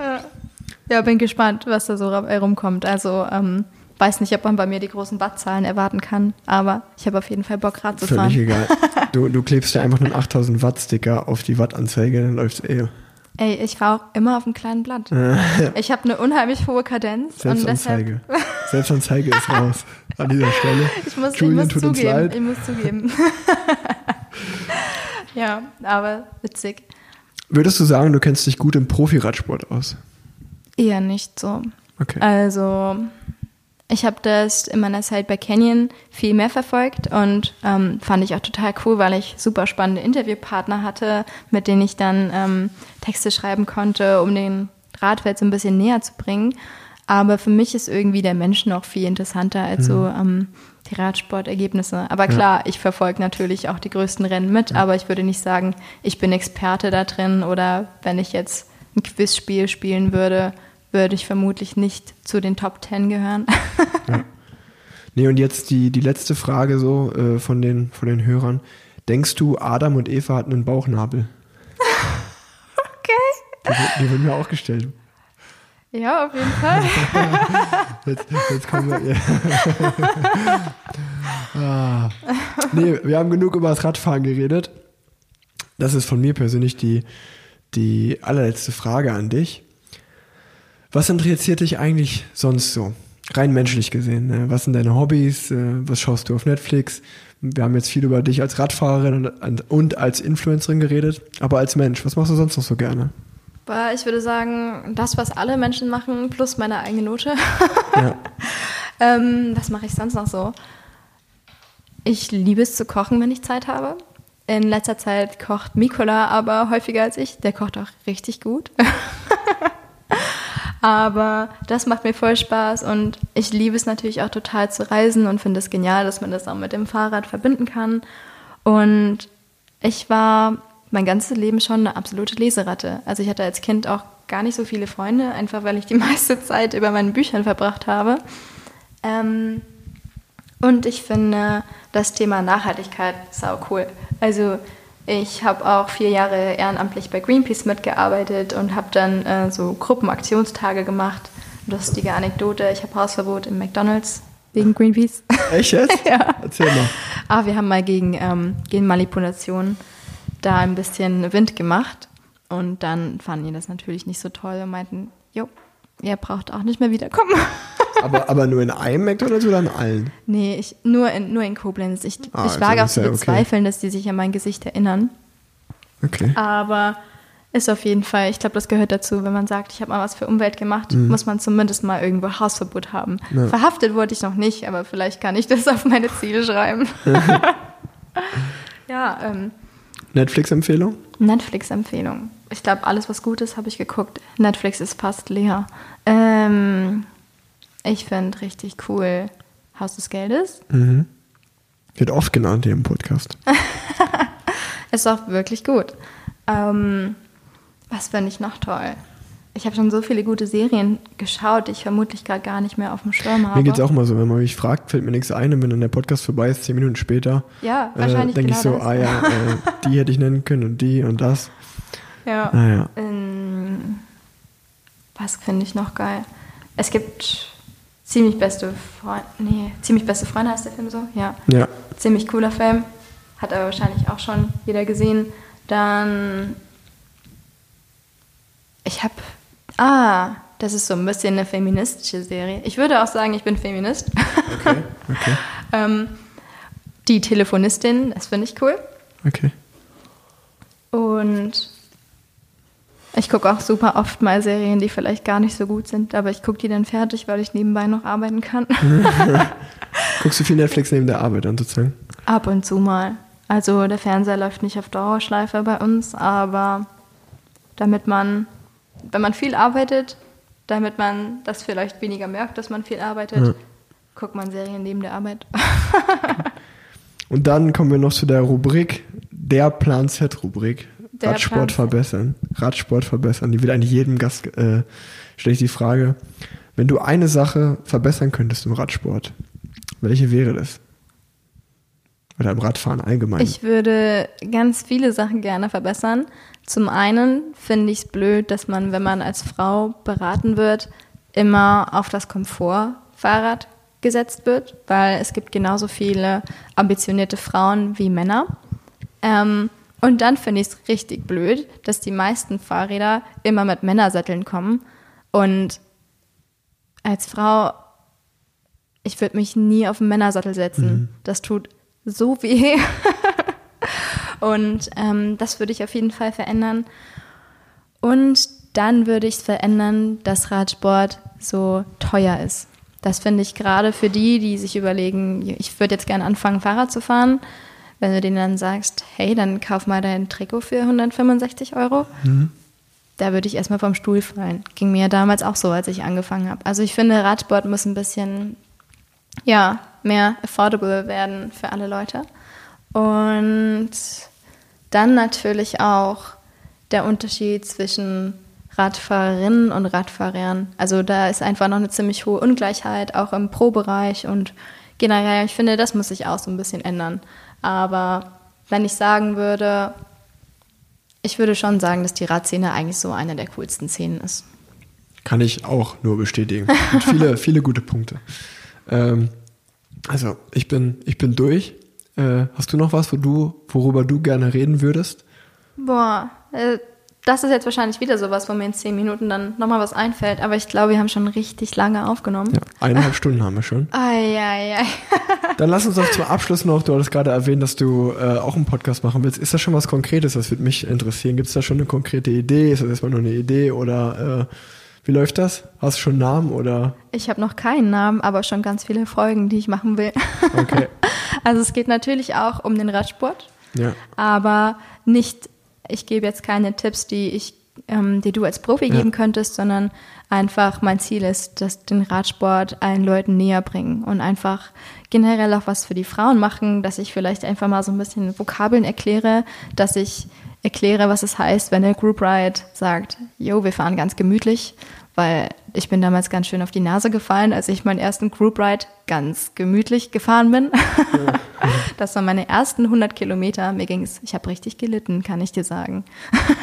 Ja, bin gespannt, was da so rumkommt. Also ähm, weiß nicht, ob man bei mir die großen Wattzahlen erwarten kann, aber ich habe auf jeden Fall Bock, Rad zu
völlig
fahren.
egal. Du, du klebst ja einfach einen 8000 Watt Sticker auf die Wattanzeige, dann läuft's eh.
Ey, ich fahre auch immer auf dem kleinen Blatt. Ich habe eine unheimlich hohe Kadenz und deshalb
Selbstanzeige. Ist raus an dieser Stelle.
Ich muss,
Julian,
ich muss zugeben, ich muss zugeben. ja, aber witzig.
Würdest du sagen, du kennst dich gut im Profiradsport aus?
Eher nicht so.
Okay.
Also, ich habe das in meiner Zeit bei Canyon viel mehr verfolgt und ähm, fand ich auch total cool, weil ich super spannende Interviewpartner hatte, mit denen ich dann ähm, Texte schreiben konnte, um den Radwelt so ein bisschen näher zu bringen. Aber für mich ist irgendwie der Mensch noch viel interessanter als so ähm, die Radsportergebnisse. Aber klar, ich verfolge natürlich auch die größten Rennen mit, aber ich würde nicht sagen, ich bin Experte da drin oder wenn ich jetzt ein Quizspiel spielen würde, würde ich vermutlich nicht zu den Top Ten gehören.
Nee, und jetzt die, die letzte Frage so äh, von, den, von den Hörern. Denkst du, Adam und Eva hatten einen Bauchnabel?
Okay.
Die, die wird mir auch gestellt.
Ja, auf jeden Fall.
Jetzt, jetzt kommen wir. ah. Nee, wir haben genug über das Radfahren geredet. Das ist von mir persönlich die, die allerletzte Frage an dich. Was interessiert dich eigentlich sonst so? Rein menschlich gesehen. Ne? Was sind deine Hobbys? Äh, Was schaust du auf Netflix? Wir haben jetzt viel über dich als Radfahrerin und, und als Influencerin geredet. Aber als Mensch, was machst du sonst noch so gerne?
Ich würde sagen, das, was alle Menschen machen, plus meine eigene Note.
Ja.
ähm, was mache ich sonst noch so? Ich liebe es zu kochen, wenn ich Zeit habe. In letzter Zeit kocht Mikola aber häufiger als ich. Der kocht auch richtig gut. aber das macht mir voll Spaß und ich liebe es natürlich auch total zu reisen und finde es genial, dass man das auch mit dem Fahrrad verbinden kann. Und ich war mein ganzes Leben schon eine absolute Leseratte. Also ich hatte als Kind auch gar nicht so viele Freunde, einfach weil ich die meiste Zeit über meinen Büchern verbracht habe. Ähm, und ich finde das Thema Nachhaltigkeit sau cool. Also ich habe auch vier Jahre ehrenamtlich bei Greenpeace mitgearbeitet und habe dann äh, so Gruppenaktionstage gemacht. Lustige Anekdote, ich habe Hausverbot im McDonald's wegen Greenpeace.
Echt jetzt?
ja.
Erzähl mal.
Ah, wir haben mal gegen, ähm, gegen Manipulation da ein bisschen Wind gemacht. Und dann fanden die das natürlich nicht so toll und meinten, jo, ihr braucht auch nicht mehr wiederkommen.
Aber, aber nur in einem McDonalds oder in allen?
nee, ich, nur, in, nur in Koblenz. Ich,
Ah,
ich
also
wage auch zu
ja okay.
bezweifeln, dass die sich an mein Gesicht erinnern.
Okay.
Aber ist auf jeden Fall, ich glaube, das gehört dazu, wenn man sagt, ich habe mal was für Umwelt gemacht,
Mhm.
muss man zumindest mal irgendwo Hausverbot haben.
Ja.
Verhaftet wurde ich noch nicht, aber vielleicht kann ich das auf meine Ziele schreiben. ja, ähm,
Netflix-Empfehlung?
Netflix-Empfehlung. Ich glaube, alles, was gut ist, habe ich geguckt. Netflix ist fast leer. Ähm, ich finde richtig cool Haus des Geldes.
Mhm. Wird oft genannt hier im Podcast.
Ist auch wirklich gut. Ähm, was finde ich noch toll? Ich habe schon so viele gute Serien geschaut, die ich vermutlich gerade gar nicht mehr auf dem Schirm habe.
Mir geht's auch mal so, wenn man mich fragt, fällt mir nichts ein und wenn dann der Podcast vorbei ist, zehn Minuten später,
Ja,
äh, denke
genau
ich so,
das.
ah ja, äh, die hätte ich nennen können und die und das.
Ja.
Naja.
Ähm, was finde ich noch geil? Es gibt ziemlich beste Freunde. Nee, ziemlich beste Freunde heißt der Film so. Ja.
Ja.
Ziemlich cooler Film. Hat aber wahrscheinlich auch schon jeder gesehen. Dann. Ich habe. Ah, das ist so ein bisschen eine feministische Serie. Ich würde auch sagen, ich bin Feminist.
Okay. Okay.
ähm, die Telefonistin, das finde ich cool.
Okay.
Und ich gucke auch super oft mal Serien, die vielleicht gar nicht so gut sind, aber ich gucke die dann fertig, weil ich nebenbei noch arbeiten kann.
Guckst du viel Netflix neben der Arbeit an sozusagen?
Ab und zu mal. Also der Fernseher läuft nicht auf Dauerschleife bei uns, aber damit man, wenn man viel arbeitet, damit man das vielleicht weniger merkt, dass man viel arbeitet,
Ja.
guckt man Serien neben der Arbeit.
Und dann kommen wir noch zu der Rubrik, der Plan Z-Rubrik. Radsport
Plan
verbessern. Radsport verbessern. Die wird eigentlich jedem Gast, äh, stelle ich die Frage, wenn du eine Sache verbessern könntest im Radsport, welche wäre das? Oder im Radfahren allgemein.
Ich würde ganz viele Sachen gerne verbessern. Zum einen finde ich es blöd, dass man, wenn man als Frau beraten wird, immer auf das Komfortfahrrad gesetzt wird, weil es gibt genauso viele ambitionierte Frauen wie Männer. Ähm, und dann finde ich es richtig blöd, dass die meisten Fahrräder immer mit Männersatteln kommen. Und als Frau, ich würde mich nie auf einen Männersattel setzen. Das tut so weh. Und ähm, das würde ich auf jeden Fall verändern. Und dann würde ich es verändern, dass Radsport so teuer ist. Das finde ich gerade für die, die sich überlegen, ich würde jetzt gerne anfangen, Fahrrad zu fahren. Wenn du denen dann sagst, hey, dann kauf mal dein Trikot für 165 Euro, da würde ich erstmal vom Stuhl fallen. Ging mir damals auch so, als ich angefangen habe. Also ich finde, Radsport muss ein bisschen ja, mehr affordable werden für alle Leute. Und dann natürlich auch der Unterschied zwischen Radfahrerinnen und Radfahrern. Also da ist einfach noch eine ziemlich hohe Ungleichheit, auch im Pro-Bereich und generell, ich finde, das muss sich auch so ein bisschen ändern. Aber wenn ich sagen würde, ich würde schon sagen, dass die Radszene eigentlich so eine der coolsten Szenen ist.
Kann ich auch nur bestätigen. Viele, viele gute Punkte. Ähm, also, ich bin, ich bin durch. Äh, hast du noch was, wo du, worüber du gerne reden würdest?
Boah, äh, das ist jetzt wahrscheinlich wieder sowas, wo mir in zehn Minuten dann nochmal was einfällt. Aber ich glaube, wir haben schon richtig lange aufgenommen.
Ja, eineinhalb Stunden haben wir schon.
Eieiei.
Dann lass uns doch zum Abschluss noch, du hattest gerade erwähnt, dass du äh, auch einen Podcast machen willst. Ist das schon was Konkretes? Das würde mich interessieren. Gibt es da schon eine konkrete Idee? Ist das erstmal nur eine Idee? Oder äh, wie läuft das? Hast du schon einen Namen oder?
Ich habe noch keinen Namen, aber schon ganz viele Folgen, die ich machen will.
Okay.
Also es geht natürlich auch um den Radsport,
Ja.
aber nicht, ich gebe jetzt keine Tipps, die ich, ähm, die du als Profi
Ja.
geben könntest, sondern einfach mein Ziel ist, dass den Radsport allen Leuten näher bringen und einfach generell auch was für die Frauen machen, dass ich vielleicht einfach mal so ein bisschen Vokabeln erkläre, dass ich erkläre, was es heißt, wenn der Group Ride sagt, yo, wir fahren ganz gemütlich, weil ich bin damals ganz schön auf die Nase gefallen, als ich meinen ersten Group Ride ganz gemütlich gefahren bin. Das waren meine ersten 100 Kilometer. Mir ging es, ich habe richtig gelitten, kann ich dir sagen.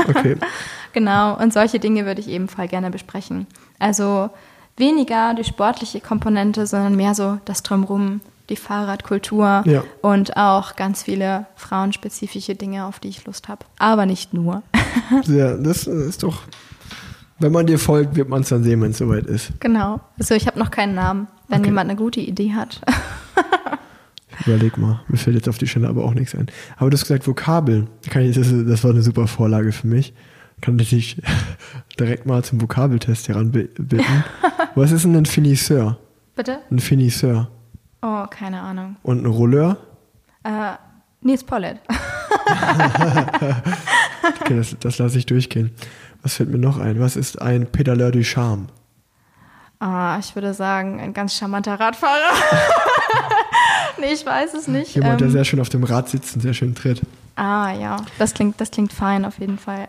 Okay.
genau, und solche Dinge würde ich eben voll gerne besprechen. Also weniger die sportliche Komponente, sondern mehr so das Drumherum, die Fahrradkultur
Ja.
und auch ganz viele frauenspezifische Dinge, auf die ich Lust habe. Aber nicht nur.
Sehr, das ist doch, wenn man dir folgt, wird man es dann sehen, wenn es soweit ist.
genau. Also ich habe noch keinen Namen, wenn
Okay.
jemand eine gute Idee hat.
Ich überleg mal, mir fällt jetzt auf die Stelle aber auch nichts ein. Aber du hast gesagt, Vokabeln. Das war eine super Vorlage für mich. Kann ich dich direkt mal zum Vokabeltest heranbitten. Was ist denn ein Finisseur?
Bitte?
Ein Finisseur.
Oh, keine Ahnung.
Und ein Rolleur?
Äh, Nils Pollitt.
Okay, das, das lasse ich durchgehen. Was fällt mir noch ein? Was ist ein Pedaleur du Charme?
Ah, ich würde sagen, ein ganz charmanter Radfahrer. nee, ich weiß es nicht.
Jemand, der
Ähm,
sehr schön auf dem Rad sitzt und sehr schön tritt.
ah, ja, das klingt, das klingt fein auf jeden Fall.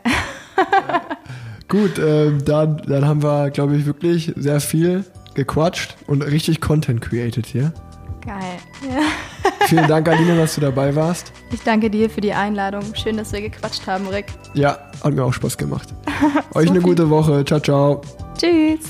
Gut, ähm, dann, dann haben wir, glaube ich, wirklich sehr viel gequatscht und richtig Content created hier.
Geil. Ja.
Vielen Dank, Aline, dass du dabei warst.
Ich danke dir für die Einladung. Schön, dass wir gequatscht haben, Rick.
Ja, hat mir auch Spaß gemacht. Euch
So
eine
viel.
gute Woche. Ciao, ciao.
Tschüss.